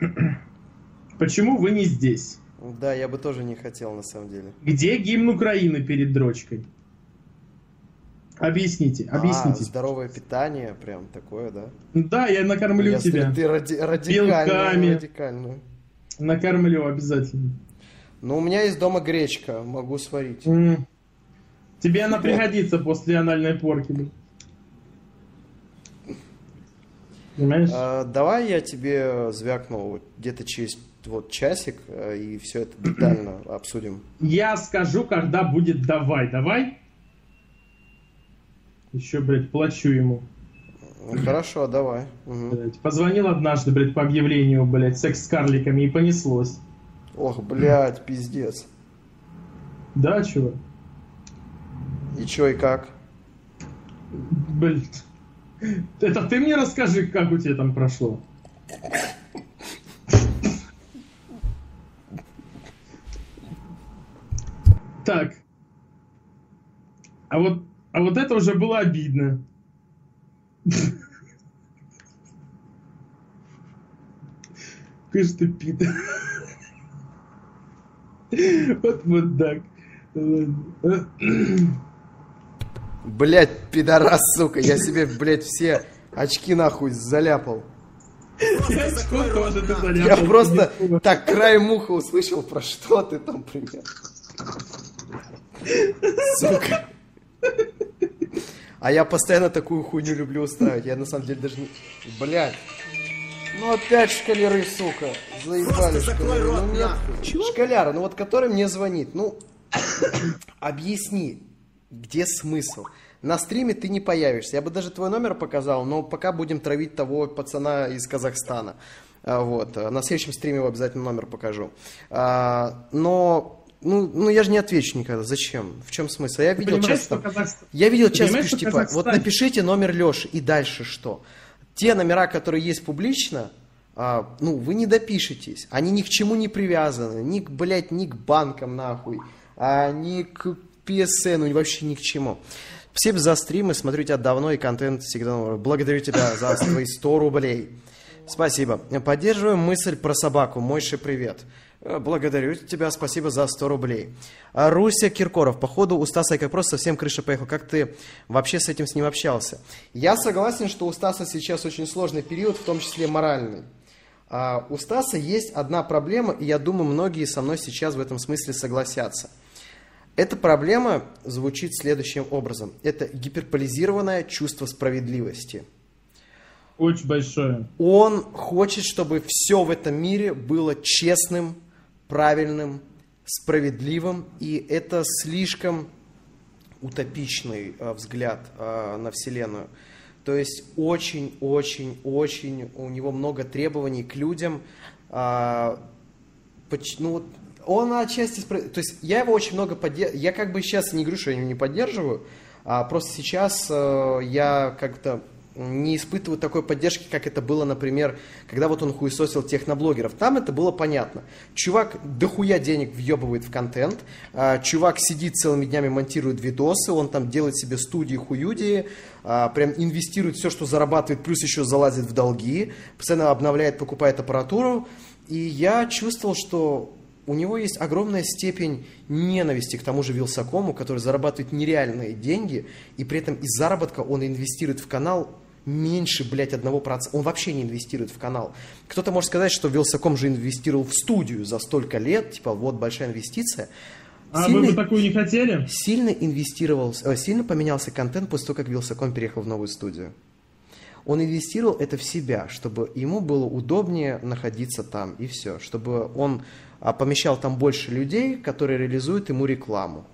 Почему вы не здесь? Да, я бы тоже не хотел, на самом деле. Где гимн Украины перед дрочкой? Объясните, А, объясните. здоровое питание, прям такое, да? Да, я накормлю Я тебя. Ты ради- радикальную, Белками. радикальную. Накормлю обязательно. Ну, у меня есть дома гречка, могу сварить. М. Тебе она пригодится после анальной порки. Понимаешь? А, давай я тебе звякну где-то через вот часик, э, и все это детально обсудим. Я скажу, когда будет давай. Давай? Еще, блядь, плачу ему. Ну, Хорошо, давай. Мгм. Блядь. Позвонил однажды, блядь, по объявлению, блядь, секс с карликами и понеслось. Ох, блядь, пиздец. Да, чувак? И чё, и как? Блядь. Это ты мне расскажи, как у тебя там прошло. Так. А вот, а вот это уже было обидно. Же ты пидор. Вот, вот так. Ладно. Блядь, пидорас, сука, я себе, блядь, все очки нахуй заляпал. Я тоже Я просто так краем уха услышал, про что ты там пример. Сука. А я постоянно такую хуйню люблю устраивать. Я на самом деле даже не... Блядь. Ну опять шкалеры, сука. Заебали шкалеры. рот Ну нет. нахуй. Шкаляра, ну вот который мне звонит. Ну, объясни, где смысл? На стриме ты не появишься. Я бы даже твой номер показал, но пока будем травить того пацана из Казахстана. А, Вот. На следующем стриме его обязательно номер покажу. А, Но, ну, ну я же не отвечу никогда. Зачем? В чем смысл? Я видел часто... Казахстан- Я видел часто, пишут, типа, вот напишите номер Леши, и дальше что? Те номера, которые есть публично, а, ну, вы не допишетесь. Они ни к чему не привязаны. Ни к, блядь, ни к банкам, нахуй. А, ни к PSN, вообще ни к чему. Спасибо за стримы, смотрю тебя давно, и контент всегда. Благодарю тебя за твои 100 рублей. Спасибо. Поддерживаю мысль про собаку. Мойши, привет. Э, Благодарю тебя, спасибо за 100 рублей. А, Руся Киркоров, походу у Стаса как просто совсем крыша поехала. Как ты вообще с этим с ним общался? Я согласен, что у Стаса сейчас очень сложный период, в том числе моральный. А у Стаса есть одна проблема, и я думаю, многие со мной сейчас в этом смысле согласятся. Эта проблема звучит следующим образом. Это гиперполизированное чувство справедливости. Очень большое. Он хочет, чтобы все в этом мире было честным, правильным, справедливым, и это слишком утопичный э, взгляд э, на Вселенную. То есть очень-очень-очень у него много требований к людям. а, ну, он отчасти... То есть я его очень много поддерживаю. Я как бы сейчас не говорю, что я его не поддерживаю, а просто сейчас э, я как-то не испытывают такой поддержки, как это было, например, когда вот он хуесосил техноблогеров. Там это было понятно. Чувак дохуя денег въебывает в контент, а, чувак сидит целыми днями, монтирует видосы, он там делает себе студии хуюди, а, прям инвестирует все, что зарабатывает, плюс еще залазит в долги, постоянно обновляет, покупает аппаратуру. И я чувствовал, что у него есть огромная степень ненависти к тому же Вилсакому, который зарабатывает нереальные деньги, и при этом из заработка он инвестирует в канал меньше, блядь, одного процента. Он вообще не инвестирует в канал. Кто-то может сказать, что Вилсаком же инвестировал в студию за столько лет, типа, вот большая инвестиция. А Сильно- вы бы такую не хотели? сильно инвестировал, э, сильно поменялся контент после того, как Вилсаком переехал в новую студию. Он инвестировал это в себя, чтобы ему было удобнее находиться там, и все. Чтобы он а, помещал там больше людей, которые реализуют ему рекламу.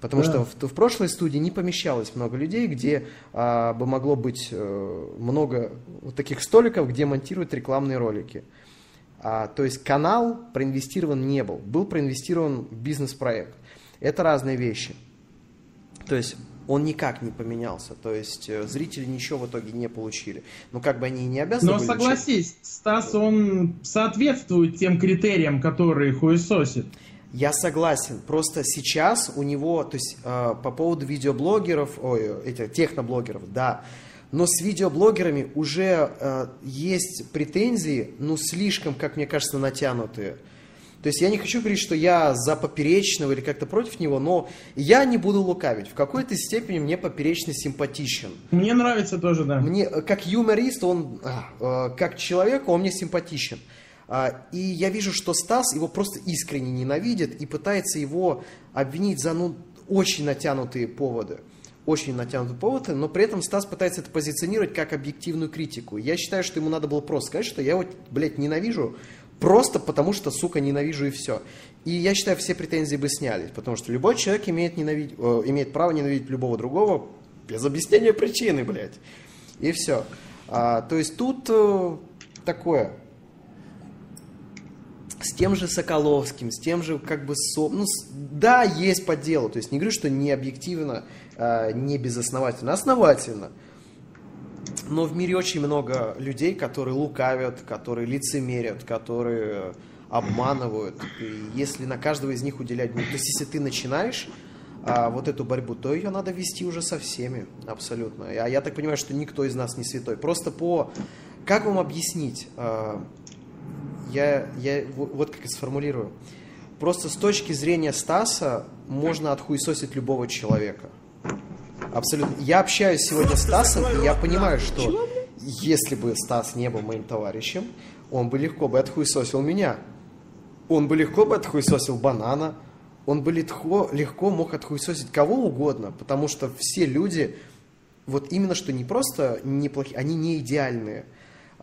Потому Да. что в, в прошлой студии не помещалось много людей, где а, бы могло быть э, много вот таких столиков, где монтируют рекламные ролики. А, то есть канал проинвестирован не был, был проинвестирован бизнес-проект. Это разные вещи. То есть он никак не поменялся. То есть э, зрители ничего в итоге не получили. Ну, как бы они и не обязаны Но были согласись, Стас, он соответствует тем критериям, которые хуесосит. Я согласен. Просто сейчас у него, то есть э, по поводу видеоблогеров, ой, э, этих техноблогеров, да. Но с видеоблогерами уже э, есть претензии, ну, слишком, как мне кажется, натянутые. То есть я не хочу говорить, что я за поперечного или как-то против него, но я не буду лукавить. В какой-то степени мне поперечный симпатичен. Мне нравится тоже, да. Мне, э, как юморист, он, а, э, как человек, он мне симпатичен. А, И я вижу, что Стас его просто искренне ненавидит и пытается его обвинить за ну, очень натянутые поводы. Очень натянутые поводы, но при этом Стас пытается это позиционировать как объективную критику. Я считаю, что ему надо было просто сказать, что я его, блядь, ненавижу, просто потому что, сука, ненавижу и все. И я считаю, все претензии бы снялись, потому что любой человек имеет, ненавидеть, э, имеет право ненавидеть любого другого без объяснения причины, блядь. И все. то есть тут э, такое. С тем же Соколовским, с тем же как бы... Со... Ну, да, есть по делу. То есть не говорю, что не объективно, э, не безосновательно. Основательно. Но в мире очень много людей, которые лукавят, которые лицемерят, которые обманывают. И если на каждого из них уделять... ну, То есть если ты начинаешь а, вот эту борьбу, то ее надо вести уже со всеми, абсолютно. А я так понимаю, что никто из нас не святой. Просто по... Как вам объяснить? Я, я во- вот как и сформулирую. Просто с точки зрения Стаса можно отхуесосить любого человека. Абсолютно. Я общаюсь сегодня с Стасом, и я понимаю, что если бы Стас не был моим товарищем, он бы легко бы отхуесосил меня. Он бы легко бы отхуесосил банана. Он бы легко, легко мог отхуесосить кого угодно, потому что все люди, вот именно что не просто неплохие, они не идеальные.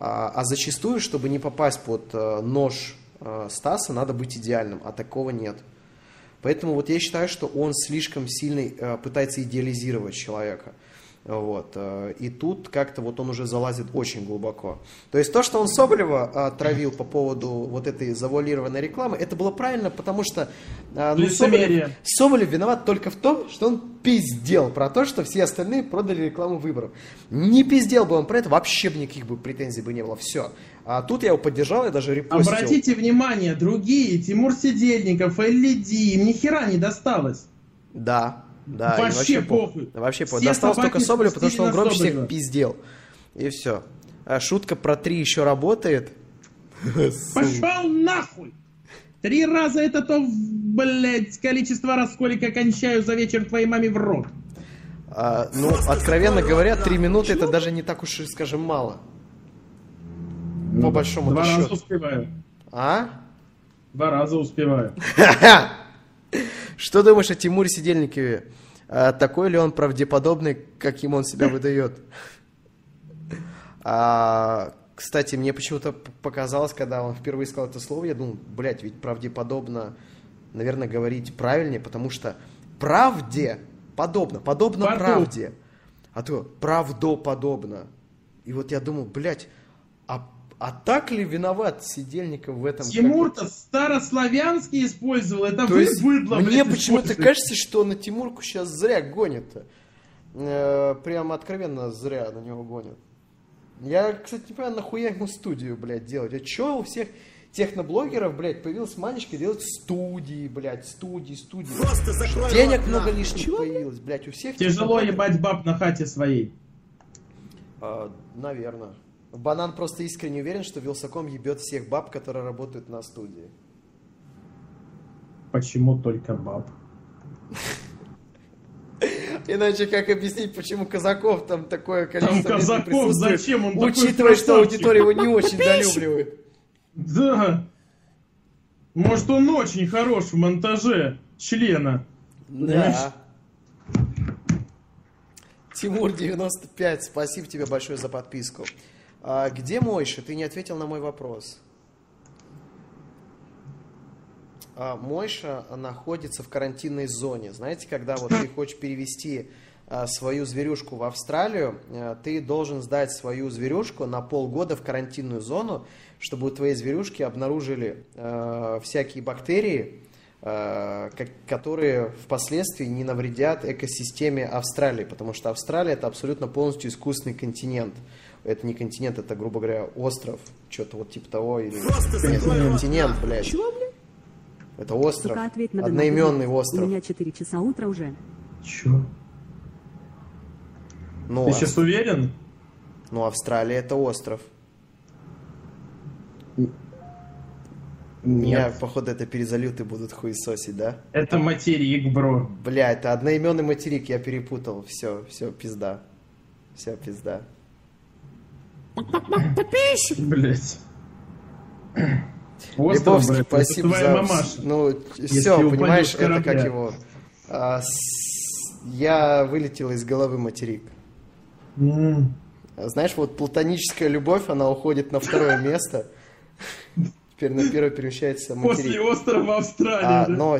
А, а зачастую, чтобы не попасть под э, нож э, Стаса, надо быть идеальным, а такого нет. Поэтому вот я считаю, что он слишком сильно э, пытается идеализировать человека. Вот. э, И тут как-то вот он уже залазит очень глубоко. То есть то, что он Соболева э, травил по поводу вот этой завуалированной рекламы, это было правильно, потому что э, ну. Соболев, Соболев виноват только в том, что он пиздел про то, что все остальные продали рекламу выборов. Не пиздел бы он про это, вообще бы никаких бы претензий бы не было. Все. А тут я его поддержал, я даже репостил. Обратите внимание, другие, Тимур Сидельников, LED, им ни хера не досталось. Да, да. Вообще по- похуй. Вообще похуй. Досталось только Соболев, потому что он громче всех Соболева. пиздел. И все. А шутка про три еще работает. Пошел нахуй! Три раза это то, блядь, количество раз, сколько кончаю за вечер твоей маме в рот. А, ну, откровенно говоря, три минуты это даже не так уж и, скажем, мало. По большому Два раза счету. успеваю. А? Два раза успеваю. Что думаешь о Тимуре Сидельникове? А, такой ли он правдеподобный, каким он себя выдает? А, кстати, мне почему-то показалось, когда он впервые сказал это слово, я думал, блядь, ведь правдеподобно, наверное, говорить правильнее, потому что правде подобно, подобно Потом. правде. А то правдоподобно. И вот я думал, блядь, а, а так ли виноват Сидельников в этом? Тимур-то старославянский использовал, это То вы есть быдло, мне почему-то кажется, что на Тимурку сейчас зря гонят. Э, прям откровенно зря на него гонят. Я, кстати, не понимаю, нахуя ему студию, блядь, делать. А чё у всех техноблогеров, блядь, появилась манечка делать студии, блядь, студии, студии. Просто закрой Денег рот много лишних появилось, блядь, у всех. Тяжело техноблогеров- ебать баб на хате своей. А, наверное. Банан просто искренне уверен, что Вилсаком ебет всех баб, которые работают на студии. Почему только баб? Иначе как объяснить, почему казаков там такое количество Там казаков, зачем он такой учитывая, что красавчик? аудитория его не очень долюбливает. Да. Может, он очень хорош в монтаже члена. Да. Тимур 95, спасибо тебе большое за подписку. А, где Мойша? Ты не ответил на мой вопрос. А, Мойша находится в карантинной зоне. Знаете, когда вот ты хочешь перевести а, свою зверюшку в Австралию, ты должен сдать свою зверюшку на полгода в карантинную зону, чтобы у твоей зверюшки обнаружили а, всякие бактерии, а, ко- которые впоследствии не навредят экосистеме Австралии, потому что Австралия это абсолютно полностью искусственный континент. Это не континент, это, грубо говоря, остров, что-то вот типа того. Или... Просто Нет, рот континент, нахуй. блядь. Это остров, Сука, ответь на одноименный донат. остров. У меня 4 часа утра уже. Чё? Ну, Ты Ав- сейчас уверен? ну, Австралия это остров. Меня, Нет. походу, это перезалюты будут хуесосить, да? Это материк, бро. Бля, это одноименный материк, я перепутал. Все, все, пизда. Все, пизда. Блять. Остров, Лебовский, спасибо за... мамаша. Ну, все, понимаешь, это как его... А, с- Я вылетел из головы материк. Знаешь, вот платоническая любовь, она уходит на второе место. Теперь на первое перемещается После материк. острова Австралии. А, да? но...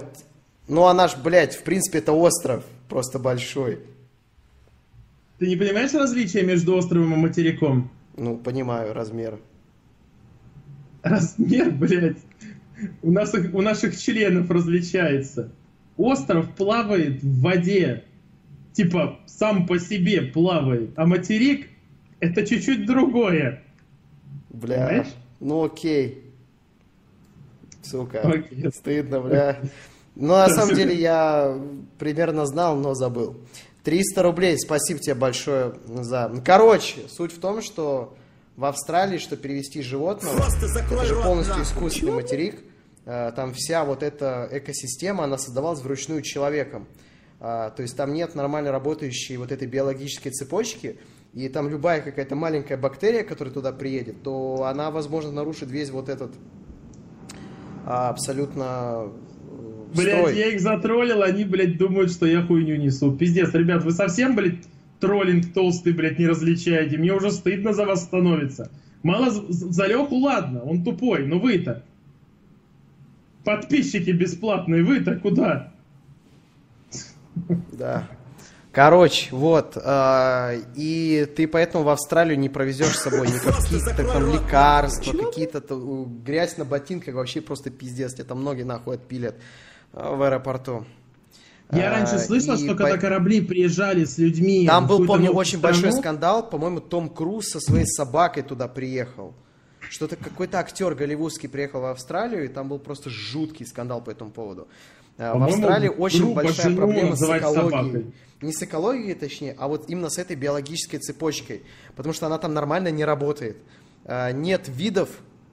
Ну, она ж, блядь, в принципе, это остров. Просто большой. Ты не понимаешь различия между островом и материком? Ну, понимаю размер. Размер, блядь, у, нас, у наших членов различается. Остров плавает в воде. Типа, сам по себе плавает. А материк — это чуть-чуть другое. Бля. Понимаешь? Ну, окей. Сука. Окей. Стыдно, бля. Ну, на самом деле, я примерно знал, но забыл. 300 рублей, спасибо тебе большое за... Короче, суть в том, что в Австралии, что перевести животного, это же полностью искусственный материк. Э, Там вся вот эта экосистема, она создавалась вручную человеком. А, То есть там нет нормально работающей вот этой биологической цепочки, и там любая какая-то маленькая бактерия, которая туда приедет, то она, возможно, нарушит весь вот этот а, абсолютно э, Блядь, строй. я их затроллил, они, блядь, думают, что я хуйню несу. Пиздец, ребят, вы совсем, блядь, троллинг толстый, блядь, не различаете? Мне уже стыдно за вас становится. Мало за Леху, ладно, он тупой, но вы-то. Подписчики бесплатные, вы-то куда? Да. Короче, вот, а, и ты поэтому в Австралию не провезешь с собой никаких там лекарства, какие-то то- у, грязь на ботинках, вообще просто пиздец, тебе там ноги нахуй отпилят в аэропорту. Я раньше слышал, и что по- когда корабли приезжали с людьми... Там в был, помню, очень большой скандал, по-моему, Том Круз со своей собакой туда приехал. Что-то какой-то актер голливудский приехал в Австралию, и там был просто жуткий скандал по этому поводу. В По-моему, Австралии очень большая проблема с экологией. собакой. Не с экологией, точнее, а вот именно с этой биологической цепочкой. Потому что она там нормально не работает. Нет видов,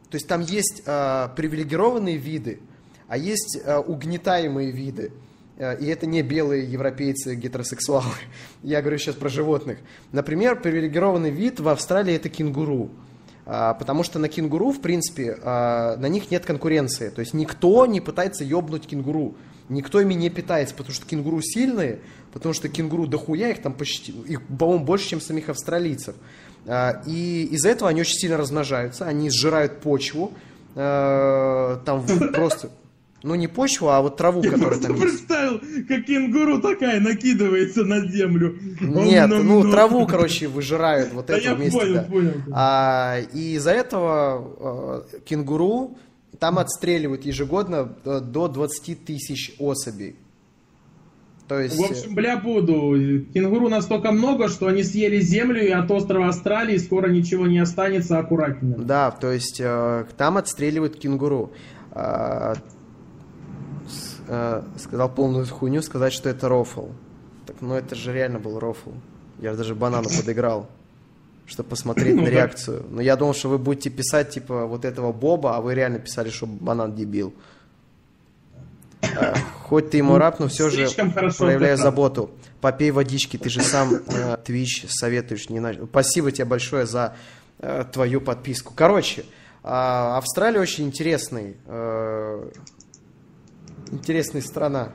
то есть там есть привилегированные виды, а есть а, угнетаемые виды. Э, И это не белые европейцы гетеросексуалы. Я говорю сейчас про животных. Например, привилегированный вид в Австралии это кенгуру. А, Потому что на кенгуру, в принципе, а, на них нет конкуренции. То есть никто не пытается ёбнуть кенгуру. Никто ими не питается, потому что кенгуру сильные, потому что кенгуру дохуя, их там почти, их, по-моему, больше, чем самих австралийцев. А, И из-за этого они очень сильно размножаются, они сжирают почву, э, там просто, ну не почву, а вот траву, Я которая там есть. представил, как кенгуру такая накидывается на землю. Нет, ну Ом-ном-ном. траву, короче, выжирают вот это я вместе. понял, да. понял. А, и из-за этого э, кенгуру там отстреливают ежегодно э, до 20 тысяч особей. То есть... В общем, бля, буду. Кенгуру настолько много, что они съели землю, и от острова Австралии скоро ничего не останется, аккуратнее. Да, то есть э, там отстреливают кенгуру. С- э, сказал полную хуйню, сказать, что это рофл. Так, ну это же реально был рофл. Я же даже банану подыграл, чтобы посмотреть Ну на реакцию. Но я думал, что вы будете писать, типа, вот этого Боба, а вы реально писали, что банан дебил. Э, Хоть ты ему рап, но все же Ну, проявляю заботу. Попей водички, ты же сам э, Twitch советуешь. Не на- Спасибо тебе большое за э, твою подписку. Короче, а, Австралия очень интересный, э, интересная страна.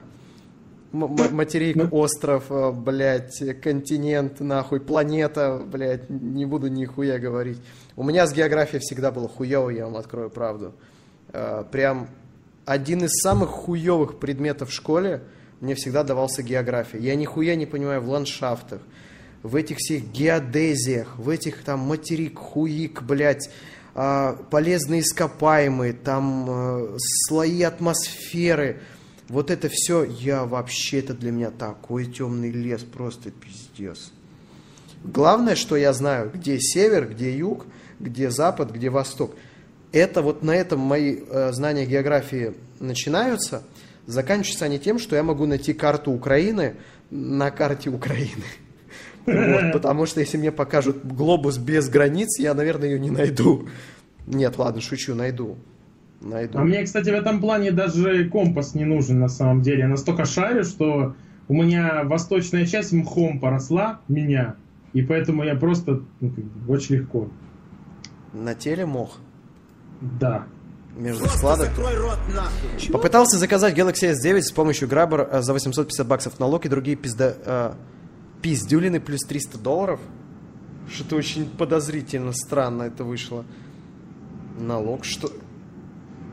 М- материк, Ну. остров, э, блядь, континент, нахуй, планета, блядь, не буду нихуя говорить. У меня с географией всегда было хуево, я вам открою правду. Э, Прям один из самых хуевых предметов в школе мне всегда давался география. Я нихуя не понимаю в ландшафтах, в этих всех геодезиях, в этих там материк, хуик, блядь, полезные ископаемые, там э, слои атмосферы. Вот это все, я вообще, это для меня такой темный лес, просто пиздец. Главное, что я знаю, где север, где юг, где запад, где восток. Это вот на этом мои э, знания географии начинаются. Заканчиваются они тем, что я могу найти карту Украины на карте Украины. Вот, потому что если мне покажут глобус без границ, я, наверное, ее не найду. Нет, ладно, шучу, найду. Найду. А мне, кстати, в этом плане даже компас не нужен на самом деле. Я настолько шарю, что у меня восточная часть мхом поросла, меня. И поэтому я просто ну, очень легко. На теле мох. Да. Между Просто складок. закрой рот нахуй. Попытался заказать Galaxy S9 с помощью Grabber э, за 850 баксов налог и другие пизда... пиздюлины плюс 300 долларов. Что-то очень подозрительно странно это вышло. Налог, что...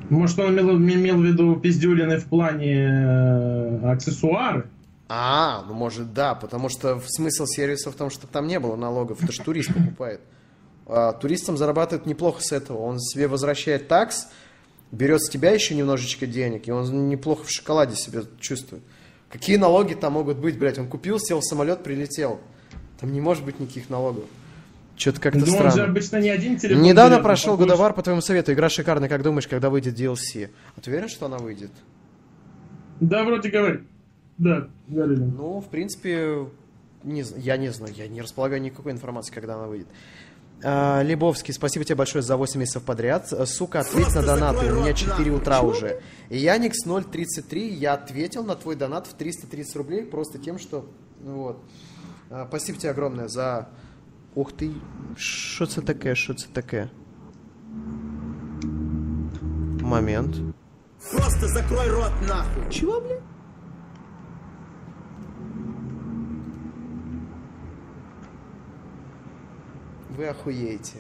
Может, он имел, имел в виду пиздюлины в плане э, аксессуары? А, ну может да, потому что смысл сервиса в том, что там не было налогов, это же турист покупает. А, туристам зарабатывают неплохо с этого. Он себе возвращает такс, берет с тебя еще немножечко денег, и он неплохо в шоколаде себя чувствует. Какие налоги там могут быть, блядь? Он купил, сел в самолет, прилетел. Там не может быть никаких налогов. Что-то как-то Ну, он же странно. обычно не один телефон Недавно берет, прошел побольше. Годовар, по твоему совету. Игра шикарная. Как думаешь, когда выйдет DLC? А ты уверен, что она выйдет? Да, вроде говорит. Да, говорили. Ну, в принципе, не, я не знаю, я не располагаю никакой информации, когда она выйдет. А, Лебовский, спасибо тебе большое за 8 месяцев подряд. Э, Сука, ответь на донаты, у меня рот 4 нахуй. утра уже. Яникс 033, я ответил на твой донат в 330 рублей просто тем, что... ну Вот. А, Спасибо тебе огромное за... Ух ты, что это такое, что это такое? Момент. Просто закрой рот нахуй. Чего, блин? Вы охуеете.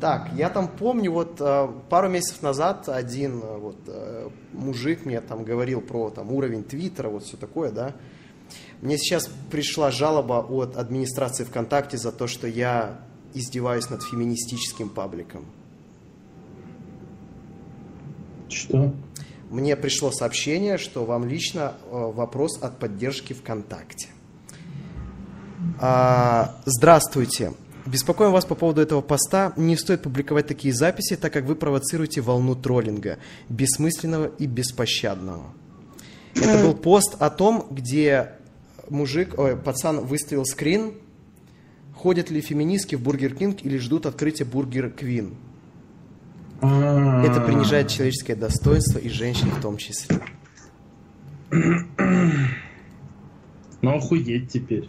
Так, я там помню, вот э, пару месяцев назад один э, вот э, мужик мне там говорил про там уровень Твиттера, вот все такое, да. Мне сейчас пришла жалоба от администрации ВКонтакте за то, что я издеваюсь над феминистическим пабликом. Что? Мне пришло сообщение, что вам лично э, вопрос от поддержки ВКонтакте. А, здравствуйте. Беспокоим вас по поводу этого поста. Не стоит публиковать такие записи, так как вы провоцируете волну троллинга, бессмысленного и беспощадного. Это был пост о том, где мужик, ой, пацан выставил скрин, ходят ли феминистки в Burger King или ждут открытия Burger Queen. Это принижает человеческое достоинство и женщин в том числе. Ну, охуеть теперь.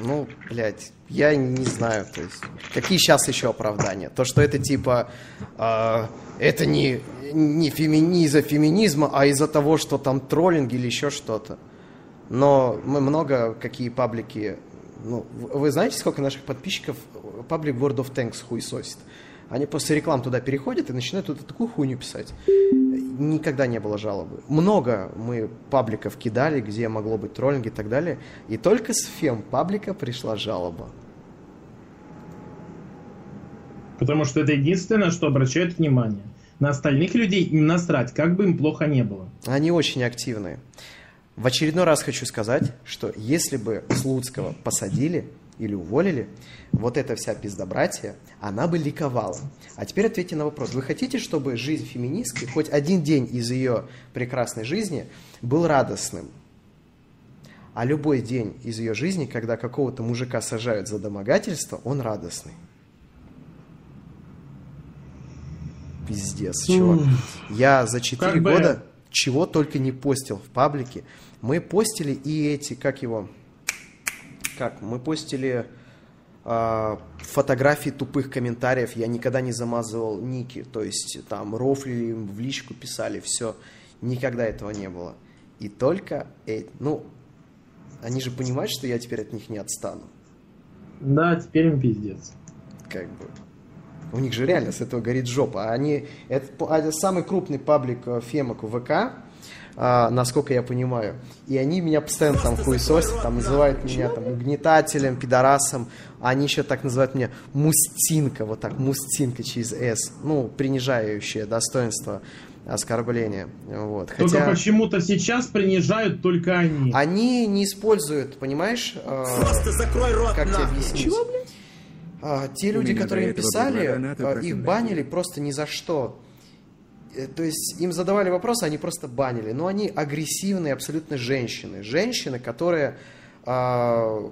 Ну, блядь, я не знаю, то есть, какие сейчас еще оправдания? То, что это типа, э, это не, не фемини- из-за феминизма, а из-за того, что там троллинг или еще что-то. Но мы много, какие паблики, ну, вы знаете, сколько наших подписчиков паблик World of Tanks хуесосит? они после реклам туда переходят и начинают вот такую хуйню писать. Никогда не было жалобы. Много мы пабликов кидали, где могло быть троллинг и так далее. И только с фем паблика пришла жалоба. Потому что это единственное, что обращает внимание. На остальных людей не насрать, как бы им плохо не было. Они очень активные. В очередной раз хочу сказать, что если бы Слуцкого посадили, или уволили, вот эта вся пиздобратья, она бы ликовала. А теперь ответьте на вопрос. Вы хотите, чтобы жизнь феминистки, хоть один день из ее прекрасной жизни, был радостным? А любой день из ее жизни, когда какого-то мужика сажают за домогательство, он радостный. Пиздец, чувак. Я за 4 Как бы- года чего только не постил в паблике. Мы постили и эти, как его, как, мы постили а, фотографии тупых комментариев, я никогда не замазывал ники, то есть там рофлили, им в личку писали, все, никогда этого не было. И только, эти, ну, они же понимают, что я теперь от них не отстану, Да, теперь им пиздец. как бы. У них же реально с этого горит жопа. Они, это, это самый крупный паблик э, фемок в ВК, а, насколько я понимаю. И они меня постоянно там хуесосят, там называют меня там угнетателем, пидорасом. Они еще так называют меня мустинка, вот так, мустинка через «с». Ну, принижающее достоинство оскорбления. Вот. Только Хотя почему-то сейчас принижают только они. они не используют, понимаешь, э, Просто закрой рот как тебе объяснить? А, те люди, которые им писали, а, их банили просто ни за что. Э, То есть им задавали вопросы, они просто банили. Но они агрессивные абсолютно женщины. Женщины, которые... а,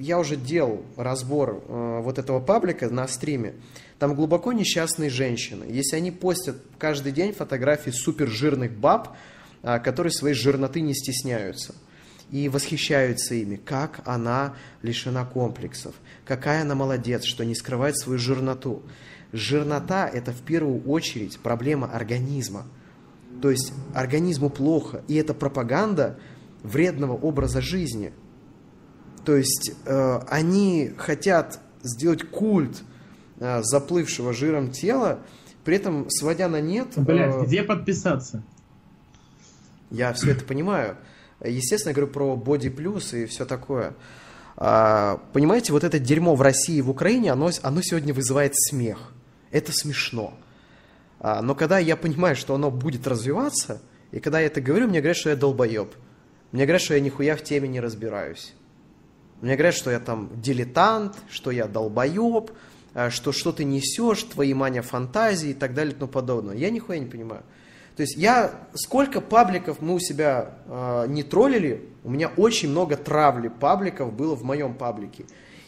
я уже делал разбор э, вот этого паблика на стриме. Там глубоко несчастные женщины. Если они постят каждый день фотографии супер жирных баб, а, которые своей жирноты не стесняются и восхищаются ими, как она лишена комплексов, какая она молодец, что не скрывает свою жирноту. Жирнота – это в первую очередь проблема организма. То есть организму плохо, и это пропаганда вредного образа жизни. То есть э, они хотят сделать культ э, заплывшего жиром тела, при этом сводя на нет... э, где подписаться? я все это понимаю. Естественно, я говорю про боди плюс и все такое. А, понимаете, вот это дерьмо в России и в Украине, оно, оно сегодня вызывает смех. Это смешно. А, но когда я понимаю, что оно будет развиваться, и когда я это говорю, мне говорят, что я долбоеб. Мне говорят, что я нихуя в теме не разбираюсь. Мне говорят, что я там дилетант, что я долбоеб, а, что что ты несешь, твои мания фантазии и так далее и тому подобное. Я нихуя не понимаю. То есть я, сколько пабликов мы у себя э, не троллили, у меня очень много травли пабликов было в моем паблике.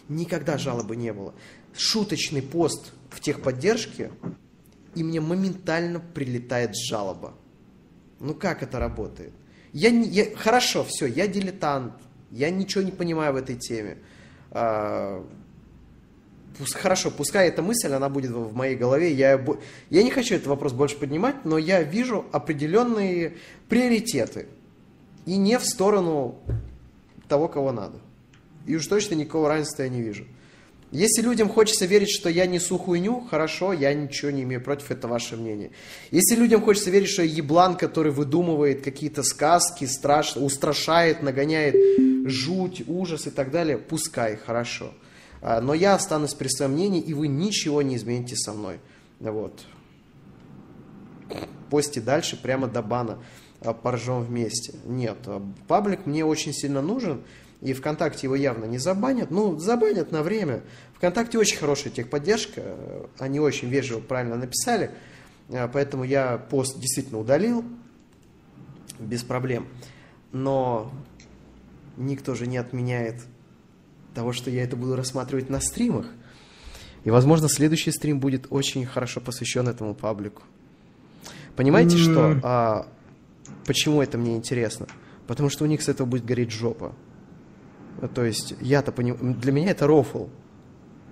Никогда жалобы не было. Шуточный пост в техподдержке, и мне моментально прилетает жалоба. Ну как это работает? Я, не- я- хорошо, все, я дилетант, я ничего не понимаю в этой теме. А, пус- хорошо, пускай эта мысль, она будет в моей голове. Я, я не хочу этот вопрос больше поднимать, но я вижу определенные приоритеты. И не в сторону того, кого надо. И уж точно никакого равенства я не вижу. Если людям хочется верить, что я несу хуйню, хорошо, я ничего не имею против, это ваше мнение. Если людям хочется верить, что я еблан, который выдумывает какие-то сказки, страш... устрашает, нагоняет жуть, ужас и так далее, пускай, хорошо. А, Но я останусь при своем мнении, и вы ничего не измените со мной. Вот. Пости дальше, прямо до бана. а, Поржем вместе. Нет, а, паблик мне очень сильно нужен, и ВКонтакте его явно не забанят. Ну, забанят на время. ВКонтакте очень хорошая техподдержка, э, они очень вежливо, правильно написали, э, поэтому я пост действительно удалил, без проблем. Но никто же не отменяет того, что я это буду рассматривать на стримах. И, возможно, следующий стрим будет очень хорошо посвящен этому паблику. Понимаете, что? а, почему это мне интересно? Потому что у них с этого будет гореть жопа. То есть, я-то понимаю, для меня это рофл,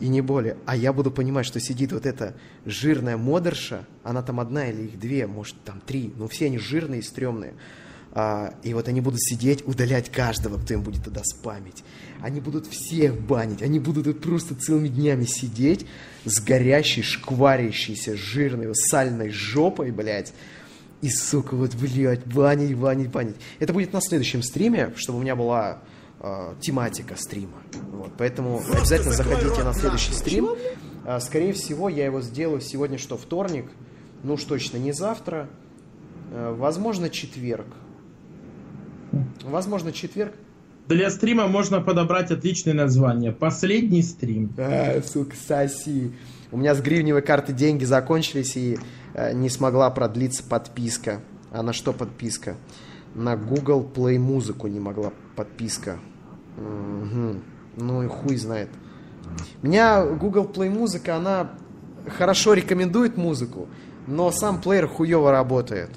и не более. А я буду понимать, что сидит вот эта жирная модерша, она там одна или их две, может, там три, но все они жирные и стрёмные. А, и вот они будут сидеть, удалять каждого, кто им будет туда спамить. Они будут всех банить, они будут просто целыми днями сидеть с горящей, шкварящейся, жирной, сальной жопой, блядь. И, сука, вот, блядь, банить, банить, банить. Это будет на следующем стриме, чтобы у меня была э, тематика стрима. Вот, поэтому обязательно заходите на следующий стрим. А, Скорее всего, я его сделаю сегодня, что вторник, ну уж точно не завтра, А, возможно, четверг. Возможно, четверг. Для стрима можно подобрать отличное название. Последний стрим. А, сука, соси. У меня с гривневой карты деньги закончились и э, не смогла продлиться подписка. А на что подписка? На Google Play музыку не могла подписка. Мгм. Ну и хуй знает. Меня Google Play музыка, она хорошо рекомендует музыку, но сам плеер хуево работает.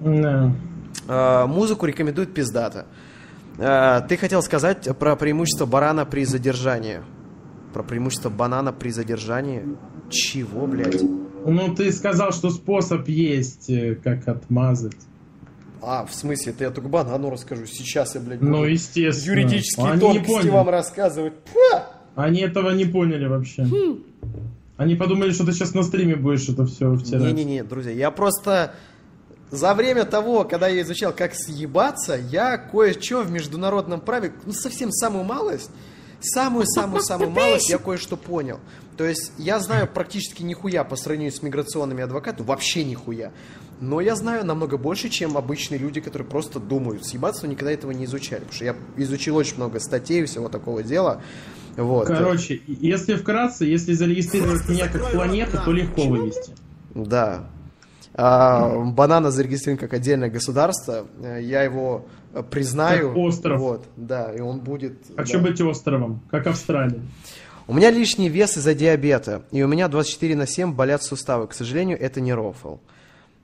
Да. Э, музыку рекомендует пиздата. Э, ты хотел сказать про преимущество барана при задержании. Про преимущество банана при задержании. Чего, блядь? Ну, ты сказал, что способ есть, э, как отмазать. А, в смысле, ты я только банану расскажу. Сейчас я, блядь, Ну, естественно. юридические Они тонкости вам рассказывать. Пфа! Они этого не поняли вообще. Хм. Они подумали, что ты сейчас на стриме будешь это все втирать. Не-не-не, друзья, я просто за время того, когда я изучал, как съебаться, я кое-что в международном праве, ну, совсем самую малость, самую-самую-самую малость я кое-что понял. То есть я знаю практически нихуя по сравнению с миграционными адвокатами, вообще нихуя. Но я знаю намного больше, чем обычные люди, которые просто думают съебаться, но никогда этого не изучали. Потому что я изучил очень много статей и всего такого дела. Вот. Короче, если вкратце, если зарегистрировать Просто меня как планету, то легко вывести. Да. А, банана зарегистрирован как отдельное государство. Э, Я его э, признаю. Как остров. Вот, да, и он будет. Хочу да. быть островом, как Австралия. У меня лишний вес из-за диабета, и у меня 24 на 7 болят суставы. К сожалению, это не рофл.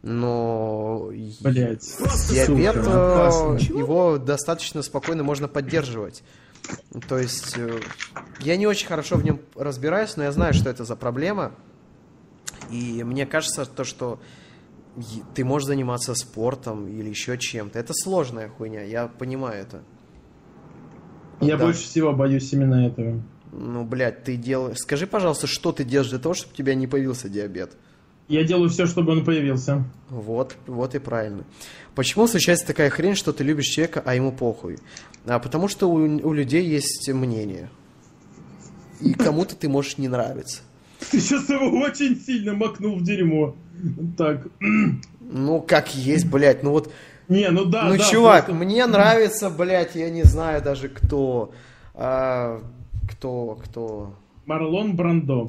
Но Блять. диабет, Сука, его достаточно спокойно можно поддерживать. То есть э, я не очень хорошо в нем разбираюсь, но я знаю, что это за проблема. И мне кажется, то, что ты можешь заниматься спортом или еще чем-то. Это сложная хуйня, я понимаю это. Я Да. больше всего боюсь именно этого. Ну, блядь, ты делаешь... Скажи, пожалуйста, что ты делаешь для того, чтобы у тебя не появился диабет? Я делаю все, чтобы он появился. Вот, вот и правильно. Почему случается такая хрень, что ты любишь человека, а ему похуй? А потому что у, у людей есть мнение. И кому-то ты можешь не нравиться. Ты сейчас его очень сильно макнул в дерьмо. Так. Ну, как есть, блядь, ну вот... Не, ну да, ну, да, чувак, просто- мне нравится, блядь, я не знаю даже кто. А, кто, кто... Марлон Брандо.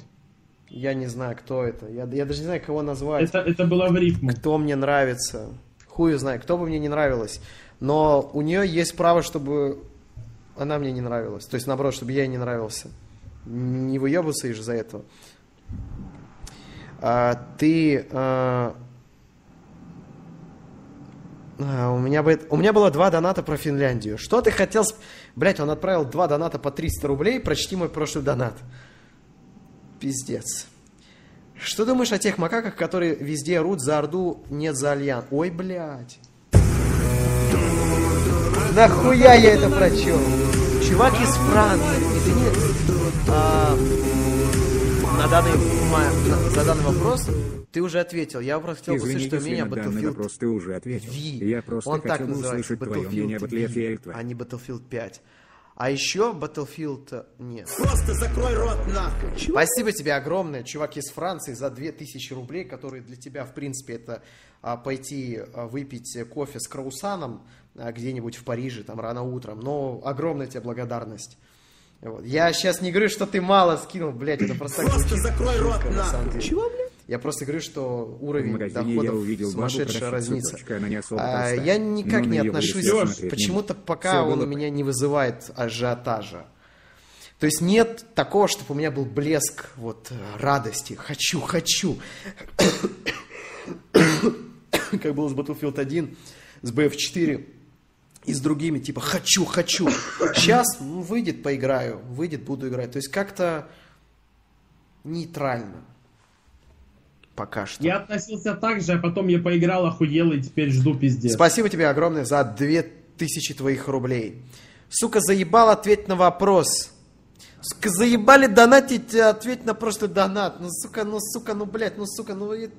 Я не знаю, кто это. Я, я даже не знаю, кого назвать. Это, это было в рифму. кто мне нравится. Хую знаю, кто бы мне не нравилось. Но у нее есть право, чтобы она мне не нравилась. То есть, наоборот, чтобы я ей не нравился. Не выебываться из-за этого. А, ты... а, а, у, меня бы, у меня было два доната про Финляндию. Что ты хотел... Блять, он отправил два доната по 300 рублей. Прочти мой прошлый донат. Пиздец. Что думаешь о тех макаках, которые везде орут за Орду, нет за Альян? Ой, блядь. Нахуя я это прочел? Чувак из Франции. Извини. а, на данный, на- за данный вопрос ты уже ответил. Я просто хотел Извини, услышать, что мнение на данный Battlefield вопрос ты уже ответил. V. Я просто Он так хотел называется, услышать твое мнение об Battlefield Battlefield V, 2. а не Battlefield 5. А еще Battlefield... э, Нет. Просто закрой рот нахуй. Спасибо тебе огромное, чувак из Франции, за 2000 рублей, которые для тебя, в принципе, это а, пойти а, выпить кофе с краусаном а, где-нибудь в Париже, там, рано утром. Но огромная тебе благодарность. Вот. Я сейчас не говорю, что ты мало скинул, блядь, это просто Просто закрой рот жутко, на самом нахуй. Я просто говорю, что уровень доходов увидел бабу, сумасшедшая продавщицу, разница. особо А, я никак не отношусь, почему-то мог. пока Всё он у меня не вызывает ажиотажа. То есть нет такого, чтобы у меня был блеск вот э, радости. Хочу, хочу. Как было с Battlefield 1, с BF4 и с другими, типа хочу, хочу. Сейчас ну, выйдет, поиграю, выйдет, буду играть. То есть как-то нейтрально. Пока что. Я относился так же, а потом я поиграл, охуел и теперь жду пиздец. Спасибо тебе огромное за 2000 твоих рублей. Сука, заебал ответь на вопрос. Сука, заебали донатить, э, ответь на прошлый донат. Ну, сука, ну, сука, ну, блядь, ну, сука, ну, Леш,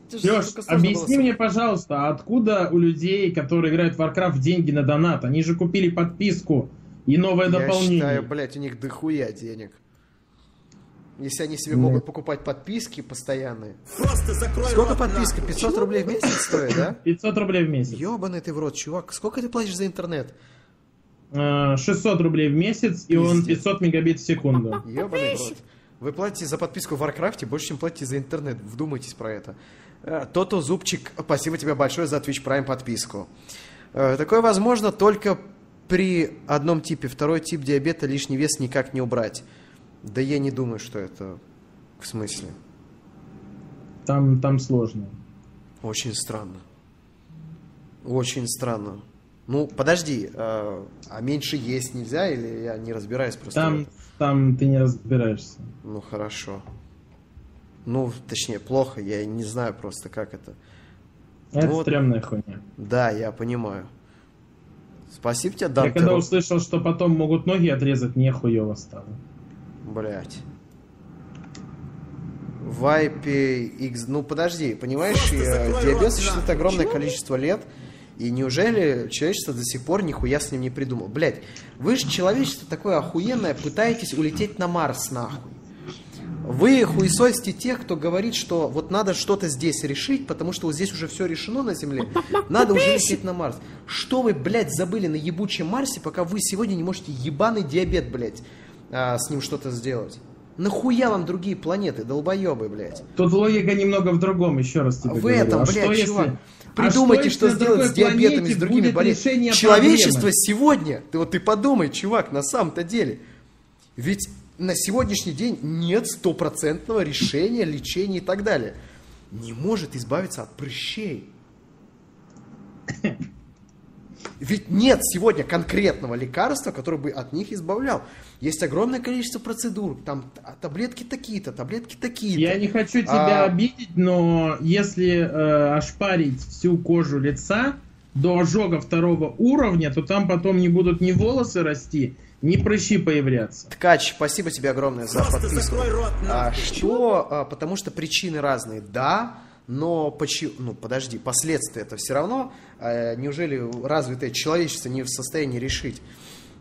объясни было, мне, пожалуйста, а откуда у людей, которые играют в Warcraft, деньги на донат? Они же купили подписку и новое Я дополнение. считаю, блядь, у них дохуя денег. Если они себе могут покупать подписки постоянные. Просто закрой Сколько рот подписка? нахуй. 500 рублей в месяц стоит, да? 500 рублей в месяц. Ебаный ты в рот, чувак. Сколько ты платишь за интернет? Э, 600 рублей в месяц, и он Пиздец. 500 мегабит в секунду. Ебаный в рот. Вы платите за подписку в Варкрафте больше, чем платите за интернет. Вдумайтесь про это. Э, Тото Зубчик, спасибо тебе большое за Twitch Prime подписку. Э, Такое возможно только при одном типе. Второй тип диабета лишний вес никак не убрать. Да я не думаю, что это в смысле. Там, там сложно. Очень странно. Очень странно. Ну, подожди, э, а меньше есть нельзя или я не разбираюсь просто? Там, там ты не разбираешься. Ну, хорошо. Ну, точнее, плохо, я не знаю просто, как это. Это Вот. стрёмная хуйня. Да, я понимаю. Спасибо тебе, Я Данте. когда Ру- услышал, что потом могут ноги отрезать, мне хуёво стало. Блять. Вайпе X... Ну, подожди, понимаешь, э, диабет существует огромное количество лет, и неужели человечество до сих пор нихуя с ним не придумал? Блять, вы же человечество такое охуенное, пытаетесь улететь на Марс, нахуй. Вы хуесосите тех, кто говорит, что вот надо что-то здесь решить, потому что вот здесь уже все решено на Земле, надо уже лететь на Марс. Что вы, блядь, забыли на ебучем Марсе, пока вы сегодня не можете ебаный диабет, блядь, а, с ним что-то сделать? Нахуя вам другие планеты, долбоебы, блядь? Тут логика немного в другом, еще раз тебе В говорю. этом, А блядь, что если- чувак. а Придумайте, что, если на сделать с диабетом и с другими болезнями. Человечество проблемы? сегодня, ты вот ты подумай, чувак, на самом-то деле, ведь на сегодняшний день нет стопроцентного решения, лечения и так далее. Не может избавиться от прыщей. Ведь нет сегодня конкретного лекарства, которое бы от них избавлял. Есть огромное количество процедур. Там таблетки такие-то, таблетки такие-то. Я не хочу тебя А- обидеть, но если э, ошпарить всю кожу лица до ожога второго уровня, то там потом не будут ни волосы расти, ни прыщи появляться. Ткач, спасибо тебе огромное за Просто подписку. закрой рот А, нахуй. что? А, потому что причины разные, да, но почему? Ну, подожди, последствия это все равно. а, неужели развитое человечество не в состоянии решить?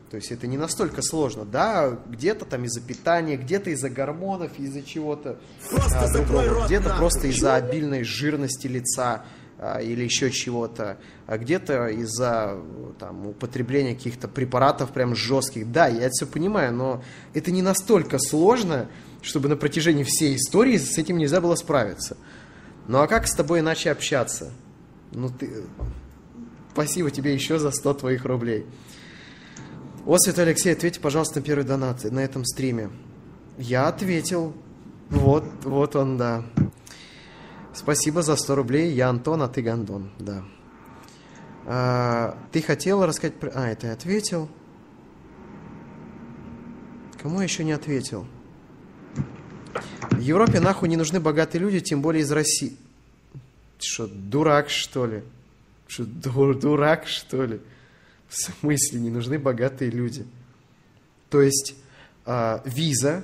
То есть это не настолько сложно, да, где-то там из-за питания, где-то из-за гормонов, из-за чего-то а, другого, где-то просто из-за обильной жирности лица а, или еще чего-то, а где-то из-за там употребления каких-то препаратов прям жестких. Да, я это все понимаю, но это не настолько сложно, чтобы на протяжении всей истории с этим нельзя было справиться. Ну а как с тобой иначе общаться? Ну ты... Спасибо тебе еще за 100 твоих рублей. О, Святой Алексей, ответьте, пожалуйста, на первый донат на этом стриме. Я ответил. Вот, вот он, да. Спасибо за 100 рублей. Я Антон, а ты Гондон, да. А, ты хотел рассказать. А, это я ответил. Кому еще не ответил? В Европе нахуй не нужны богатые люди, тем более из России. Что, дурак, что ли? Что, ду- дурак, что ли? В смысле, не нужны богатые люди? То есть а, виза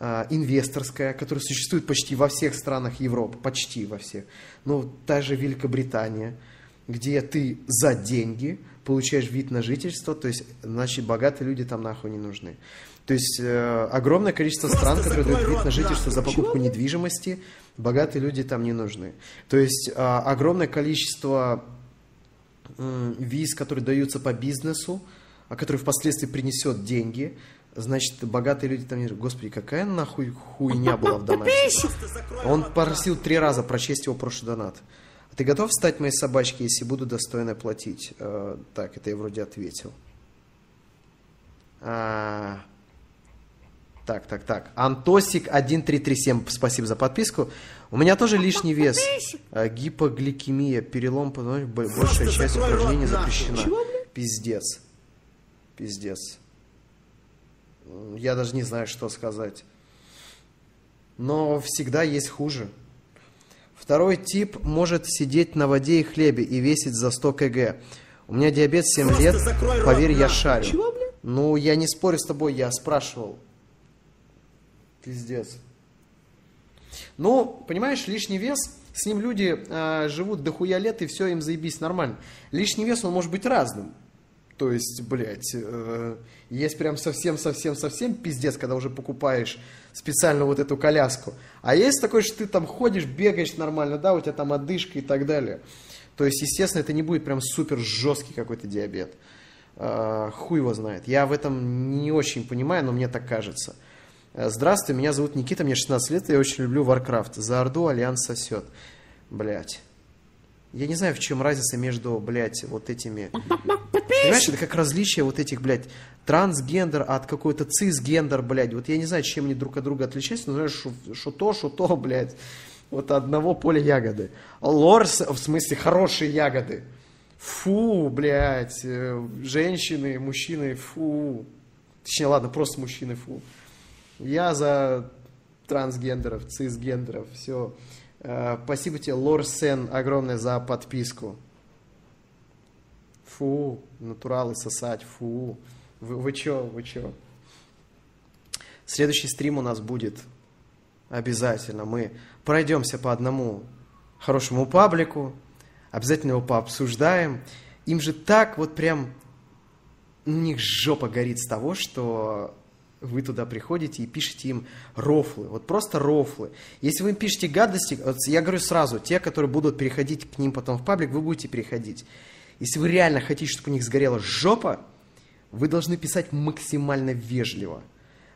а, инвесторская, которая существует почти во всех странах Европы, почти во всех. Ну, та же Великобритания, где ты за деньги получаешь вид на жительство, то есть, значит, богатые люди там нахуй не нужны. То есть э, огромное количество стран, которые дают вид на жительство за покупку недвижимости, богатые люди там не нужны. То есть а, огромное количество м, виз, которые даются по бизнесу, а который впоследствии принесет деньги, значит, богатые люди там не... Господи, какая нахуй хуйня была в донате? Он просил три раза прочесть его прошлый донат. А ты готов стать моей собачкой, если буду достойно платить? Э, так, это я вроде ответил. А, так, так, так. Антосик 1337, спасибо за подписку. У меня тоже лишний вес. А, Гипогликемия, перелом бо- большая часть упражнений запрещена. Пиздец. Пиздец. Я даже не знаю, что сказать. Но всегда есть хуже. Второй тип может сидеть на воде и хлебе и весить за 100 кг. У меня диабет 7 Просто лет, поверь, я шарю. Ну, я не спорю с тобой, я спрашивал. Пиздец. Ну, понимаешь, лишний вес, с ним люди а, живут дохуя лет, и все, им заебись нормально. Лишний вес, он может быть разным. То есть, блядь, э, есть прям совсем-совсем-совсем пиздец, когда уже покупаешь специально вот эту коляску. А есть такой, что ты там ходишь, бегаешь нормально, да, у тебя там одышка и так далее. То есть, естественно, это не будет прям супер жесткий какой-то диабет. Э, хуй его знает. Я в этом не очень понимаю, но мне так кажется. Э, Здравствуй, меня зовут Никита, мне 16 лет, и я очень люблю Warcraft. За Орду Альянс сосет. Блять. Я не знаю, в чем разница между, блядь, вот этими... Понимаешь, это как различие вот этих, блядь, трансгендер от какой-то цисгендер, блядь. Вот я не знаю, чем они друг от друга отличаются, но знаешь, что, то, что то, блядь. Вот одного поля ягоды. Лорс, в смысле, хорошие ягоды. Фу, блядь, э, женщины, мужчины, фу. Точнее, ладно, просто мужчины, фу. Я за трансгендеров, цисгендеров, все. Спасибо тебе, Лорсен, огромное за подписку. Фу, натуралы сосать, фу. Вы, вы чё, вы чё? Следующий стрим у нас будет обязательно. Мы пройдемся по одному хорошему паблику, обязательно его пообсуждаем. Им же так вот прям, у них жопа горит с того, что вы туда приходите и пишете им рофлы, вот просто рофлы. Если вы им пишете гадости, вот я говорю сразу, те, которые будут переходить к ним потом в паблик, вы будете переходить. Если вы реально хотите, чтобы у них сгорела жопа, вы должны писать максимально вежливо.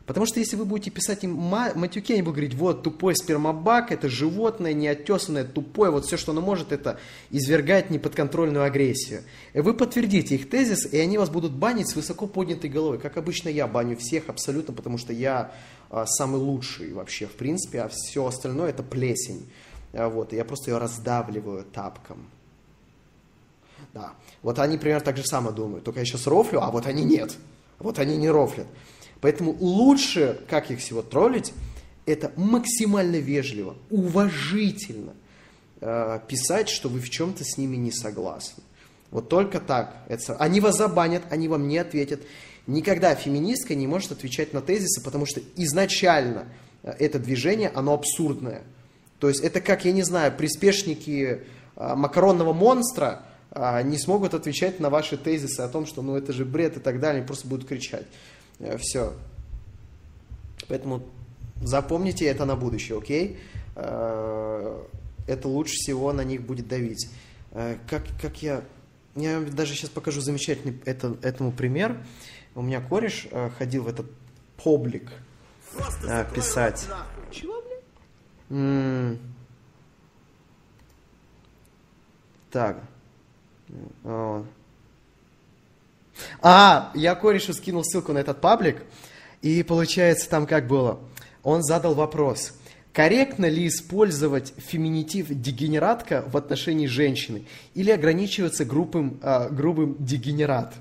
Потому что если вы будете писать им ма- матюки, они будут говорить, вот, тупой спермобак, это животное, неотесанное, тупое, вот все, что оно может, это извергать неподконтрольную агрессию. И вы подтвердите их тезис, и они вас будут банить с высоко поднятой головой. Как обычно я баню всех абсолютно, потому что я а, самый лучший вообще, в принципе, а все остальное это плесень. А, вот, и я просто ее раздавливаю тапком. Да. Вот они примерно так же самое думают. Только я сейчас рофлю, а вот они нет. Вот они не рофлят. Поэтому лучше, как их всего троллить, это максимально вежливо, уважительно э, писать, что вы в чем-то с ними не согласны. Вот только так. Это, они вас забанят, они вам не ответят. Никогда феминистка не может отвечать на тезисы, потому что изначально э, это движение, оно абсурдное. То есть это как, я не знаю, приспешники э, макаронного монстра э, не смогут отвечать на ваши тезисы о том, что ну это же бред и так далее, они просто будут кричать. Э, Все. Поэтому запомните это на будущее, окей? Э, Это лучше всего на них будет давить. Э, Как, как я... Я вам даже сейчас покажу замечательный это, этому пример. У меня кореш ходил в этот публик э, писать. Чего? М. Так. А, я корешу скинул ссылку на этот паблик, и получается там как было. Он задал вопрос, корректно ли использовать феминитив дегенератка в отношении женщины или ограничиваться грубым, а, грубым дегенерат?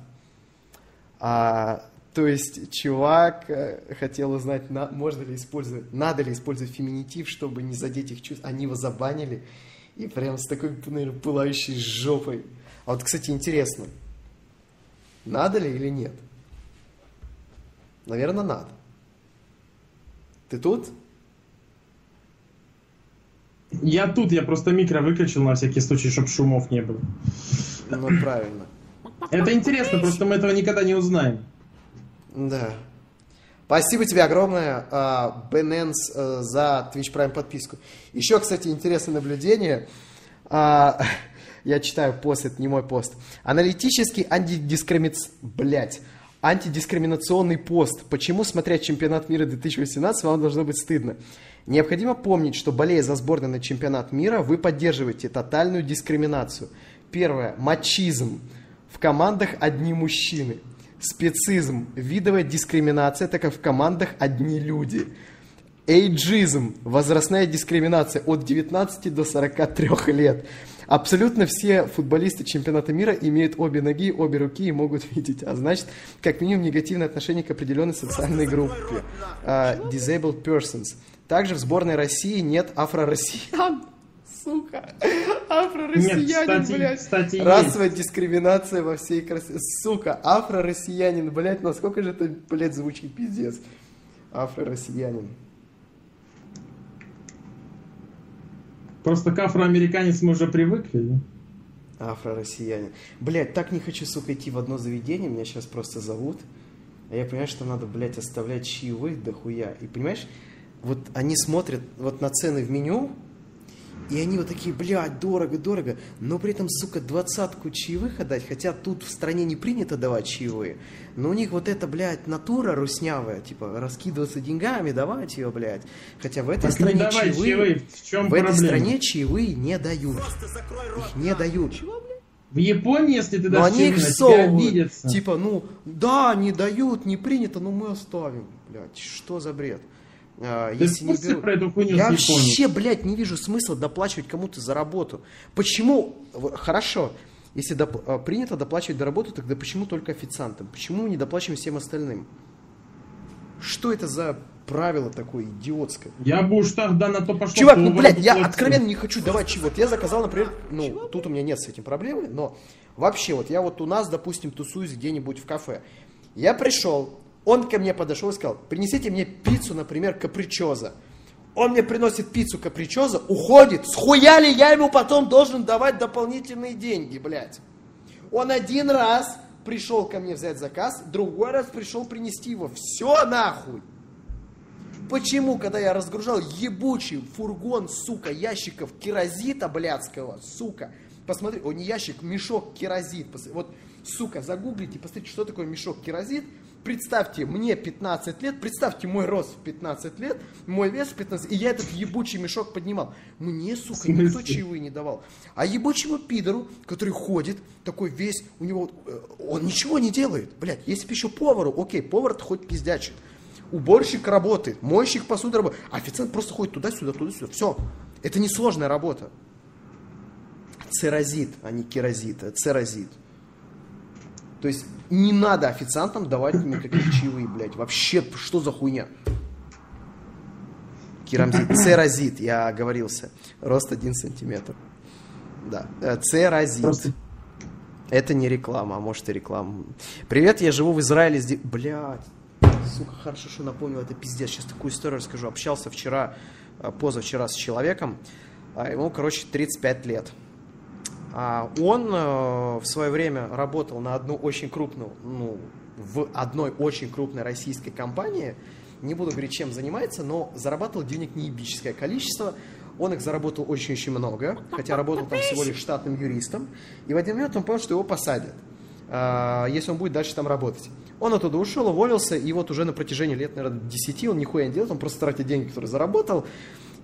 А, то есть чувак э, хотел узнать, на, можно ли использовать, надо ли использовать феминитив, чтобы не задеть их чувств. Они его забанили и прям с такой, наверное, пылающей жопой. А вот, кстати, интересно, надо ли или нет? Наверное, надо. Ты тут? Я тут, я просто микро выключил на всякий случай, чтобы шумов не было. Ну, правильно. Это интересно, просто мы этого никогда не узнаем. Да. Спасибо тебе огромное, а, Бененс, э, за Twitch Prime подписку. Еще, кстати, интересное наблюдение. Я читаю пост, это не мой пост. Аналитический антидискриминац... Блять. Антидискриминационный пост. Почему, смотря чемпионат мира 2018, вам должно быть стыдно? Необходимо помнить, что болея за сборную на чемпионат мира, вы поддерживаете тотальную дискриминацию. Первое. Мачизм. В командах одни мужчины. Специзм. Видовая дискриминация, так как в командах одни люди. Эйджизм. Возрастная дискриминация от 19 до 43 лет. Абсолютно все футболисты чемпионата мира имеют обе ноги, обе руки и могут видеть. А значит, как минимум негативное отношение к определенной социальной группе. А, disabled persons. Также в сборной России нет афро-россиян. Сука. Афро-россиянин, Нет, кстати- блядь. кстати, есть. Расовая дискриминация во всей красе. Сука, афро-россиянин, блядь, насколько же это, блядь, звучит пиздец. Афро-россиянин. Просто к афроамериканец мы уже привыкли. да? Афро-россияне. Блядь, так не хочу, сука, идти в одно заведение, меня сейчас просто зовут. А я понимаю, что надо, блядь, оставлять чаевых дохуя. И понимаешь, вот они смотрят вот на цены в меню, и они вот такие, блядь, дорого, дорого, но при этом, сука, двадцатку чаевых отдать, хотя тут в стране не принято давать чаевые, но у них вот эта, блядь, натура руснявая, типа, раскидываться деньгами, давать ее, блядь. Хотя в этой Так не стране давай чаевые, чаевые, в чем в этой стране чаевые не дают. Их не дают. В Японии, если ты Но дашь они их обидятся. Типа, ну, да, не дают, не принято, но мы оставим. Блядь, что за бред? Ты если не берут... про эту хуйню Я вообще, блядь, не вижу смысла доплачивать кому-то за работу. Почему? Хорошо, если доп- а, принято доплачивать за работу, тогда почему только официантам? Почему мы не доплачиваем всем остальным? Что это за правило такое идиотское? Я бы уж тогда на то пошел. Чувак, ну, блядь, я откровенно не хочу давать чего. Вот я заказал, например, ну, тут у меня нет с этим проблемы, но вообще, вот я вот у нас, допустим, тусуюсь где-нибудь в кафе. Я пришел, он ко мне подошел и сказал, принесите мне пиццу, например, капричоза. Он мне приносит пиццу капричоза, уходит, схуяли я ему потом должен давать дополнительные деньги, блядь. Он один раз пришел ко мне взять заказ, другой раз пришел принести его. Все нахуй. Почему, когда я разгружал ебучий фургон, сука, ящиков керозита блядского, сука, посмотри, о, не ящик, мешок керозит, вот, сука, загуглите, посмотрите, что такое мешок керозит, представьте, мне 15 лет, представьте мой рост в 15 лет, мой вес в 15, и я этот ебучий мешок поднимал. Мне, сука, никто чаевые не давал. А ебучему пидору, который ходит, такой весь, у него, э, он ничего не делает, блядь, если бы еще повару, окей, повар-то хоть пиздячит, Уборщик работает, мойщик посуды работает, официант просто ходит туда-сюда, туда-сюда. Все. Это несложная работа. Церозит, а не керозит, а церозит. То есть не надо официантам давать никакие чаевые, блядь. Вообще, что за хуйня? Керамзит, церозит, я оговорился. Рост 1 сантиметр. Да, э, церозит. Просто- Это не реклама, а может и реклама. Привет, я живу в Израиле. Здесь... Блядь, сука, хорошо, что напомнил, это пиздец. Сейчас такую историю расскажу. Общался вчера, э, позавчера с человеком. а Ему, короче, 35 лет. А Он э, в свое время работал на одну очень крупную, ну, в одной очень крупной российской компании. Не буду говорить, чем занимается, но зарабатывал денег неебическое количество. Он их заработал очень-очень много, хотя работал там всего лишь штатным юристом. И в один момент он понял, что его посадят, а, если он будет дальше там работать. Он оттуда ушел, уволился, и вот уже на протяжении лет, наверное, 10 он нихуя не делает, он просто тратит деньги, которые заработал,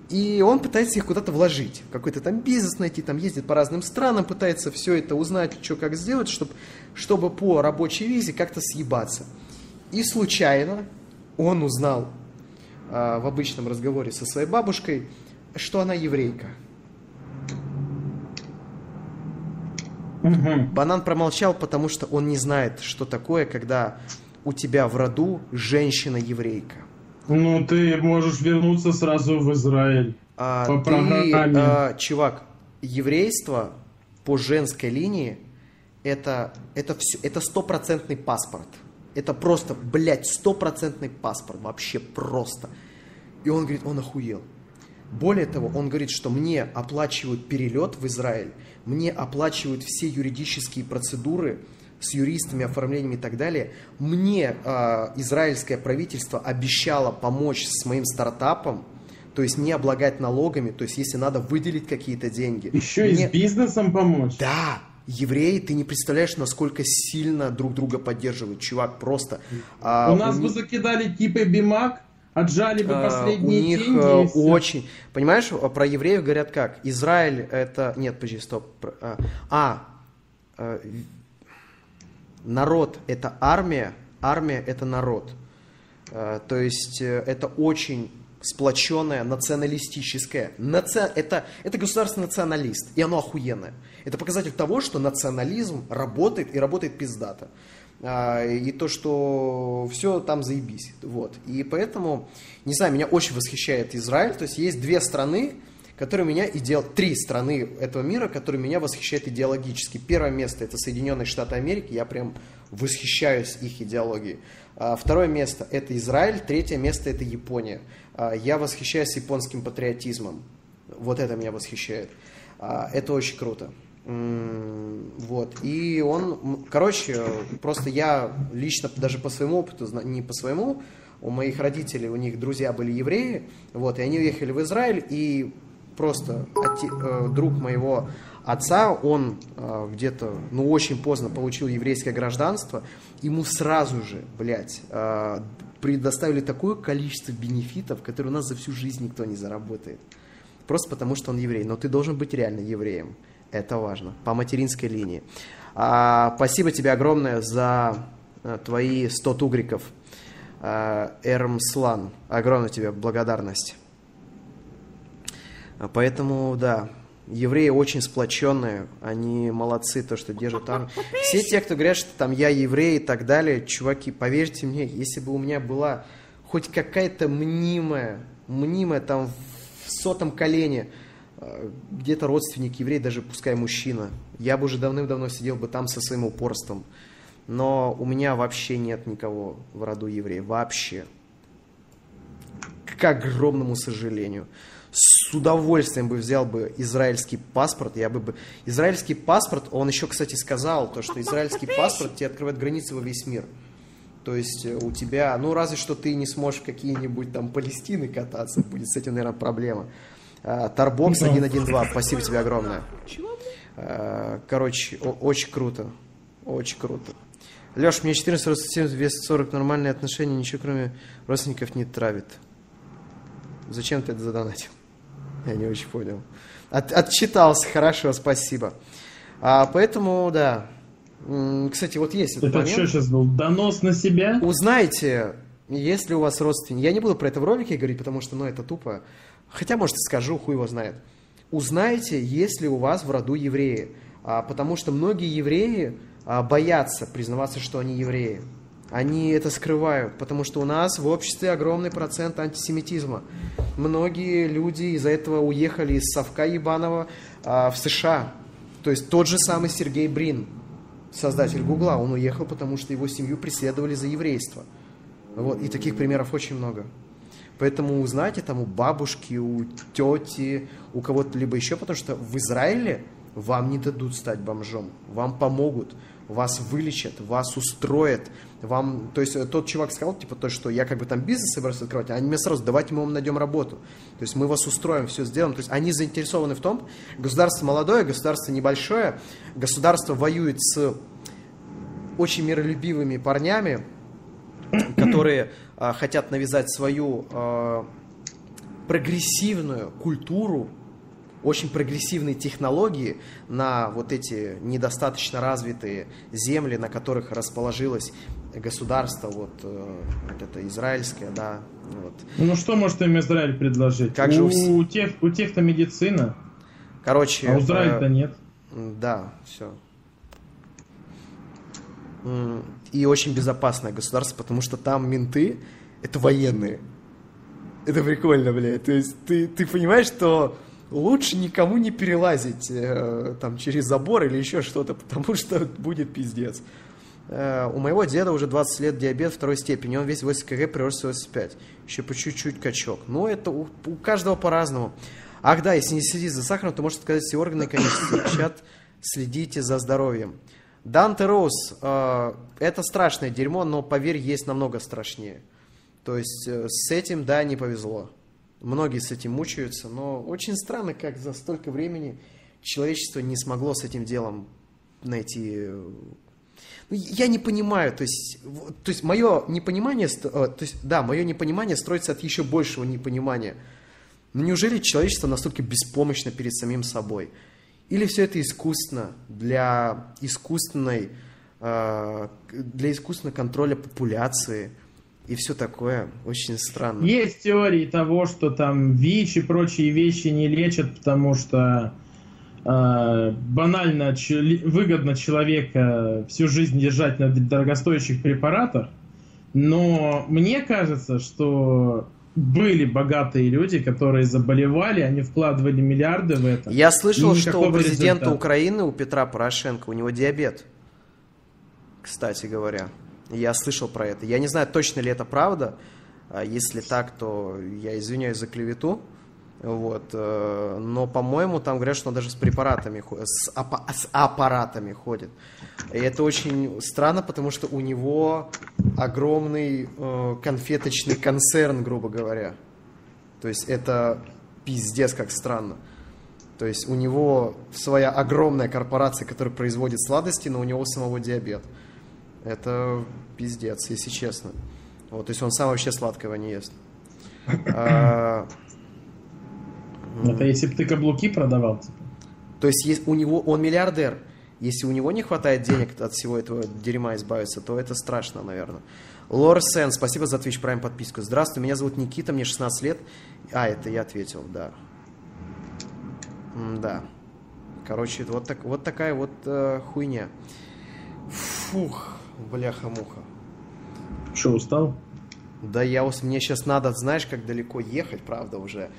и он пытается их куда-то вложить, какой-то там бизнес найти, там ездит по разным странам, пытается все это узнать, что как сделать, чтобы, чтобы по рабочей визе как-то съебаться. И случайно он узнал а, в обычном разговоре со своей бабушкой, что она еврейка. Банан промолчал, потому что он не знает, что такое, когда у тебя в роду женщина-еврейка. Ну, ты можешь вернуться сразу в Израиль. А По ты, программе. а, чувак, еврейство по женской линии это это все, это стопроцентный паспорт. Это просто, блядь, стопроцентный паспорт, вообще просто. И он говорит, он охуел. Более того, он говорит, что мне оплачивают перелет в Израиль, мне оплачивают все юридические процедуры с юристами, оформлением и так далее. Мне а, израильское правительство обещало помочь с моим стартапом, то есть не облагать налогами, то есть если надо выделить какие-то деньги. Еще и Мне- с бизнесом помочь. да, евреи, ты не представляешь, насколько сильно друг друга поддерживают, чувак, просто. А, У нас у бы закидали типы бимак, отжали бы а, последние у них деньги. э, и очень, понимаешь, а, про евреев говорят как? Израиль это, нет, подожди, стоп, а, а, э, народ это армия, армия это народ, Э, то есть э, это очень сплоченное, националистическое. Наци- это, это государство националист, и оно охуенное. Это показатель того, что национализм работает и работает пиздато. А, и то, что все там заебись. Вот. И поэтому, не знаю, меня очень восхищает Израиль. То есть есть две страны, которые меня идеал... Три страны этого мира, которые меня восхищают идеологически. Первое место это Соединенные Штаты Америки. Я прям восхищаюсь их идеологией. А, Второе место это Израиль. Третье место это Япония. А, Я восхищаюсь японским патриотизмом. Вот это меня восхищает. А, Это очень круто. Вот. И он, короче, просто я лично даже по своему опыту, не по своему, у моих родителей, у них друзья были евреи, вот, и они уехали в Израиль, и просто оте- э, друг моего отца, он э, где-то, ну, очень поздно получил еврейское гражданство, ему сразу же, блядь, э, предоставили такое количество бенефитов, которые у нас за всю жизнь никто не заработает. Просто потому, что он еврей. Но ты должен быть реально евреем. Это важно. По материнской линии. А, спасибо тебе огромное за э, твои 100 тугриков. А, Эрмслан. Огромная тебе благодарность. Поэтому, да, евреи очень сплоченные, они молодцы, то, что держат армию. Все те, кто говорят, что там я еврей и так далее, чуваки, поверьте мне, если бы у меня была хоть какая-то мнимая, мнимая там в сотом колене, э, где-то родственник еврей, даже пускай мужчина, я бы уже давным-давно сидел бы там со своим упорством. Но у меня вообще нет никого в роду евреев, вообще к огромному сожалению. С удовольствием бы взял бы израильский паспорт. Я бы, бы... Израильский паспорт, он еще, кстати, сказал, то, что израильский паспорт тебе открывает границы во весь мир. То есть э, у тебя, ну разве что ты не сможешь в какие-нибудь там Палестины кататься, будет с этим, наверное, проблема. А, Тарбокс 112, спасибо тебе огромное. А, Короче, очень круто, очень круто. Леш, мне 14, рост 70, вес 40, нормальные отношения, ничего кроме родственников не травит. Зачем ты это задонатил? Я не очень понял. От- отчитался, хорошо, спасибо. А, поэтому, да. Кстати, вот есть этот Это момент. что сейчас был? Донос на себя? Узнайте, если у вас родственники. Я не буду про это в ролике говорить, потому что, ну, это тупо. Хотя, может, скажу, хуй его знает. Узнайте, есть ли у вас в роду евреи. А, потому что многие евреи а, боятся признаваться, что они евреи. Они это скрывают, потому что у нас в обществе огромный процент антисемитизма. Многие люди из-за этого уехали из совка ебаного а, в США. То есть тот же самый Сергей Брин, создатель Гугла, он уехал, потому что его семью преследовали за еврейство. Вот, и таких примеров очень много. Поэтому узнайте там у бабушки, у тети, у кого-то либо еще, потому что в Израиле вам не дадут стать бомжом, вам помогут, вас вылечат, вас устроят, вам, то есть э, тот чувак сказал, типа, то, что я как бы там бизнес собираюсь открывать, а они мне сразу, давайте мы вам найдем работу. То есть мы вас устроим, все сделаем. То есть они заинтересованы в том, государство молодое, государство небольшое, государство воюет с очень миролюбивыми парнями, которые а, хотят навязать свою а, прогрессивную культуру, очень прогрессивные технологии на вот эти недостаточно развитые земли, на которых расположилось государство, вот, э, это израильское, да, вот. Ну что может им Израиль предложить? Как же у у, тех, у тех-то медицина, Короче, а у Израиля-то э, нет. Да, все. И очень безопасное государство, потому что там менты — это военные. Это прикольно, блядь. То есть ты, ты понимаешь, что лучше никому не перелазить э, там через забор или еще что-то, потому что будет пиздец. Э, у моего деда уже 20 лет диабет второй степени, он весь 8 кг, прирост 85. Еще по чуть-чуть качок. Ну, это у, у каждого по-разному. Ах да, если не следить за сахаром, то может отказать все органы, конечно, чат, следите за здоровьем. Данте Роуз, э, это страшное дерьмо, но поверь, есть намного страшнее. То есть э, с этим, да, не повезло. Многие с этим мучаются, но очень странно, как за столько времени человечество не смогло с этим делом найти... э, ну, Я не понимаю, то есть, то есть мое непонимание, э, то есть, да, мое непонимание строится от еще большего непонимания. Но неужели человечество настолько беспомощно перед самим собой? Или все это искусственно для искусственной, э, для искусственного контроля популяции и все такое? Очень странно. Есть теории того, что там ВИЧ и прочие вещи не лечат, потому что э, банально чел- выгодно человека всю жизнь держать на дорогостоящих препаратах. Но мне кажется, что были богатые люди, которые заболевали, они вкладывали миллиарды в это. Я слышал, что у президента результата. Украины, у Петра Порошенко, у него диабет. Кстати говоря. Я слышал про это. Я не знаю, точно ли это правда. А Если так, то я извиняюсь за клевету. Вот. э, Но, по-моему, там говорят, что он даже с препаратами, с, апа- с аппаратами ходит. И это очень странно, потому что у него огромный э, конфеточный концерн, грубо говоря. То есть это пиздец как странно. То есть у него своя огромная корпорация, которая производит сладости, но у него самого диабет. Это пиздец, если честно. Вот, то есть он сам вообще сладкого не ест. А, Это если бы ты каблуки продавал, типа. то есть у него, он миллиардер. Если у него не хватает денег от всего этого дерьма избавиться, то это страшно, наверное. Лор Сен, спасибо за Twitch Prime подписку. Здравствуй, меня зовут Никита, мне 16 лет. А, это я ответил, да. Да. Короче, вот, так, вот такая вот э, хуйня. Фух, бляха-муха. Что, устал? Да я ус- мне сейчас надо, знаешь, как далеко ехать, правда, уже.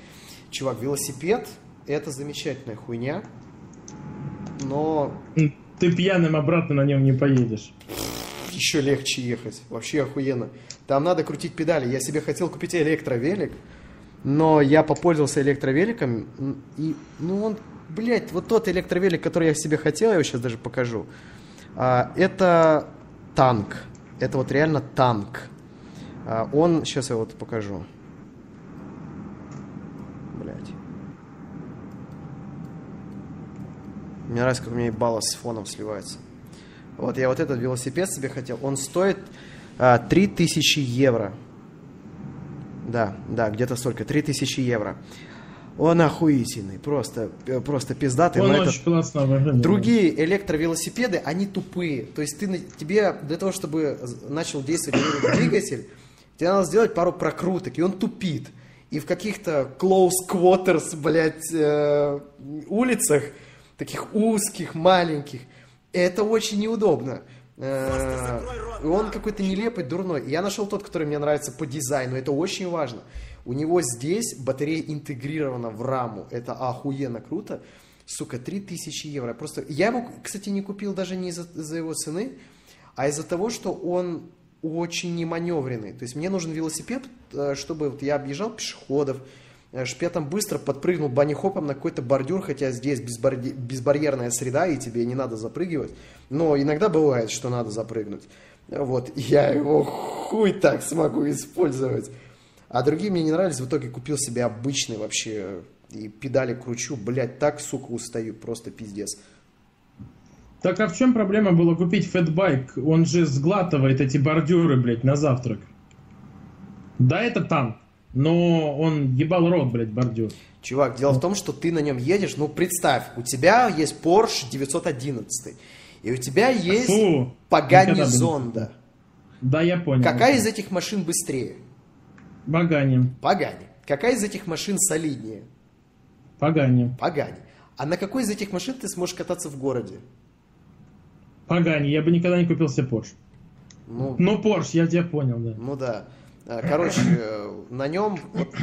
Чувак, велосипед это замечательная хуйня, но Ты пьяным обратно на нем не поедешь. еще легче ехать. Вообще охуенно. Там надо крутить педали. Я себе хотел купить электровелик, но я попользовался электровеликом, и, ну, он, блядь, вот тот электровелик, который я себе хотел, я его сейчас даже покажу, а, это танк. Это вот реально танк. А, он, сейчас я вот покажу. Блядь. Мне нравится, как у меня ебало с фоном сливается. Вот я вот этот велосипед себе хотел. Он стоит а, 3000 евро. Да, да, где-то столько. 3000 евро. Он охуительный. Просто, э, просто пиздатый. Он но этот- очень классно выглядит. Другие электровелосипеды, они тупые. То есть ты, тебе для того, чтобы начал действовать этот двигатель, тебе надо сделать пару прокруток, и он тупит. И в каких-то close quarters, блядь, э, улицах, таких узких, маленьких, это очень неудобно. Э, он какой-то нелепый, дурной. Я нашел тот, который мне нравится по дизайну. Это очень важно. У него здесь батарея интегрирована в раму. Это охуенно круто. Сука, 3000 евро. Просто я его, кстати, не купил даже не из-за, из-за его цены, а из-за того, что он очень неманевренный. То есть мне нужен велосипед, э, чтобы вот я объезжал пешеходов, э, чтоб я там быстро подпрыгнул банихопом на какой-то бордюр, хотя здесь безбарди- безбарьерная среда, и тебе не надо запрыгивать. Но иногда бывает, что надо запрыгнуть. Вот, я его хуй так смогу использовать. А другие мне не нравились, в итоге купил себе обычный вообще, и педали кручу, блядь, так, сука, устаю, просто пиздец. Так а в чем проблема было купить фэтбайк? Он же сглатывает эти бордюры, блядь, на завтрак. Да, это танк, но он ебал рот, блядь, бордюр. Чувак, дело в том, что ты на нем едешь, ну представь, у тебя есть Porsche 911, и у тебя есть Фу, Пагани Зонда. Да, я понял. Какая из этих машин быстрее? Багани. Пагани. Какая из этих машин солиднее? Пагани. Пагани. А на какой из этих машин ты сможешь кататься в городе? Пагани. Я бы никогда не купил себе Porsche. Ну, Ну, Porsche, я тебя понял, да. Ну да. А, Короче, э, на нем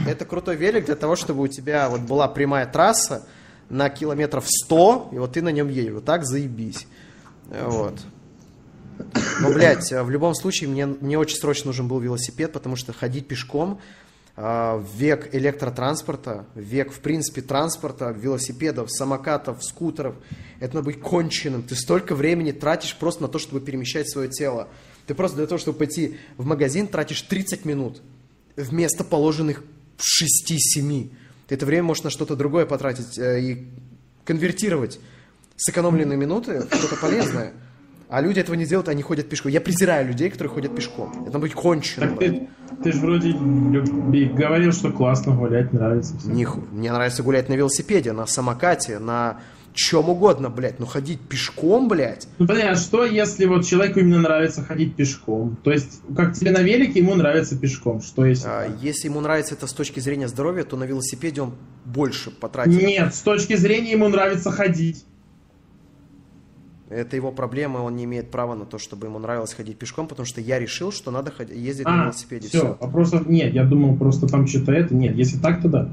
это крутой велик для того, чтобы у тебя вот была прямая трасса на километров 100, и вот ты на нем едешь. Вот так заебись. Вот. Но, блядь, э, в любом случае мне, мне очень срочно нужен был велосипед, потому что ходить пешком а, в век электротранспорта, век, в принципе, транспорта, велосипедов, самокатов, скутеров, это надо быть конченым. Ты столько времени тратишь просто на то, чтобы перемещать свое тело. Ты просто для того, чтобы пойти в магазин, тратишь 30 минут вместо положенных 6-7. Ты это время можешь на что-то другое потратить э, и конвертировать сэкономленные минуты в что-то полезное. А люди этого не делают, они ходят пешком. Я презираю людей, которые ходят пешком. Это надо быть конченым. Так ты, ты же вроде говорил, что классно гулять, нравится. всё. Ниху. Мне нравится гулять на велосипеде, на самокате, на чем угодно, блядь. Но ходить пешком, блядь, Ну, блин, а что, если вот человеку именно нравится ходить пешком? То есть, как тебе на велике, ему нравится пешком. Что если... а, если ему нравится это с точки зрения здоровья, то на велосипеде он больше потратит. Нет, с точки зрения ему нравится ходить. Это его проблема, он не имеет права на то, чтобы ему нравилось ходить пешком, потому что я решил, что надо ход- ездить на А, велосипеде. все. Все, просто, нет, я думал, просто там что-то это. Нет, если так, то да.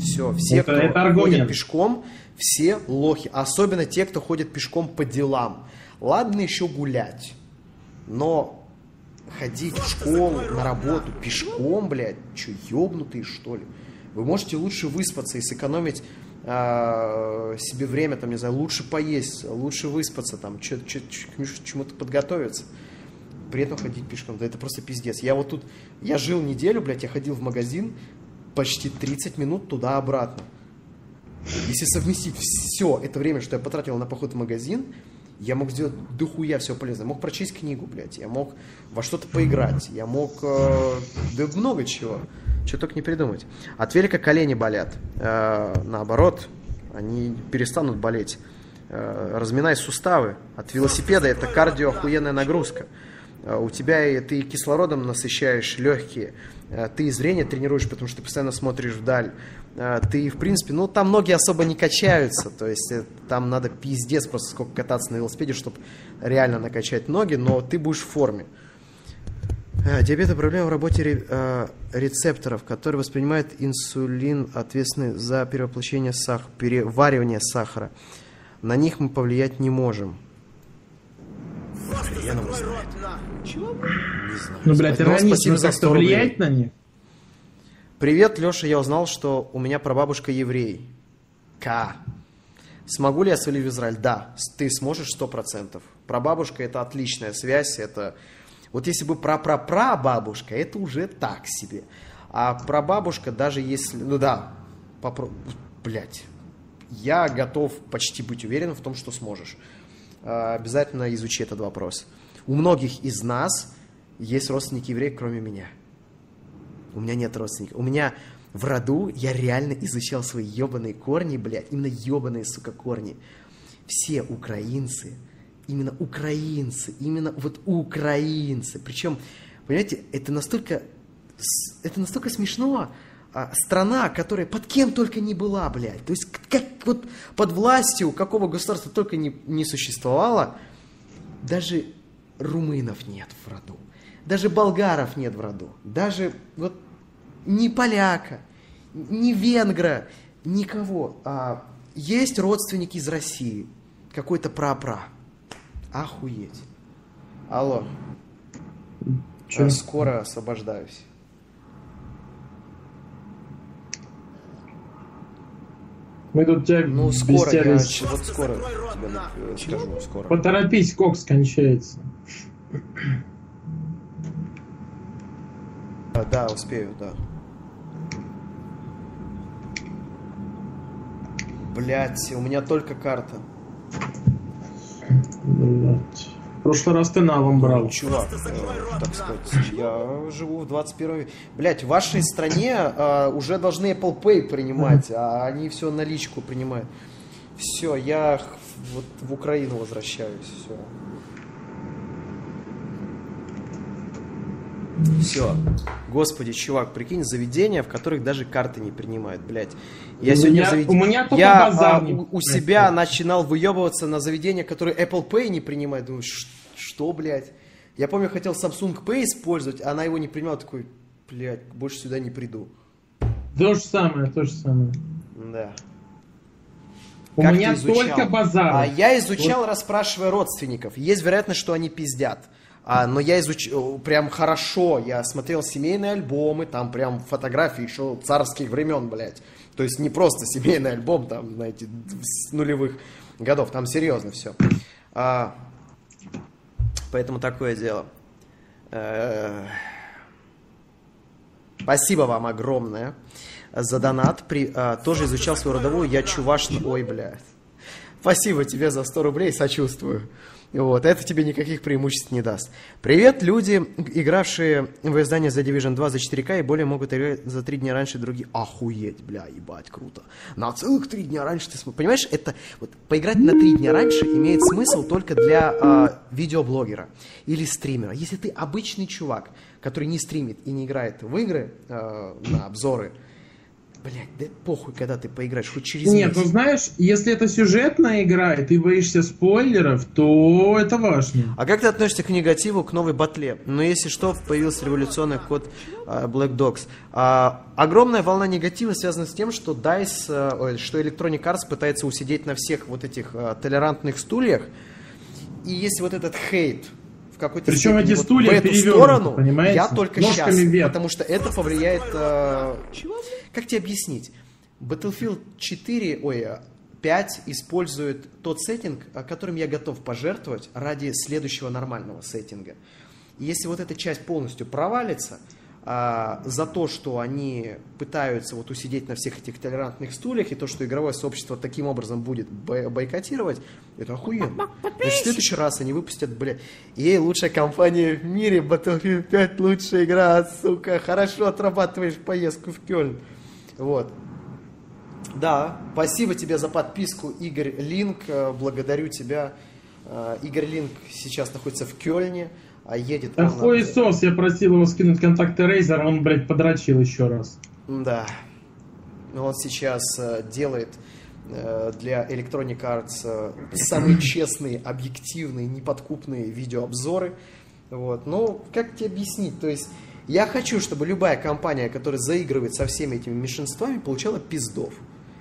все. Все, Это- кто это ходит пешком, все лохи. Особенно те, кто ходит пешком по делам. Ладно еще гулять, но ходить в школу, на работу пешком, блядь, че, ебнутые что ли? Вы можете лучше выспаться и сэкономить себе время, там, не знаю, лучше поесть, лучше выспаться, там, к чему-то подготовиться. При этом ходить пешком, да это просто пиздец. Я вот тут, я жил неделю, блядь, я ходил в магазин почти 30 минут туда-обратно. Если совместить все это время, что я потратил на поход в магазин, я мог сделать дохуя все полезное. Мог прочесть книгу, блядь, я мог во что-то поиграть, я мог... э, да много чего. Что только не придумать. От велика колени болят. Э, наоборот, они перестанут болеть. Э, разминай суставы. От велосипеда это кардио охуенная нагрузка. Э, у тебя и ты кислородом насыщаешь легкие, Э, ты зрение тренируешь, потому что ты постоянно смотришь вдаль. Э, Ты, в принципе, ну, там ноги особо не качаются, то есть э, там надо пиздец просто сколько кататься на велосипеде, чтобы реально накачать ноги, но ты будешь в форме. Э, Диабет – проблема в работе э, рецепторов, которые воспринимают инсулин, ответственный за перевоплощение сахара, переваривание сахара. На них мы повлиять не можем. Хрен его знает. Чего? Не знаю. Ну, блядь, Но организм как-то 100 рублей. влияет на них? Привет, Леша, я узнал, что у меня прабабушка еврей. К. Смогу ли я свалить в Израиль? Да, ты сможешь сто процентов. Прабабушка это отличная связь, это... Вот если бы пра-пра-пра-бабушка, это уже так себе. А прабабушка, даже если... Ну да, попро... Блять. Я готов почти быть уверен в том, что сможешь. А, Обязательно изучи этот вопрос. У многих из нас есть родственники евреи, кроме меня. У меня нет родственников. У меня в роду я реально изучал свои ебаные корни, блядь. Именно ебаные, сука, корни. Все украинцы, именно украинцы, именно вот украинцы. Причем, понимаете, это настолько, это настолько смешно. А, страна, которая под кем только не была, блядь. То есть, как вот под властью какого государства только не, не существовало, даже румынов нет в роду. Даже болгаров нет в роду. Даже вот ни поляка, ни венгра, никого. А есть родственники из России. Какой-то прапра. Охуеть. Алло. Чё? А, Скоро освобождаюсь. Мы тут тебя Ну, скоро, я, бестиались. ч- вот скоро тебе э, скажу, скоро. Поторопись, кокс кончается. А, Да, успею, да. Блять, у меня только карта. Блядь. В прошлый раз ты налом брал. Чувак, э, так сказать, я живу в 21 веке. Блять, в вашей стране э, уже должны Apple Pay принимать, а они все наличку принимают. Все, я вот в Украину возвращаюсь. Все. Все. Господи, чувак, прикинь, заведения, в которых даже карты не принимают, блядь. Я У сегодня меня- завед- у меня только я, а, у, у принимает. себя начинал выебываться на заведения, которые Apple Pay не принимают. Думаю, «Ш- что, блядь? Я помню, хотел Samsung Pay использовать, а она его не принимала. Такой, блядь, больше сюда не приду. То же самое, то же самое. Да. У Как меня только базар. А я изучал, расспрашивая родственников. Есть вероятность, что они пиздят. А, но я изучил прям хорошо. Я смотрел семейные альбомы, там прям фотографии еще царских времен, блядь. То есть не просто семейный альбом, там, знаете, с нулевых годов. Там серьезно все. поэтому такое дело. Э, Спасибо вам огромное за донат. При, а, тоже изучал свою родовую. Я чуваш... Ой, блядь. Спасибо тебе за 100 рублей, сочувствую. Вот, это тебе никаких преимуществ не даст. Привет, люди, игравшие в издание за Division 2 за 4К и более могут играть за 3 дня раньше другие. Охуеть, бля, ебать, круто. На целых 3 дня раньше ты сможешь. Понимаешь, это вот поиграть на 3 дня раньше имеет смысл только для а, видеоблогера или стримера. Если ты обычный чувак, который не стримит и не играет в игры а, на обзоры, блядь, да похуй, когда ты поиграешь, хоть через Нет, ну месяц. знаешь, если это сюжетная игра, и ты боишься спойлеров, то это важно. А как ты относишься к негативу, к новой батле? Ну, если что, появился революционный код а, Black Dogs. А, огромная волна негатива связана с тем, что DICE, а, что Electronic Arts пытается усидеть на всех вот этих толерантных стульях. И если вот этот хейт в какой-то Причем эти вот стулья в эту сторону, понимаете? я только Ножками счастлив, вверх. потому что это повлияет... э, как тебе объяснить? Battlefield 4, ой, э, 5 использует тот сеттинг, э, которым я готов пожертвовать ради следующего нормального сеттинга. Если вот эта часть полностью провалится, а, за то, что они пытаются вот усидеть на всех этих толерантных стульях, и то, что игровое сообщество таким образом будет бой- бойкотировать, это охуенно. Значит, в следующий раз они выпустят, бля, ей лучшая компания в мире, Battlefield 5 лучшая игра, сука, хорошо отрабатываешь поездку в Кёльн. Вот. Да, спасибо тебе за подписку, Игорь Линк. Э, Благодарю тебя. Э, Игорь Линк сейчас находится в Кёльне, а едет... Да он на- хуесос, я просил его скинуть контакты Razer, он, блядь, подрочил еще раз. Да. Он сейчас э, делает э, для Electronic Arts э, самые честные, объективные, неподкупные видеообзоры. Вот. Ну, как тебе объяснить? То есть, я хочу, чтобы любая компания, которая заигрывает со всеми этими меньшинствами, получала пиздов.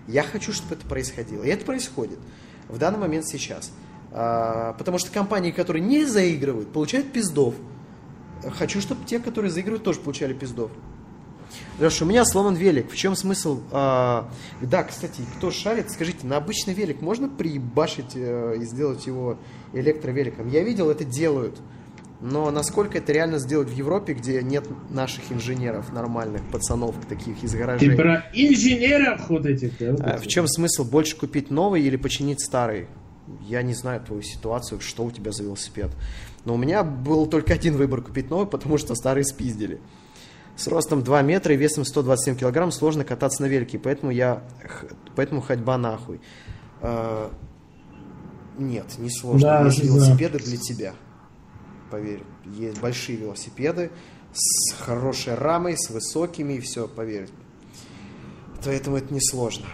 Я хочу, чтобы это происходило. И это происходит в данный момент сейчас. А, потому что компании, которые не заигрывают, получают пиздов. Хочу, чтобы те, которые заигрывают, тоже получали пиздов. Леша, у меня сломан велик. В чем смысл? а, да, кстати, кто шарит, скажите, на обычный велик можно приебашить э, и сделать его электровеликом? Я видел, это делают. Но насколько это реально сделать в Европе, где нет наших инженеров, нормальных пацанов, таких из Ты гаражей? про инженеров вот этих, да? вот А, этих. в чем смысл? Больше купить новый или починить старый? Я не знаю твою ситуацию, что у тебя за велосипед. Но у меня был только один выбор купить новый, потому что старый спиздили. С ростом 2 метра и весом 127 килограмм сложно кататься на велике, поэтому я... Поэтому ходьба нахуй. А, нет, не сложно. Да, Есть да. велосипеды для тебя. Поверь. Есть большие велосипеды с хорошей рамой, с высокими и все, поверь. Поэтому это несложно.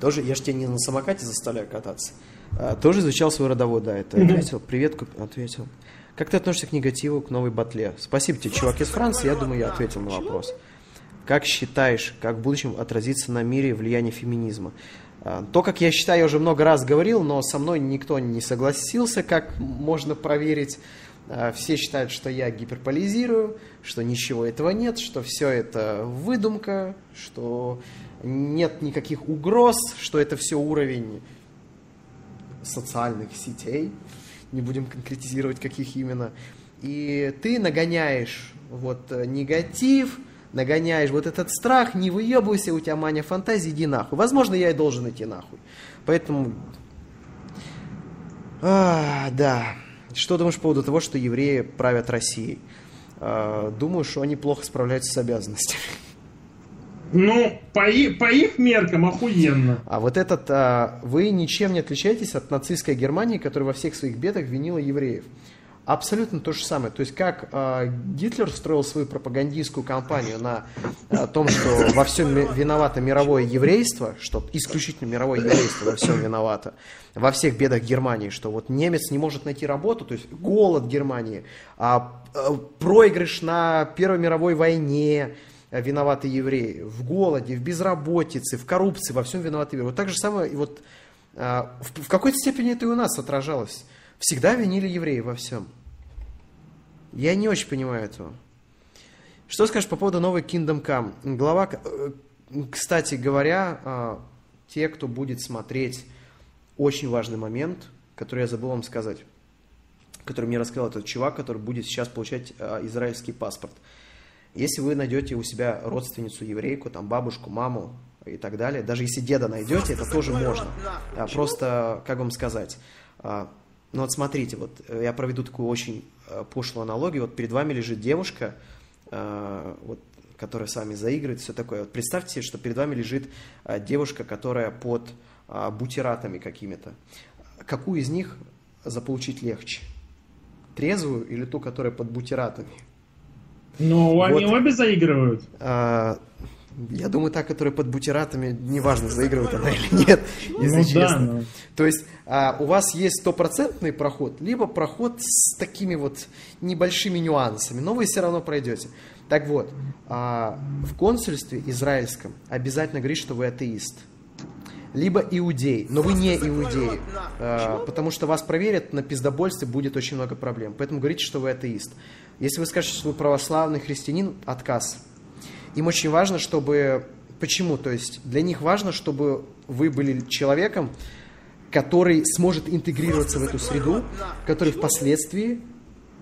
Тоже, я же тебя не на самокате заставляю кататься. А, тоже изучал свой родовод, да, это ответил. Привет, ответил. Как ты относишься к негативу, к новой батле? Спасибо тебе, чувак из Франции, я думаю, я ответил на вопрос. Как считаешь, как в будущем отразится на мире влияние феминизма? А, То, как я считаю, я уже много раз говорил, но со мной никто не согласился, как можно проверить. А, Все считают, что я гиперполизирую, что ничего этого нет, что все это выдумка, что нет никаких угроз, что это все уровень социальных сетей, не будем конкретизировать, каких именно. И ты нагоняешь вот э, негатив, нагоняешь вот этот страх, не выебывайся, у тебя мания фантазии, иди нахуй. Возможно, я и должен идти нахуй. Поэтому... А, да. Что думаешь по поводу того, что евреи правят Россией? А, думаю, что они плохо справляются с обязанностями. Ну, по, и- по их меркам охуенно. А вот этот, а, вы ничем не отличаетесь от нацистской Германии, которая во всех своих бедах винила евреев. Абсолютно то же самое. То есть как а, Гитлер строил свою пропагандистскую кампанию на а, том, что во всем виновато мировое еврейство, что исключительно мировое еврейство во всем виновато, во всех бедах Германии, что вот немец не может найти работу, то есть голод Германии, а, а, проигрыш на Первой мировой войне, э, виноваты евреи. В голоде, в безработице, в коррупции, во всем виноваты евреи. Вот так же самое, и вот а, в, какой-то степени это и у нас отражалось. Всегда винили евреи во всем. Я не очень понимаю этого. Что скажешь по поводу новой Kingdom Come? Глава, э, кстати говоря, те, кто будет смотреть, очень важный момент, который я забыл вам сказать, который мне рассказал этот чувак, который будет сейчас получать израильский паспорт. Если вы найдете у себя родственницу еврейку, там бабушку, маму и так далее, даже если деда найдете, это тоже можно. А, Просто, как вам сказать, а, ну вот смотрите, вот э, я проведу такую очень э, пошлую аналогию. Вот перед вами лежит девушка, э, вот, которая с вами заигрывает, все такое. Вот представьте что перед вами лежит э, девушка, которая под э, бутератами какими-то. Какую из них заполучить легче? Трезвую или ту, которая под бутератами? Ну, они Вот. обе заигрывают. А, я думаю, та, которая под бутератами, неважно, заигрывает она или нет, если Ну да, честно. ну. То есть а, у вас есть стопроцентный проход, либо проход с такими вот небольшими нюансами, но вы все равно пройдете. Так вот, а, в консульстве израильском обязательно говорит, что вы атеист. либо иудей, но вы не иудеи, э, потому что вас проверят на пиздобольстве, будет очень много проблем. Поэтому говорите, что вы атеист. Если вы скажете, что вы православный христианин, отказ. Им очень важно, чтобы... Почему? То есть для них важно, чтобы вы были человеком, который сможет интегрироваться в эту среду, который впоследствии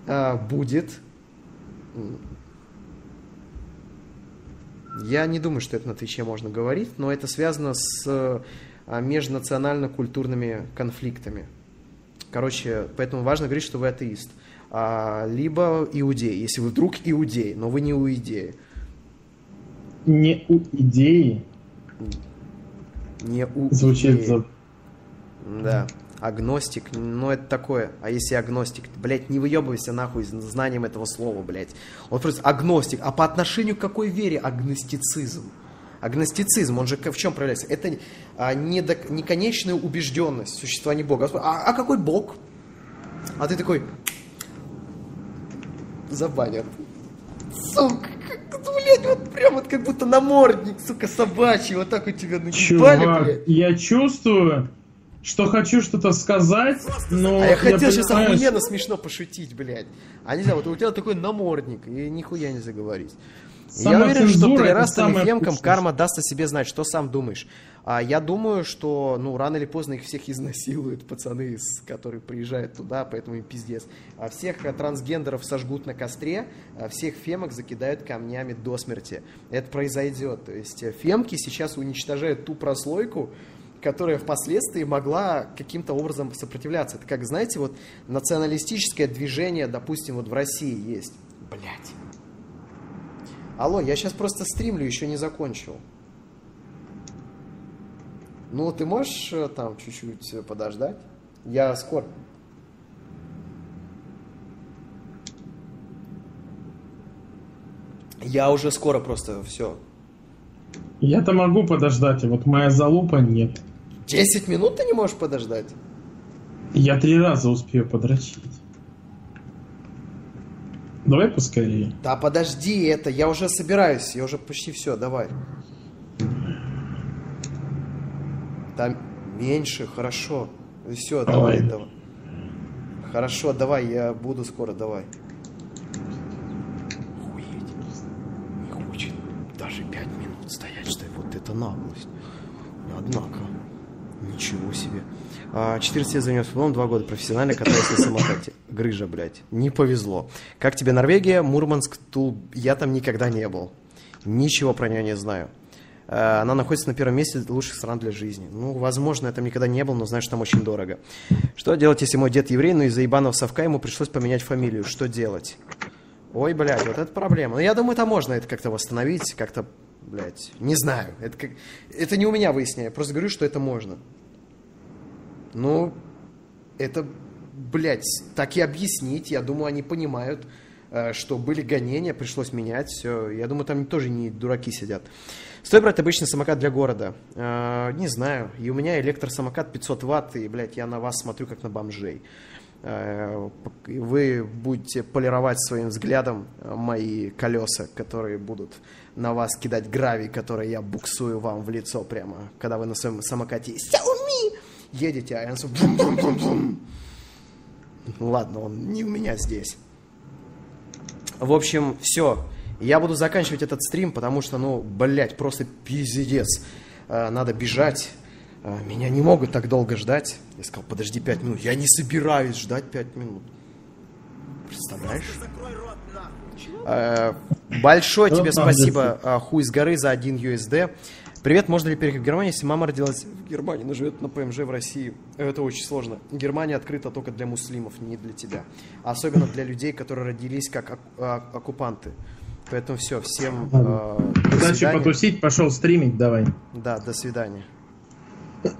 э, будет... Я не думаю, что это на Твиче можно говорить, но это связано с э, межнационально-культурными конфликтами. Короче, поэтому важно говорить, что вы атеист. А, либо иудей, если вы вдруг иудей, но вы не иудеи. Не у идеи Не у звучит за... Да. Агностик, ну это такое. А если агностик? Блять, не выебывайся нахуй знанием этого слова, блять. Он просто агностик. А по отношению к какой вере агностицизм? Агностицизм, он же в чем проявляется? Это а, недо- неконечная убежденность в существовании Бога. А, а какой Бог? А ты такой... Забанят. Сука, как, блядь, вот прям вот как будто намордник, сука, собачий, вот так у тебя наебали, Чувак, блядь. я чувствую, что хочу что-то сказать, но... А я хотел сейчас понимаю, охуенно смешно пошутить, блядь. А нельзя, вот у тебя такой намордник, и нихуя нельзя говорить. Я уверен, что это толерантным вкусное. карма даст о себе знать. Что сам думаешь? А я думаю, что ну рано или поздно их всех изнасилуют пацаны, которые приезжают туда, поэтому им пиздец. А всех э, трансгендеров сожгут на костре, а всех фемок закидают камнями до смерти. Это произойдет. То есть э, фемки сейчас уничтожают ту прослойку, которая впоследствии могла каким-то образом сопротивляться. Это как, знаете, вот националистическое движение, допустим, вот в России есть. Блять. Алло, я сейчас просто стримлю, еще не закончил. Ну, ты можешь э, там чуть-чуть э, подождать? Я скоро. Я уже скоро просто все. Я-то могу подождать, а вот моя залупа нет. 10 минут ты не можешь подождать? Я три раза успею подрочить. Давай поскорее. Да подожди это, я уже собираюсь, я уже почти все, давай. Там меньше, хорошо. Все, давай, Ой. давай. Хорошо, давай, я буду скоро, давай. Охуеть. Не хочет даже пять минут стоять, что вот это наглость. Однако, ничего себе. А, 14 лет занимаюсь футболом, 2 года профессионально катаюсь на самокате. Грыжа, блядь. Не повезло. Как тебе Норвегия, Мурманск, Тул? Я там никогда не был. Ничего про нее не знаю. А, Она находится на первом месте лучших стран для жизни. Ну, возможно, я там никогда не был, но что там очень дорого. Что делать, если мой дед еврей, но из-за ебаного совка ему пришлось поменять фамилию? Что делать? Ой, блядь, вот это проблема. Но я думаю, там можно это как-то восстановить, как-то, блядь, не знаю. Это, как... это не у меня выясняю, я просто говорю, что это можно. Ну, это, блядь, так и объяснить. Я думаю, они понимают, э, что были гонения, пришлось менять все. Я думаю, там тоже не дураки сидят. Стоит брать обычный самокат для города? Э, Не знаю. И у меня электросамокат 500 ватт, и, блядь, я на вас смотрю, как на бомжей. Э, Вы будете полировать своим взглядом мои колеса, которые будут на вас кидать гравий, который я буксую вам в лицо прямо, когда вы на своем самокате Xiaomi едете, а я на своем бум-бум-бум-бум. Ну Ладно, он не у меня здесь. В общем, все. Я буду заканчивать этот стрим, потому что, ну, блядь, просто пиздец. Э, Надо бежать. Э, Меня не могут так долго ждать. Я сказал, подожди пять минут. Я не собираюсь ждать пять минут. Представляешь? Э, Большое тебе спасибо, хуй с горы, за 1 USD. Привет, можно ли переехать в Германию, если мама родилась в Германии, но живет на ПМЖ в России? Это очень сложно. Германия открыта только для муслимов, не для тебя. Особенно для людей, которые родились как а- оккупанты. Поэтому все, всем э, до Удачи потусить, пошел стримить давай. Да, до свидания.